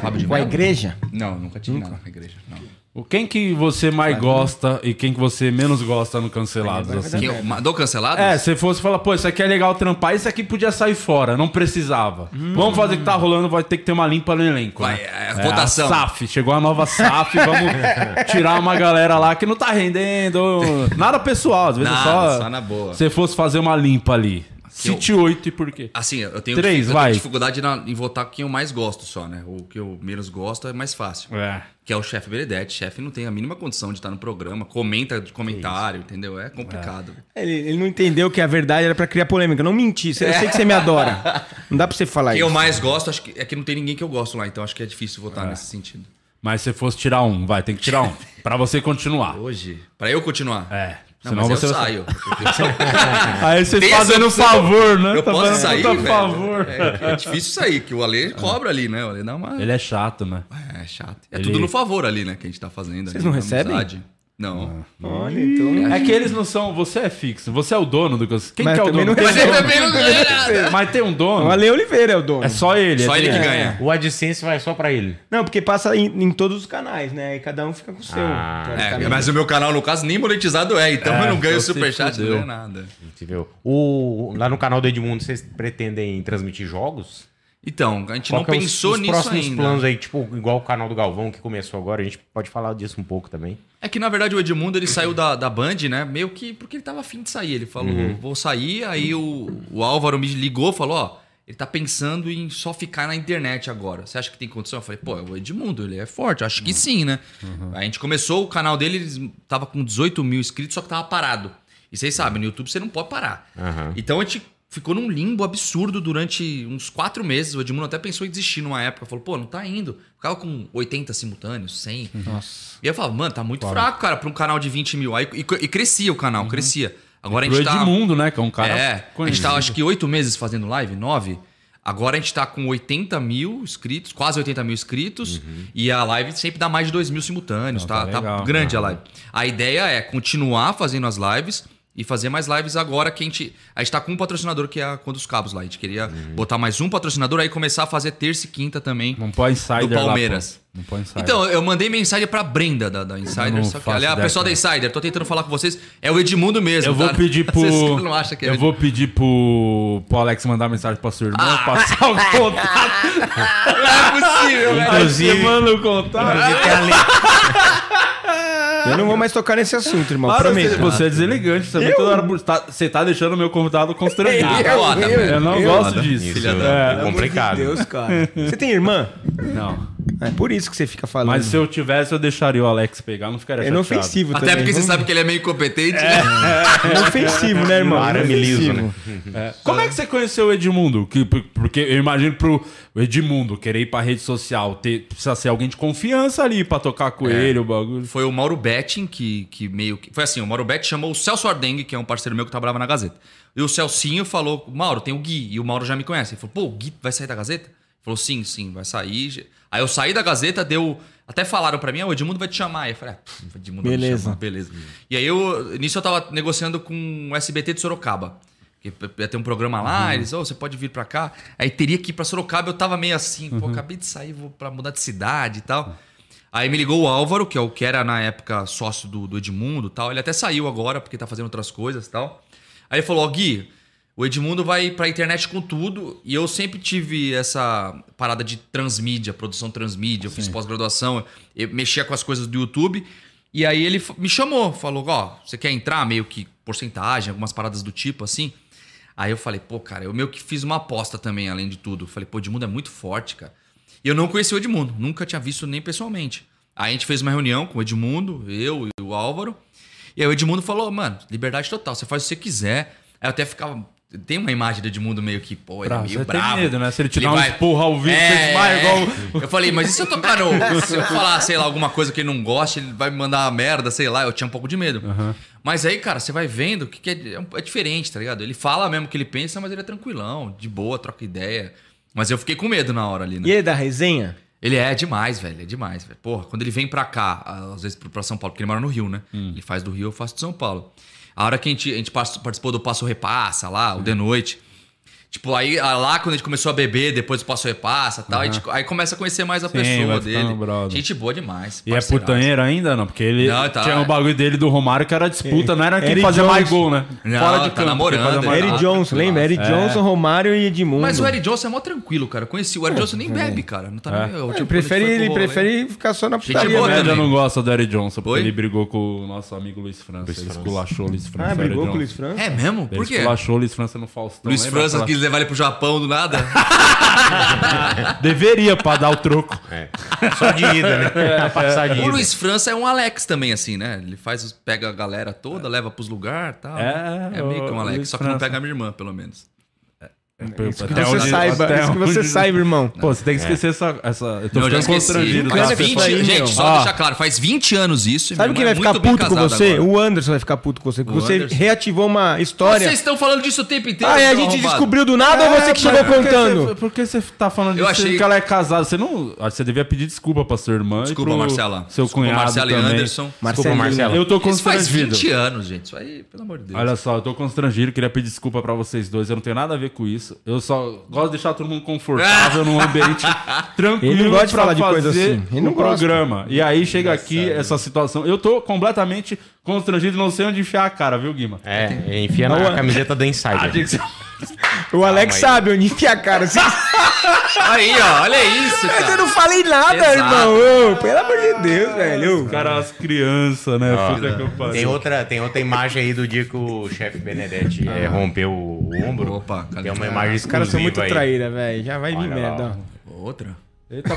Fábio de com a igreja? Não, nunca tive nada com a igreja. Não. O Quem que você mais gosta e quem que você menos gosta no Cancelados? assim? Que eu, mandou cancelado? É, se fosse falar, pô, isso aqui é legal trampar, isso aqui podia sair fora, não precisava. Vamos fazer o que tá rolando, vai ter que ter uma limpa no elenco. Vai, né? é, votação. A SAF, chegou a nova SAF, vamos tirar uma galera lá que não tá rendendo. Nada pessoal, às vezes é Nada, só. só na boa. Se fosse fazer uma limpa ali. Cite 8 e por quê? Assim, eu tenho, Três, eu tenho dificuldade na- em votar quem eu mais gosto só, né? O que eu menos gosto é mais fácil. É. Que é o chefe Benedetti. Chefe não tem a mínima condição de estar no programa, comenta de comentário, entendeu? É complicado. Ele, ele não entendeu que a verdade era pra criar polêmica. Não mentir. Eu sei que você me adora. Não dá pra você falar Quem eu isso. mais gosto, acho que é que não tem ninguém que eu gosto lá, então acho que é difícil votar nesse sentido. Mas se fosse tirar um, vai, tem que tirar um. pra você continuar. Hoje, pra eu continuar. É. Não, Senão mas você eu vai- saio. Aí você Tem essa fazendo opção. favor, né? Eu Tá posso sair, velho. favor. É, é difícil sair, que o Ale cobra ali, né? O Ale dá uma... Ele é chato, né? É chato. É Ele- tudo no favor ali, né? Que a gente tá fazendo. Vocês ali, não na recebem? amizade. Não. Olha, então... É que eles não são. Você é fixo, você é o dono do. Quem Mas que é o dono? não Tem recebe. dono. também não ganha nada. Mas tem um dono. O Ale Oliveira é o dono. É só ele. Só é ele que dele. ganha. O AdSense vai só pra ele. Não, porque passa em, em todos os canais, né? E cada um fica com o seu. Ah, É, mas o meu canal, no caso, nem monetizado é. Então É, eu não ganho então superchat, não ganho nada. Viu? O, lá no canal do Edmundo, vocês pretendem transmitir jogos? Então, a gente Qual não é os- pensou os, nisso próximos ainda. planos aí, tipo, igual o canal do Galvão que começou agora, a gente pode falar disso um pouco também. É que, na verdade, o Edmundo, ele saiu da, da Band, né? Meio que porque ele tava afim de sair. Ele falou, Uhum. vou sair. Aí o, o Álvaro me ligou, falou, ó... Ele tá pensando em só ficar na internet agora. Você acha que tem condição? Eu falei, pô, é o Edmundo, ele é forte. Acho Uhum. que sim, né? A gente começou, o canal dele ele tava com 18 mil inscritos, só que tava parado. E vocês sabem, no YouTube você não pode parar. Então a gente ficou num limbo absurdo durante uns quatro meses. O Edmundo até pensou em desistir numa época. Falou, pô, não tá indo. Ficava com 80 simultâneos, 100. Nossa. E eu falava, mano, tá muito fraco, cara, pra um canal de 20 mil. Aí, e, e crescia o canal, crescia. Agora a Pro gente tá. Edmundo, né? Que é um cara. É, a gente conhecido. tá acho que oito meses fazendo live, nove. Agora a gente tá com 80 mil inscritos, quase 80 mil inscritos. E a live sempre dá mais de 2 mil simultâneos, Não, tá, tá tá legal. grande a live. A ideia é continuar fazendo as lives e fazer mais lives agora que a gente. A gente tá com um patrocinador que é a Conta dos Cabos lá. A gente queria botar mais um patrocinador, aí começar a fazer terça e quinta também. Não põe insider Do lá. Palmeiras. Não põe insider. Então, eu mandei mensagem pra Brenda da, da Insider. não Só que, aliás, ideia, pessoal da cara. Insider, tô tentando falar com vocês. É o Edmundo mesmo. eu vou tá? pedir pro. Vocês não acham que é eu vou pedir pro, pro Alex mandar mensagem pra sua irmã, passar o contato. Não é possível, velho. Você manda o contato. Eu não vou mais tocar nesse assunto, irmão. Para, prometo. você, você é deselegante também. Eu? Toda hora você tá, você tá deixando o meu convidado constrangido. Eu- velho. Eu não eu- gosto disso. É, da- É, complicado. de Deus, cara. Você tem irmã? Não. É por isso que você fica falando. Mas se eu tivesse, eu deixaria o Alex pegar, não ficaria É chateado. inofensivo Até também. porque você sabe que ele é meio incompetente, né? É inofensivo, né, irmão? Arame liso, Inofensivo. É. Como é que você conheceu o Edmundo? Que, por- porque eu imagino pro Edmundo querer ir pra rede social, ter, precisa ser alguém de confiança ali pra tocar com É. ele, o bagulho. Foi o Mauro Betting que, que meio que. Foi assim: o Mauro Betting chamou o Celso Ardengue, que é um parceiro meu que trabalhava na Gazeta. E o Celcinho falou: Mauro, tem o Gui. E o Mauro já me conhece. Ele falou: pô, o Gui vai sair da Gazeta? Ele falou: sim, sim, vai sair. Aí eu saí da Gazeta, deu. Até falaram pra mim: ah, o Edmundo vai te chamar. Aí eu falei: ah, Edmundo vai me Beleza. chamar, beleza. E aí eu. Nisso eu tava negociando com o SBT de Sorocaba. Que ia ter um programa lá, eles, oh, você pode vir pra cá. Aí teria que ir pra Sorocaba, eu tava meio assim, pô, acabei de sair, vou pra mudar de cidade e tal. Aí me ligou o Álvaro, que é o que era na época sócio do, do Edmundo e tal. Ele até saiu agora, porque tá fazendo outras coisas e tal. Aí ele falou: Ó, Gui, o Edmundo vai pra internet com tudo. E eu sempre tive essa parada de transmídia, produção transmídia. Eu fiz pós-graduação, eu mexia com as coisas do YouTube. E aí ele me chamou, falou: Ó, você quer entrar? Meio que porcentagem, algumas paradas do tipo assim. Aí eu falei, pô, cara, eu meio que fiz uma aposta também, além de tudo. Falei, pô, Edmundo é muito forte, cara. E eu não conheci o Edmundo, nunca tinha visto nem pessoalmente. Aí a gente fez uma reunião com o Edmundo, eu e o Álvaro. E aí o Edmundo falou, mano, liberdade total, você faz o que você quiser. Aí eu até ficava. Tem uma imagem do Edmundo meio que, pô, ele Bravo, é meio você tem bravo. medo, né? Se ele te dá um vai- esporro ao vivo, É, você desmaia igual- Eu falei, mas e se eu tocar no. Se eu falar, sei lá, alguma coisa que ele não gosta, ele vai me mandar uma merda, sei lá, eu tinha um pouco de medo. Mas aí, cara, você vai vendo que, que é, é um- é diferente, tá ligado? Ele fala mesmo o que ele pensa, mas ele é tranquilão, de boa, troca ideia. Mas eu fiquei com medo na hora ali, né? E ele da resenha? Ele é demais, velho. É demais, velho. Porra, quando ele vem pra cá, às vezes pra São Paulo, porque ele mora no Rio, né? Ele faz do Rio, eu faço de São Paulo. A hora que a gente, a gente participou do Passo Repassa lá, o de noite. Tipo, aí ah, lá quando a gente começou a beber, depois do Passo Repassa e tal, a gente, aí começa a conhecer mais a Sim, pessoa dele. brother. Gente boa demais. E é putanheiro ainda, não? Porque ele Não, tá, tinha é. o bagulho dele do Romário que era disputa, não era quem Eric fazia Jones. mais gol, né? Não, Fora de tá campo, namorando, ele Eric Ah, gol. Johnson, lembra? Eric É. Johnson, Romário e Edmundo. Mas o Eric Johnson é mó tranquilo, cara. Eu conheci. O Eric Johnson nem bebe, cara. Não tá É. nem. eu, Ele tipo, prefere, gente ele foi pro rolê- prefere ficar só na Gente putaria. boa mesmo. Média também. não gosta do Eric Johnson, porque ele brigou com o nosso amigo Luiz França. ele esculachou o Luiz França. Ah, brigou com o Luiz Johnson. França? É mesmo? Ele Por quê? esculachou o Luiz França no Faustão. Luiz França quis levar ele pro Japão do nada? Deveria pra dar o troco. É. Só de ida, né? Pra passar de O ida. Luiz França é um Alex também, assim, né? Ele faz, os- pega a galera toda, leva pros lugares e tal. É, é meio que um o Alex, Luiz só que não França. pega a minha irmã, pelo menos. Isso que você saiba, até isso que você onde- saiba, irmão. Pô, você tem que esquecer essa, essa. Eu tô Não, ficando constrangido. Tá? Faz você 20, tá aí, gente, meu. só Ó. deixar claro, faz 20 anos isso. Sabe quem irmã vai é ficar puto com você? agora. O Anderson vai ficar puto com você. Porque você Anderson. reativou uma história. Vocês estão falando disso o tempo inteiro. Ah, e a gente arrombado. descobriu do nada ou você que chegou É, por que contando? você- Por que você tá falando Eu disso achei- que ela é casada? Você não. Você devia pedir desculpa pra sua irmã. Desculpa, Marcela. Seu cunhado Marcela e também. Anderson. Desculpa. Marcelo. Eu tô Isso faz constrangido. 20 anos, gente. Isso aí, pelo amor de Deus. Olha só, eu tô constrangido, queria pedir desculpa pra vocês dois. Eu não tenho nada a ver com isso. Eu só gosto de deixar todo mundo confortável num ambiente tranquilo. Ele não gosta de falar de coisa fazer assim. Ele não o gosta. programa. E aí chega aqui essa situação. Eu tô completamente constrangido, não sei onde enfiar a cara, viu, Guima? É, enfia na Não, camiseta da Ah, Insider. ser- O Alex aí. sabe onde enfia a cara. Você, Aí, ó, olha isso, eu cara. não falei nada, Exato. irmão. Ô, pelo amor de Deus, velho. Os caras, as crianças, né? Ó, Puta que eu pariu. Tem outra, tem outra imagem aí do dia que o chefe Benedetti eh, rompeu o ombro. Opa, cadê? tem uma imagem Os caras são muito aí. traíra, velho. Já vai vir Olha lá, merda. ó. Outra. Eita,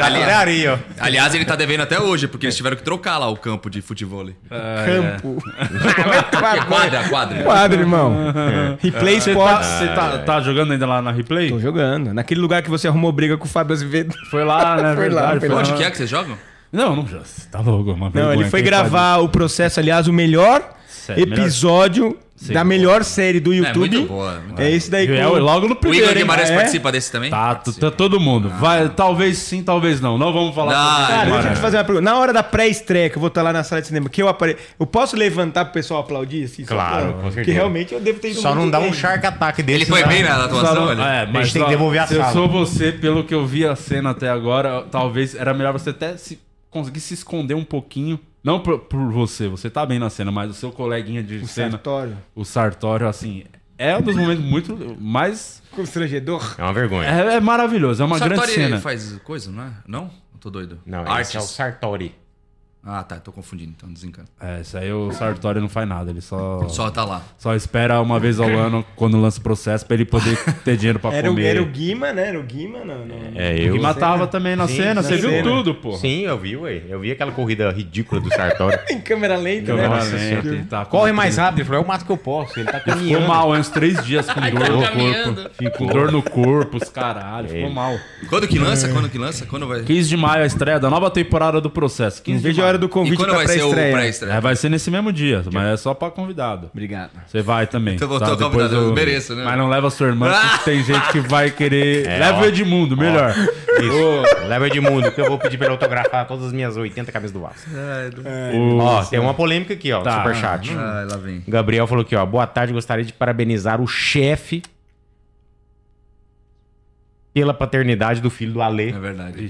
Ali-. Aliás, ele tá devendo até hoje, porque eles tiveram que trocar lá o campo de futebol. Campo. É quadra, quadra. Quadro, irmão. Replay Você tá, Sports. você tá, tá jogando ainda lá na replay? Tô jogando. Naquele lugar que você arrumou briga com o Fábio Azevedo. Foi lá, né? Foi lá, verdade, foi lá. Onde que é que vocês jogam? Não, não, tá louco. é uma Não, ele foi gravar o processo, aliás, o melhor Sério, episódio Sim. da melhor série do YouTube. muito boa, muito É esse daí com É, logo no O primeiro. Igor hein? Guimarães É? participa desse também? Tá, t- tá todo mundo. Vai, talvez sim, talvez não. Não vamos falar Não, Cara, deixa eu te fazer uma pergunta. Na hora da pré-estreia, que eu vou estar lá na sala de cinema, que eu apare... Eu posso levantar pro pessoal aplaudir? Assim, Claro, com Porque certeza. realmente eu devo ter ido Só não dá um shark attack dele. Ele foi bem na atuação? não- ele? é, mas tem que devolver a se eu sala. sou você, pelo que eu vi a cena até agora, talvez era melhor você até se conseguir se esconder um pouquinho. Não por, por você, você tá bem na cena, mas o seu coleguinha de O cena, Sartório. o Sartório, assim, é um dos momentos muito mais. Constrangedor. É uma vergonha. É, é maravilhoso, é uma O grande Sartori cena. faz coisa, não é? Não? Eu tô doido. Não, Artes. esse é o Sartori. Ah, tá. Tô confundindo, então desencana. É, isso aí o Sartório não faz nada, ele só, Só tá lá. só espera uma vez ao ano, quando lança o processo, pra ele poder ter dinheiro pra Era o, comer. era o Guima, né? Era o Guima, não. não. É, O eu. que matava também na Sim, cena, na você viu cena. tudo, pô. Sim, eu vi, ué. Eu vi aquela corrida ridícula do Sartori. Em câmera lenta, né? Câmera Nossa lenta, tá Corre mais rápido. Ele falou, é o mato que eu posso. Ele tá Ficou caminhando. mal, uns três dias com dor no caminhando. corpo. Ficou com dor no corpo, os caralho. Ficou Ele. mal. Quando que lança? Quando que lança? Quando vai... 15 de maio a estreia da nova temporada do Processo. 15 Não de maio. Hora do E convite quando pra vai ser o pré-estreia. pré-estreia? É, vai ser nesse mesmo dia, mas é só pra convidado. Obrigado. Você vai também. Então eu tá? Depois convidado, eu mereço, né? Mas não leva sua irmã, porque tem gente que vai querer. É, leva ó. o Edmundo, melhor. Isso. Leva Edmundo, que eu vou pedir pra ele autografar todas as minhas 80 camisas do Vasco. O- Ó, tem uma polêmica aqui, ó, Tá. superchat. Ah, lá vem. O Gabriel falou aqui, ó. Boa tarde, gostaria de parabenizar o chefe pela paternidade do filho do Alê. É verdade.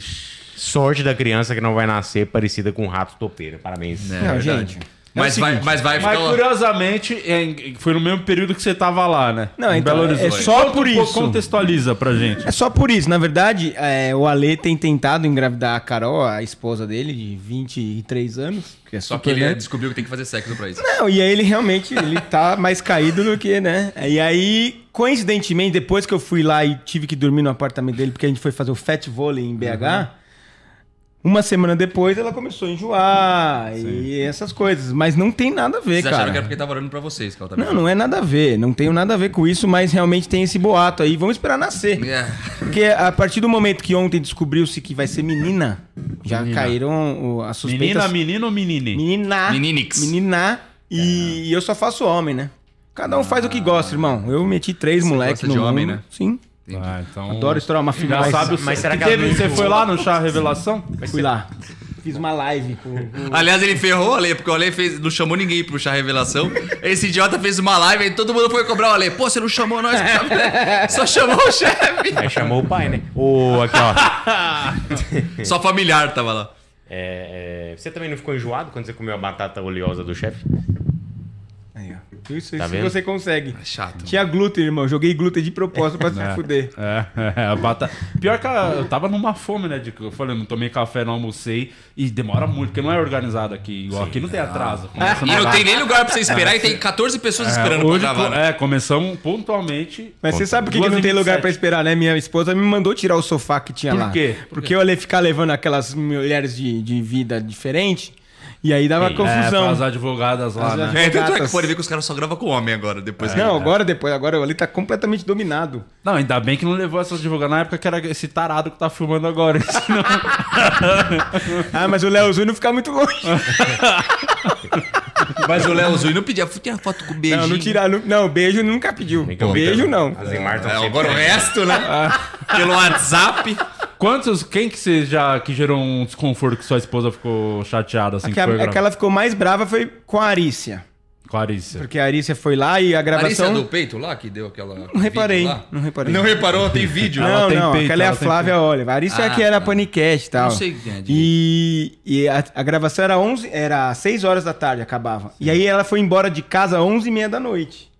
Sorte da criança que não vai nascer parecida com um rato topeiro. Parabéns. É Não, verdade. gente. Mas, é o vai, seguinte, mas vai ficar Mas curiosamente, é- foi no mesmo período que você tava lá, né? Não, Em então, Belo é- é Horizonte. só Conta por isso. Contextualiza pra gente. É só por isso. Na verdade, é, o Ale tem tentado engravidar a Carol, a esposa dele, de 23 anos. Que é Só que ele descobriu que tem que fazer sexo pra isso. Não, e aí ele realmente ele tá mais caído do que, né? E aí, coincidentemente, depois que eu fui lá e tive que dormir no apartamento dele, porque a gente foi fazer o Fat Volley em BH, uma semana depois ela começou a enjoar e essas coisas. Mas não tem nada a ver, Vocês acharam cara. que era porque tava orando pra vocês que ela tá Não, não é nada a ver. Não tenho nada a ver com isso, mas realmente tem esse boato aí. Vamos esperar nascer. É. Porque a partir do momento que ontem descobriu-se que vai ser menina, já Menina. caíram as suspeitas. Menina, menino ou menine? Menina. Meninix. Menina. E eu só faço homem, né? Cada um faz o que gosta, irmão. Eu meti três moleques gosta no de homem, mundo. né? Sim. Ah, então... Adoro estourar uma Já final. sabe o mas será que que teve, Você foi lá no chá revelação? Fui lá. Fiz uma live com... com- Aliás, ele ferrou o Ale, porque o Ale fez, não chamou ninguém pro chá revelação. Esse idiota fez uma live e todo mundo foi cobrar o Ale. Pô, você não chamou nós? Só chamou o chefe. Aí chamou o pai, né? O, aqui, ó. Só familiar tava lá. É, é, você também não ficou enjoado quando você comeu a batata oleosa do chefe? Aí, ó. Isso, Tá isso vendo? você consegue. É chato. Tinha glúten, irmão. Joguei glúten de propósito pra se fuder. É, é, a batata. Pior que a- eu tava numa fome, né? De, que eu falei, não tomei café, não almocei. E demora muito, porque não é organizado aqui. Igual aqui não tem atraso. Começa E não tem nem lugar pra você esperar e tem 14 pessoas esperando É, pra hoje, gravar. né? é, começamos pontualmente. Mas você sabe por que, que não tem lugar 27. pra esperar, né? Minha esposa me mandou tirar o sofá que tinha Por lá. quê? Porque eu ia ficar levando aquelas mulheres de, de vida diferente. E aí dava É, confusão. as advogadas lá, As né? advogadas. É, tanto é que pode ver que os caras só gravam com homem agora, depois. Não, agora depois, agora ele tá completamente dominado. Não, ainda bem que não levou essas advogadas na época que era esse tarado que tá filmando agora. Senão... Ah, mas o Léo Zui não fica muito longe. Mas o Léo Zui não pedia, tinha foto com beijinho. Não, não tirar. Não, não, beijo nunca pediu. Ouvir Beijo não. As imagens É, agora o resto, né? Pelo WhatsApp. Quantos. Quem que você já. que gerou um desconforto que sua esposa ficou chateada assim A que, que, a, foi a gravar? que ela ficou mais brava foi com a Arícia. Clarícia. Porque a Arícia foi lá e a gravação. Larissa do peito lá, que deu aquela. Não reparei, não reparei. Não reparou, tem vídeo. Não, tem não, peito, aquela é a ela tem Flávia Oliver. A Arícia é Ah, que era tá. panicast e tal. Não sei quem é, E, e a, a gravação era 11, era 6 horas da tarde, acabava. E aí ela foi embora de casa às 11 e meia da noite.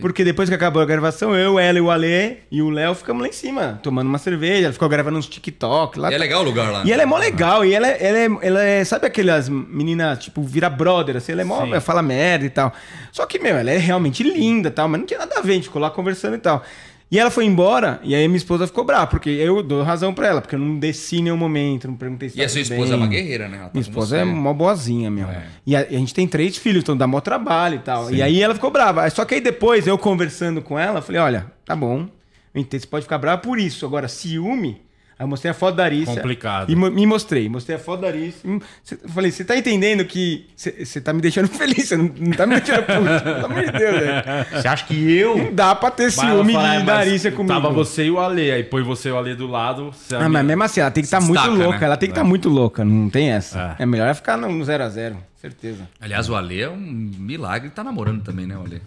Porque depois que acabou a gravação, eu, ela e o Ale e o Léo ficamos lá em cima, tomando uma cerveja. Ela ficou gravando uns TikTok lá. E é legal o lugar lá. E ela é mó legal, e ela, é- ela, é, ela é. Sabe aquelas meninas, tipo, vira brother, assim, ela é mó. Ela fala merda e tal. Só que, meu, ela é realmente linda e tal, mas não tinha nada a ver, a gente ficou lá conversando e tal. E ela foi embora, e aí minha esposa ficou brava, porque eu dou razão pra ela, porque eu não desci em nenhum momento, não perguntei se E a sua esposa é bem. uma guerreira, né? Ela tá Minha esposa é mó boazinha, meu. É. E, a, a gente tem três filhos, então dá mó trabalho e tal. E aí ela ficou brava. Só que aí depois, eu conversando com ela, eu falei, olha, tá bom, entendo, você pode ficar brava por isso. Agora, ciúme... Aí eu mostrei a foto da Arícia. Complicado. E me mostrei. Mostrei a foto da Arícia. Hum, falei, você tá entendendo que você tá me deixando feliz, você não, não tá me deixando puto. Pelo amor de Deus, velho. Você acha que eu. Não dá pra ter ciúme fala, é, de da Arícia comigo. Tava você e o Ale, aí põe você e o Ale do lado. você Ah, mas mesmo assim, ela tem que estar Se muito destaca, louca. né? Ela tem que estar muito louca, não tem essa. É. É, melhor ela ficar no 0x0, certeza. Aliás, o Ale é um milagre. Tá namorando também, né, o Ale?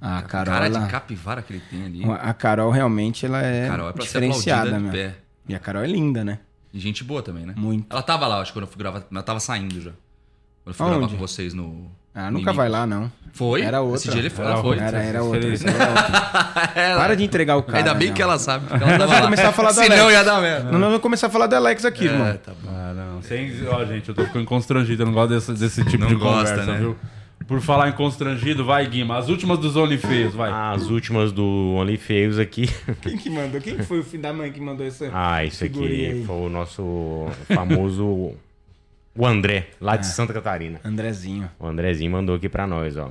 A Carol, Cara de capivara que ele tem ali. a Carol realmente ela é, Carol é pra ser diferenciada, E a Carol é linda, né? E gente boa também, né? Muito. Ela tava lá, acho que quando eu fui gravar. Ela tava saindo já. Quando eu fui gravar Aonde? com vocês no. Ah, no nunca vai lá, não. Foi? Era outra. Esse dia ele foi. Era Ela foi. Era, era outra. era outra. Para de entregar o cara. Ainda bem meu. que ela sabe. porque Ela lá. começar a falar Senão Alex. ia dar merda. Não, nós vamos começar a falar do Alex aqui, irmão. É, tá bom. Ah, não. Sem... Ó, gente, eu tô ficando constrangido. Eu não gosto desse, desse tipo Não de gosta, conversa, né? viu? Por falar em constrangido, vai, Guima. As últimas dos OnlyFeios, vai. As últimas do OnlyFeios aqui. Quem que mandou? Quem que foi o filho da mãe que mandou essa Ah, isso aqui aí? foi o nosso famoso. O André, lá de Santa Catarina. Andrezinho. O Andrezinho mandou aqui pra nós, ó.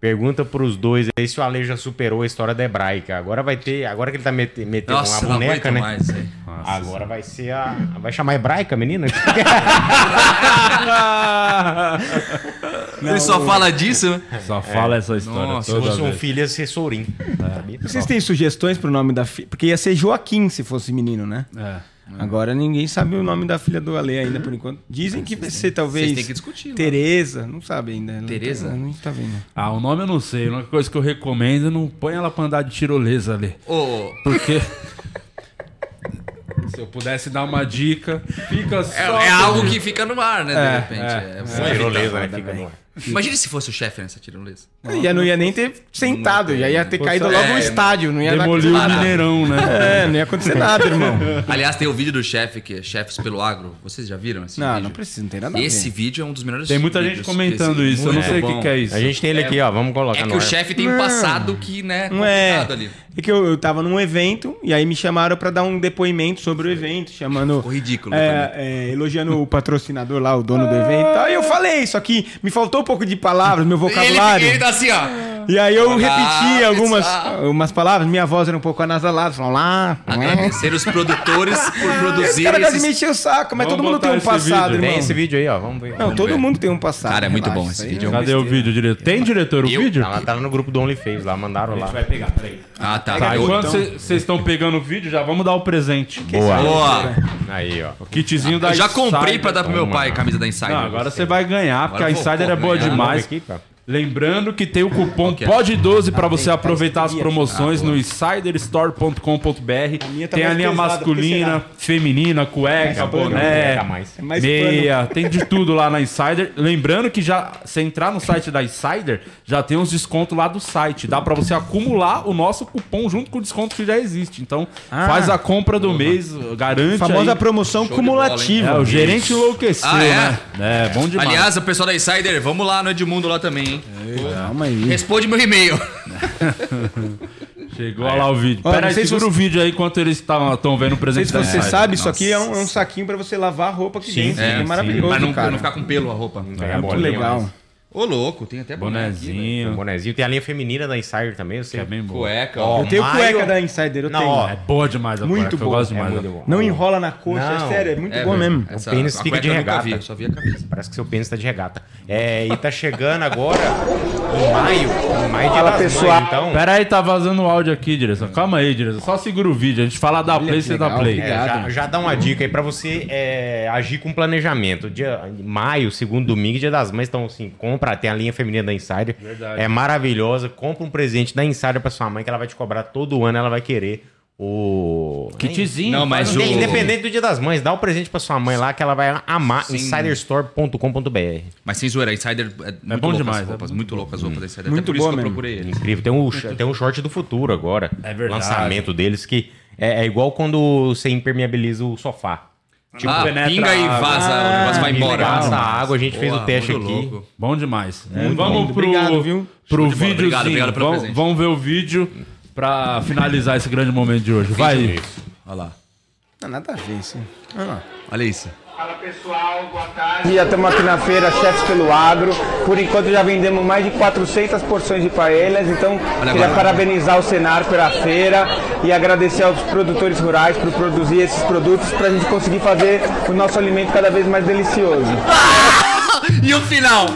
Pergunta pros dois aí se o Ale já superou a história da hebraica. Agora vai ter. Agora que ele tá mete- metendo Nossa, uma boneca, né? mais. aí. Agora vai ser a. Vai chamar hebraica, menina? Ele só fala disso, né? Só fala essa história Nossa, se toda fosse um filho, ia ser Sorim. Sabia? Vocês têm sugestões pro nome da filha? Porque ia ser Joaquim se fosse menino, né? É. Agora ninguém sabe o nome da filha do Ale ainda por enquanto. Dizem que vai ser talvez Vocês têm que discutir. né? Tereza, não sabe ainda. Não Tereza? tá- Não tá vendo. Ah, o nome eu não sei. A única coisa que eu recomendo é não põe ela pra andar de tirolesa ali. Ô, Porque. Se eu pudesse dar uma dica, fica é, só. é algo que fica no ar, né? De É, repente. é. É, Essa bom tirolesa, né? Fica no ar. Imagina se fosse o chefe nessa tirolesa. Já não ia nem ter sentado, já ia ter caído logo no é, estádio, não ia dar Demoliu o. Mineirão, né? É, não ia acontecer nada, irmão. Aliás, tem o vídeo do chefe, que é Chefes pelo Agro. Vocês já viram esse Não, vídeo? não precisa, não tem nada Esse vídeo é um dos melhores Tem muita gente comentando isso. Eu não sei o que, que é isso. A gente tem ele aqui, ó. Vamos colocar É que no o chefe tem um passado que, né, Não é. ali. É que eu, eu tava num evento e aí me chamaram pra dar um depoimento sobre o evento, chamando. Ficou ridículo. É, é, elogiando o patrocinador lá, o dono do evento. Aí eu falei, só que me faltou um pouco de palavras, meu Ele, vocabulário. ele tá assim, ó. E aí eu Olá, repeti algumas pessoal. umas palavras, minha voz era um pouco anasalada, falando lá. Agradecer os produtores por Esse produzir cara gosta de esses... o saco, mas Vamos todo mundo tem um passado, vídeo. irmão. Tem esse vídeo aí, ó. Vamos ver. Não, Vamos todo ver. mundo tem um passado. Cara, é muito relaxa, bom esse vídeo, é Cadê o vídeo, diretor? Tem, diretor, o Eu- vídeo? Ela tá lá no grupo do OnlyFans lá, mandaram lá. vai pegar, peraí. Ah, tá. Tá, enquanto vocês estão pegando o vídeo, já vamos dar o presente. Boa. Boa. Aí, ó. O kitzinho da Eu já comprei pra dar pro meu pai a camisa da Insider. Não, agora você vai ganhar, porque a Insider é boa demais. Aqui, cara. Lembrando que tem o cupom é? POD12 para você tá aproveitar as promoções Ah, no insiderstore.com.br. tá Tem a linha pesada, masculina, feminina, cueca, boné. É meia, tem de tudo lá na Insider. Lembrando que já você entrar no site da Insider, já tem uns descontos lá do site. Dá para você acumular o nosso cupom junto com o desconto que já existe. Então, Ah. faz a compra do mês, garante Famosa aí. promoção Show de bola, cumulativa. É, o gerente enlouqueceu, Ah, é? né? É, bom demais. Aliás, o pessoal da Insider, vamos lá no Edmundo lá também, hein? Calma aí. Responde meu e-mail. Chegou lá o vídeo. Olha, Pera não aí, sei se segura você- o vídeo aí enquanto eles estão vendo o Não sei presente se você sabe, isso Nossa. aqui é um, é um saquinho pra você lavar a roupa aqui dentro. É, é sim. maravilhoso, Pra não, cara. não ficar com pelo a roupa. Pega a Muito legal. mas- Ô, louco, tem até boné aqui, um Bonezinho. bonezinho. Tem a linha feminina da Insider também, eu sei. Que é bem bom. Cueca, Ó. Eu tenho Maio- cueca da Insider, eu Não, tenho. ó, É boa demais a Muito cueca, eu boa. gosto É demais. muito da- bom. Não enrola na coxa, Não. é sério, é muito É, bom velho. mesmo. Essa- O pênis fica de eu regata. vi, eu só vi a camisa. Parece que seu pênis tá de regata. É, e tá chegando agora em maio. Em maio das pessoal. então. Pera aí, tá vazando o áudio aqui, direção. Calma aí, direção. Só segura o vídeo. A gente fala da Olha play, você dá play. É, já, já dá uma dica aí pra você é, agir com planejamento. Dia, maio, segundo domingo, dia das mães, então assim, compra, tem a linha feminina da Insider. Verdade. É maravilhosa. Compra um presente da Insider pra sua mãe, que ela vai te cobrar todo ano, ela vai querer o. Kitzinho. Não, mas o- um- Independente do dia das mães, dá o presente pra sua mãe lá que ela vai amar. Insiderstore.com.br. Mas sem zoeira, Insider é muito bom demais, as roupas, é muito loucas as roupas da Insider. Muito Até por isso que eu mesmo. procurei ele. Incrível. Tem um, tem um short do futuro agora. É verdade. Lançamento deles que é, é igual quando você impermeabiliza o sofá. Tipo, ah, penetra pinga e vaza, Ah, o negócio vai Pinga embora. vaza a água, a gente fez o teste aqui. louco. Bom demais. Muito vamos bom. pro, Obrigado, viu? pro videozinho. Obrigado, obrigado pelo vamos, vamos ver o vídeo pra finalizar esse grande momento de hoje. Vai. Olha lá. Não, nada a ver isso. Ah, não. Olha isso. Fala pessoal, boa tarde. Já estamos aqui na feira Chefs pelo Agro. Por enquanto já vendemos mais de 400 porções de paellas. Então queria agora. parabenizar o Senar pela feira e agradecer aos produtores rurais por produzir esses produtos para a gente conseguir fazer o nosso alimento cada vez mais delicioso. E o final?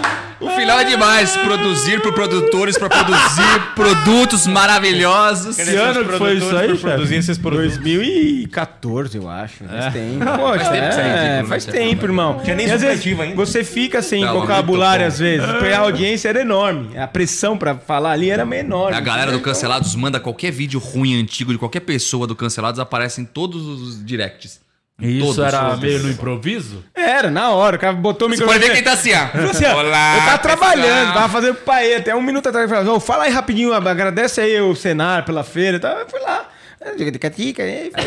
O final é demais. Produzir por produtores pra produzir produtos maravilhosos. Que ano que foi isso aí? Produzir esses produtos. 2014, eu acho. Faz tempo. Poxa, tempo que você é é, faz tempo, irmão. Tinha nem E às vezes substantivo ainda. Você fica sem Não, vocabulário às vezes. porque A audiência era enorme. A pressão pra falar ali era menor. A galera do Cancelados manda qualquer vídeo ruim, antigo, de qualquer pessoa do Cancelados, aparece em todos os directs. E Isso Todos, era meio no improviso? Era, na hora. O cara botou o Você microfone. pode ver quem tá assim, ó. Assim, ó, Olá, eu tava trabalhando, tava fazendo paê, até um minuto atrás. Eu falei, "Ô, fala aí rapidinho, agradece aí o Senar pela feira. Tá? Eu fui lá. Tica-tica, aí,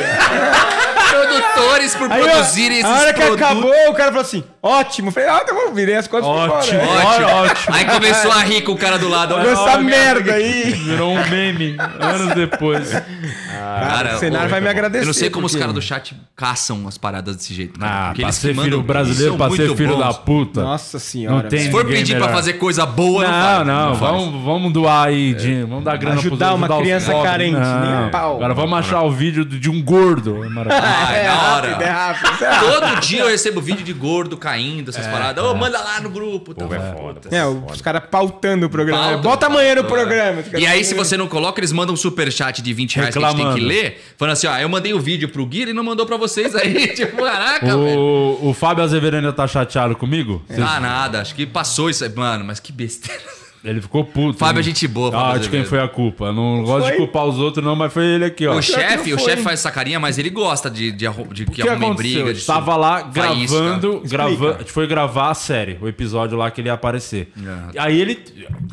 Produtores por Aí, ó, produzirem esses a hora que produtos. acabou, o cara falou assim: ótimo. Eu falei, ah, tá bom, virei as costas fui Ótimo, embora. Ótimo. ótimo. Aí começou a rir com o cara do lado. Olha essa Olha, merda aí. Virou um meme anos depois. Cara, o Senar vai me agradecer. Eu não sei como os porque- caras do chat caçam as paradas desse jeito. Cara, Ah, porque pra eles ser que mandam filho brasileiro, são pra ser muito filho bons. da puta. Nossa senhora. Não tem Se for ninguém pedir pra melhor. fazer coisa boa, não, Não, não, faz. vamos, vamos doar aí, dinheiro, vamos dar grana Ajudar pros- uma os criança carente, nem a pau. Agora vamos achar o vídeo de um gordo. É maravilhoso. Ai, é da hora. rápido, é rápido. é rápido. Todo dia eu recebo vídeo de gordo caindo, essas paradas. Ô, manda lá no grupo. Tá. é foda. É, os caras pautando o programa. Pauta, Bota amanhã no programa. E aí, se você não coloca, eles mandam um superchat de 20 reais que a gente tem que Reclamando. ler. Falando assim, ó, eu mandei o vídeo pro Gui, ele não mandou pra vocês aí. tipo, caraca, velho. O, o Fábio Azevedo ainda tá chateado comigo? Ah, nada, acho que passou isso aí. Mano, mas que besteira. Ele ficou puto. Fábio é gente boa, Ah, de quem foi a culpa. Não gosto de Foi? culpar os outros, não, mas foi ele aqui, ó. O chefe, o chefe faz essa carinha, mas ele gosta de, de, de que que arrumem aconteceu? briga. De Tava lá gravando, grava, Explica. a gente foi gravar a série, o episódio lá que ele ia aparecer. É. Aí ele,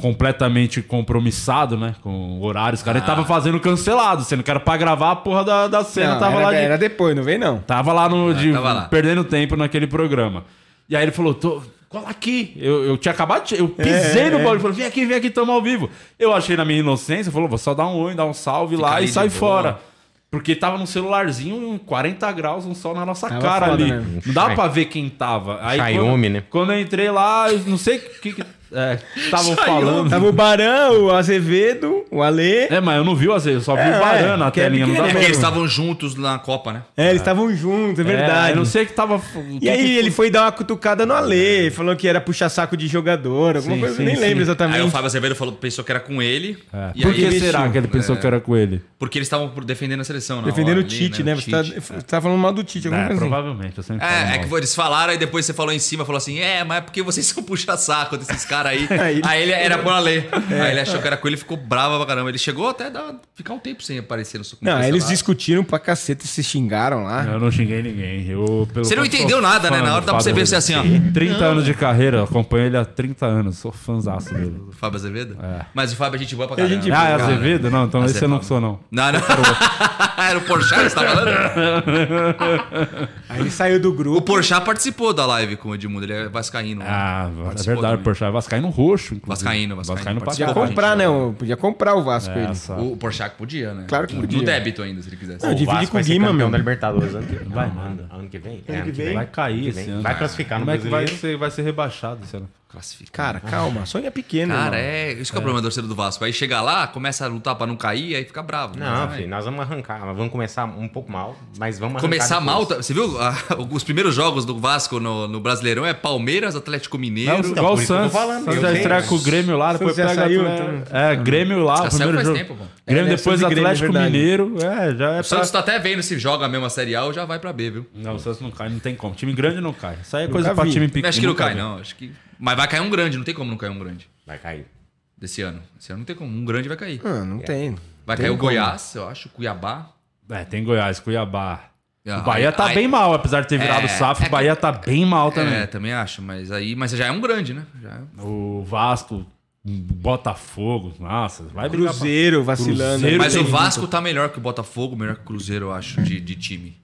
completamente compromissado, né, com horários, cara, Ah. ele tava fazendo cancelado, sendo que era pra gravar a porra da, da cena, Não, tava era, lá de, era depois, não vem não. Tava lá no. de- É, tava lá. Perdendo tempo naquele programa. E aí ele falou: tô. Cola aqui. Eu, eu tinha acabado de. Eu pisei É, no balde. Ele falou: vem aqui, vem aqui, tamo ao vivo. Eu achei na minha inocência, falou: vou só dar um oi, dar um salve Fica lá e sai fora. Porque tava no celularzinho, um 40 graus, um sol na nossa Tava cara foda, ali. né? Não dá pra ver quem tava. Aí, Xiaomi, quando, né? Quando eu entrei lá, eu não sei o que que estavam falando. Tava o Barão, o Azevedo, o Alê. É, mas eu não vi o Azevedo, eu só vi É, o Barão na que é telinha. Não É porque eles estavam juntos na Copa, né? É, eles estavam juntos, é verdade. É, eu não sei o que tava. E aí ele foi dar uma cutucada no Alê, falou que era puxar saco de jogador, alguma Sim, coisa, sim, eu nem sim. lembro Aí exatamente. o Fábio Azevedo falou, pensou que era com ele. É. E Por aí que será que ele pensou que era com ele? Porque eles estavam defendendo a seleção, na Defendendo o Tite, né? Você, tá, Tite. você tá falando mal do Tite, alguma É, coisa assim. provavelmente. Eu sempre É, é que eles falaram e depois você falou em cima, falou assim, é, mas é porque vocês são puxa-saco desses caras aí. Aí aí, ele- ele era por ler. Aí ele achou que era com ele e ficou bravo pra caramba. Ele chegou até a ficar um tempo sem aparecer no Não, eles cancelado. discutiram pra caceta, se xingaram lá. Eu não xinguei ninguém. Eu, pelo Você não entendeu nada, né? Na hora dá pra você ver você assim, ó. Azevedo. 30 anos de carreira, eu acompanho ele há 30 anos. Sou fãzaço dele. O Fábio Azevedo? É. Mas o Fábio é gente boa pra É caramba. gente Ah, é cara. Azevedo? Não, então esse eu não sou, não. Não, não. Era o Porchat que você tá falando? Aí ele saiu do O grupo. Porchat participou da live com o Edmundo. Ele é vascaíno. né? Ah, é verdade, também. Poxa, Vascaíno roxo. inclusive. Vascaíno, Vascaíno. pra Podia comprar, né? o- Podia comprar o Vasco ele. Essa. O Porchat podia, né? Claro que podia. No débito ainda, se ele quisesse. Não, O divide com o Guima, meu. da Libertadores ano que vem. Vai nada. ano, que vem? É, Ano ano que que vem? Vai cair que esse ano. Vai classificar no Como é que vai brasileiro. ser, vai ser rebaixado esse ano? Classifica. Cara, calma, sonha pequeno. Cara, é. Isso que é o problema do torcedor do Vasco. Aí chega lá, começa a lutar pra não cair, aí fica bravo. Não, Mas, filho, nós vamos arrancar. Nós vamos começar um pouco mal, mas vamos arrancar Começar mal, tá- você viu? Ah, os primeiros jogos do Vasco no, no Brasileirão é Palmeiras, Atlético Mineiro. Não, igual o Santos. falando, Santos já estreia com o Grêmio lá, depois pega... saiu, Atlético- então. É, Grêmio lá, Já saiu primeiro faz jogo. tempo, pô. Grêmio É, depois e Grêmio, Atlético verdade. Mineiro. É, já é O pra... Santos tá até vendo se joga a mesma Série A ou já vai pra B, viu? Não, o Santos não cai, não tem como. Time grande não cai. Isso aí é coisa pra time pequeno. Acho que não cai, não. Acho que... Mas vai cair um grande, não tem como não cair um grande Vai cair. desse ano. Esse ano não tem como. Um grande vai cair. Ah, não tem. Vai Tem cair o como. Goiás, eu acho, Cuiabá. É, tem Goiás, Cuiabá. Ah, o Bahia aí- tá aí- bem mal, apesar de ter virado É, SAF, é o Bahia tá bem mal também. É, também acho, mas aí, mas já é um grande, né? Já é- O Vasco, Botafogo, nossa, vai brigar pra- Cruzeiro vacilando. Cruzeiro Mas o Vasco tá melhor que o Botafogo, melhor que o Cruzeiro, eu acho, de, de time.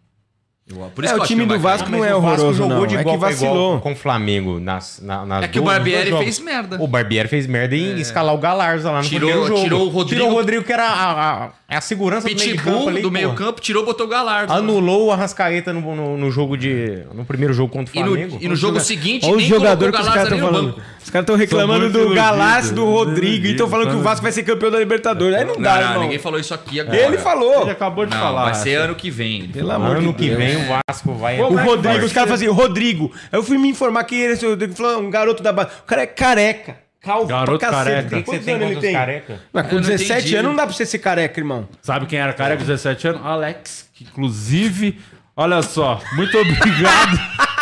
É, que o time que do Vasco não é o Vasco horroroso, jogou não. de É igual que vacilou. com o Flamengo nas, na, nas É que o duas- Barbieri nos dois fez merda. O Barbieri fez merda em escalar o Galarza lá no Tirou- primeiro jogo. tirou o Rodrigo- Tirou o Rodrigo, que era a, a- É a segurança do meio campo Pitbull ali, do meio campo tirou, botou o Galardo. Anulou o Arrascaeta no, no, no jogo de. No primeiro jogo contra o E no, Flamengo. e no jogo seguinte, Olha o nem jogador que colocou os o caras estão nem no falando. banco. Os caras estão reclamando do Galarço, do Rodrigo, e estão falando que o falando- Vasco vai ser campeão da Libertadores. Aí não Não, dá, não, irmão. ninguém falou isso aqui agora. Ele falou. Ele acabou de Não, falar. vai ser ano que vem. Pelo amor Ano de que Deus. vem o Vasco vai. O Rodrigo, os caras faziam, Rodrigo. Aí eu fui me informar que ele, esse Rodrigo, falou, um garoto da base. O cara é careca. Calvo Garoto careca. O que que você Quantos tem anos contra ele os tem? careca? Mas com Eu não 17 entendi. anos não dá pra você ser careca, irmão. Sabe quem era careca com 17 anos? Alex, que inclusive, olha só, muito obrigado.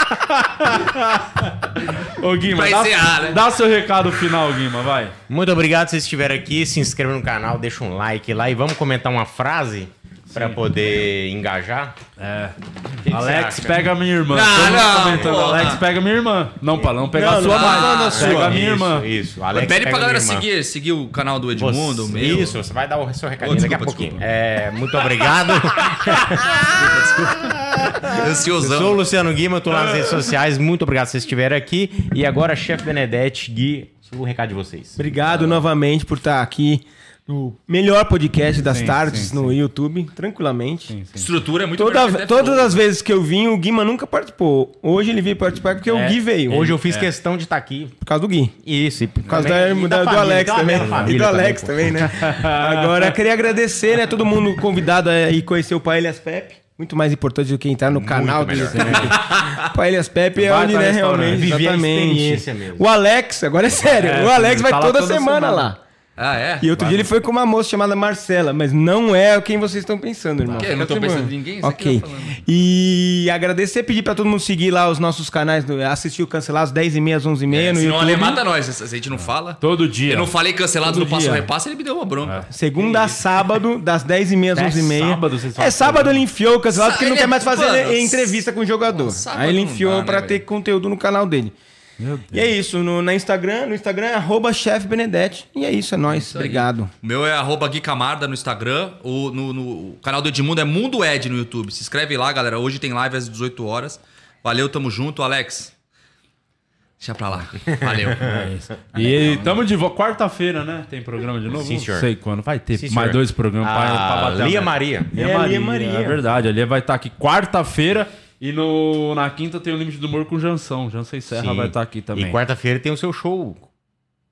Ô Guima, Pra dá, encerrar, né? dá seu recado final, Guima, vai. Muito obrigado se vocês estiverem aqui. Se inscreva no canal, deixa um like lá e vamos comentar uma frase pra poder engajar. É. que Alex, acha? pega minha irmã. Não, não, comentando. Alex, pega minha irmã. Não, pra não pegar Não, a sua não, Pega sua. a minha isso, irmã. Isso, Alex. Pede pega pra galera seguir, seguir o canal do Edmundo, o Você- meu. Isso, você vai dar o seu recadinho Ô, daqui a desculpa, pouquinho. desculpa. É, muito obrigado. Eu sou Ansiosão. o Luciano Guima, eu tô nas redes sociais. Muito obrigado se vocês estiverem aqui. E agora, chefe Benedetti, Gui, o recado de vocês. Obrigado novamente por estar aqui no melhor podcast das Sim, tardes sim, no YouTube, tranquilamente. Sim, sim. Estrutura é muito Toda- até todas as vezes que eu vim, o Guima nunca participou. Hoje ele veio participar porque o É, Gui veio. Hoje eu fiz questão de estar aqui. Por causa do Gui. Isso, e por Por causa da, da- do Alex também. e do Alex também, né? Agora, queria agradecer, né? Todo mundo convidado a ir conhecer o Paelhas Pepe. Muito mais importante do que entrar no canal do. YouTube. Paelhas Pepe é Vai onde, né, realmente. Viver a exatamente. experiência mesmo. O Alex, agora é sério, É, o Alex vai tá lá toda, toda semana, semana. lá. Ah, é? E outro dia ele foi com uma moça chamada Marcela, mas não é quem vocês estão pensando, irmão. Que? Eu não Fica pensando em ninguém, Ok. falando. E agradecer, pedir pra todo mundo seguir lá os nossos canais, no- assistir o Cancelados 10h30 às 11h30 no Senão o YouTube. Ale mata nós, se a gente não fala. Todo dia. Eu não falei cancelado Todo no passo dia. repasse, ele me deu uma bronca. Segunda a sábado, das 10h30 às Até 11h30. sábado vocês É, fazem sábado ele enfiou o cancelado porque ele não quer é- mais fazer mano, entrevista com o jogador. Aí ele enfiou dá, né, ter conteúdo no canal dele. E é isso, no, na Instagram, no Instagram é arroba. E é isso, é nóis. aí. Obrigado. O meu é arroba Gui Camarda no Instagram. O, no, no- o canal do Edmundo é Mundo Ed no YouTube. Se inscreve lá, galera. Hoje tem live às 18 horas. Valeu, tamo junto. Alex, deixa pra lá. Valeu. E tamo de volta. Quarta-feira, né? Tem programa de novo? Sim, senhor. Não sei quando. Vai ter Sim, mais dois programas pra, pra A bater. Lia. Maria. Lia É, Maria, Lia Maria. É verdade. A Lia vai estar aqui quarta-feira. E no, na quinta tem o Limite do Humor com o Jansão. Jansson Serra Sim. vai estar aqui também. E quarta-feira tem o seu show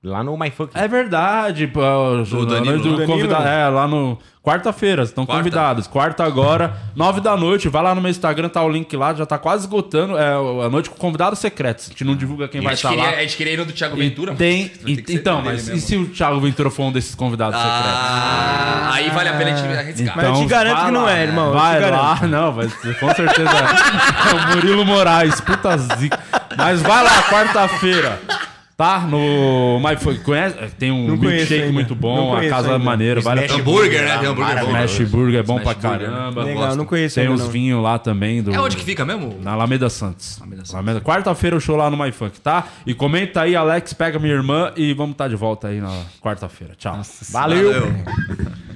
lá no My Funk. É verdade, pô, o Do Danilo, do né? convida- É, lá no. Quarta-feira, estão Quarta. convidados. Quarta agora, nove da noite. Vai lá no meu Instagram, tá o link lá, já tá quase esgotando. É a noite com convidados secretos. A gente não divulga quem a, vai estar queria, lá. a gente queria ir no do Thiago E Ventura. tem, ter que ser então, mas e se o Thiago Ventura for um desses convidados secretos? Ah, aí vale a pena a gente arriscar. Mas eu te garanto vai que não lá, é, irmão, eu te Vai garanto. lá, não, vai ser, com certeza é. É o Murilo Moraes, puta zica. Mas vai lá, quarta-feira. Tá? No. Mas foi, conhece? Tem um Não milkshake muito bom, a casa é ainda. maneira, vale a. Hambúrguer, né? Tem hambúrguer bom. Smash Burger é bom pra Burger. caramba. Legal, gosto. não conheço Tem ainda uns não. vinhos lá também. Do, É onde que fica mesmo? Na Alameda Santos. Alameda Santos. Alameda- Quarta-feira o show lá no MyFunk, tá? E comenta aí, Alex, pega minha irmã e vamos estar de volta aí na quarta-feira. Tchau. Valeu. Valeu.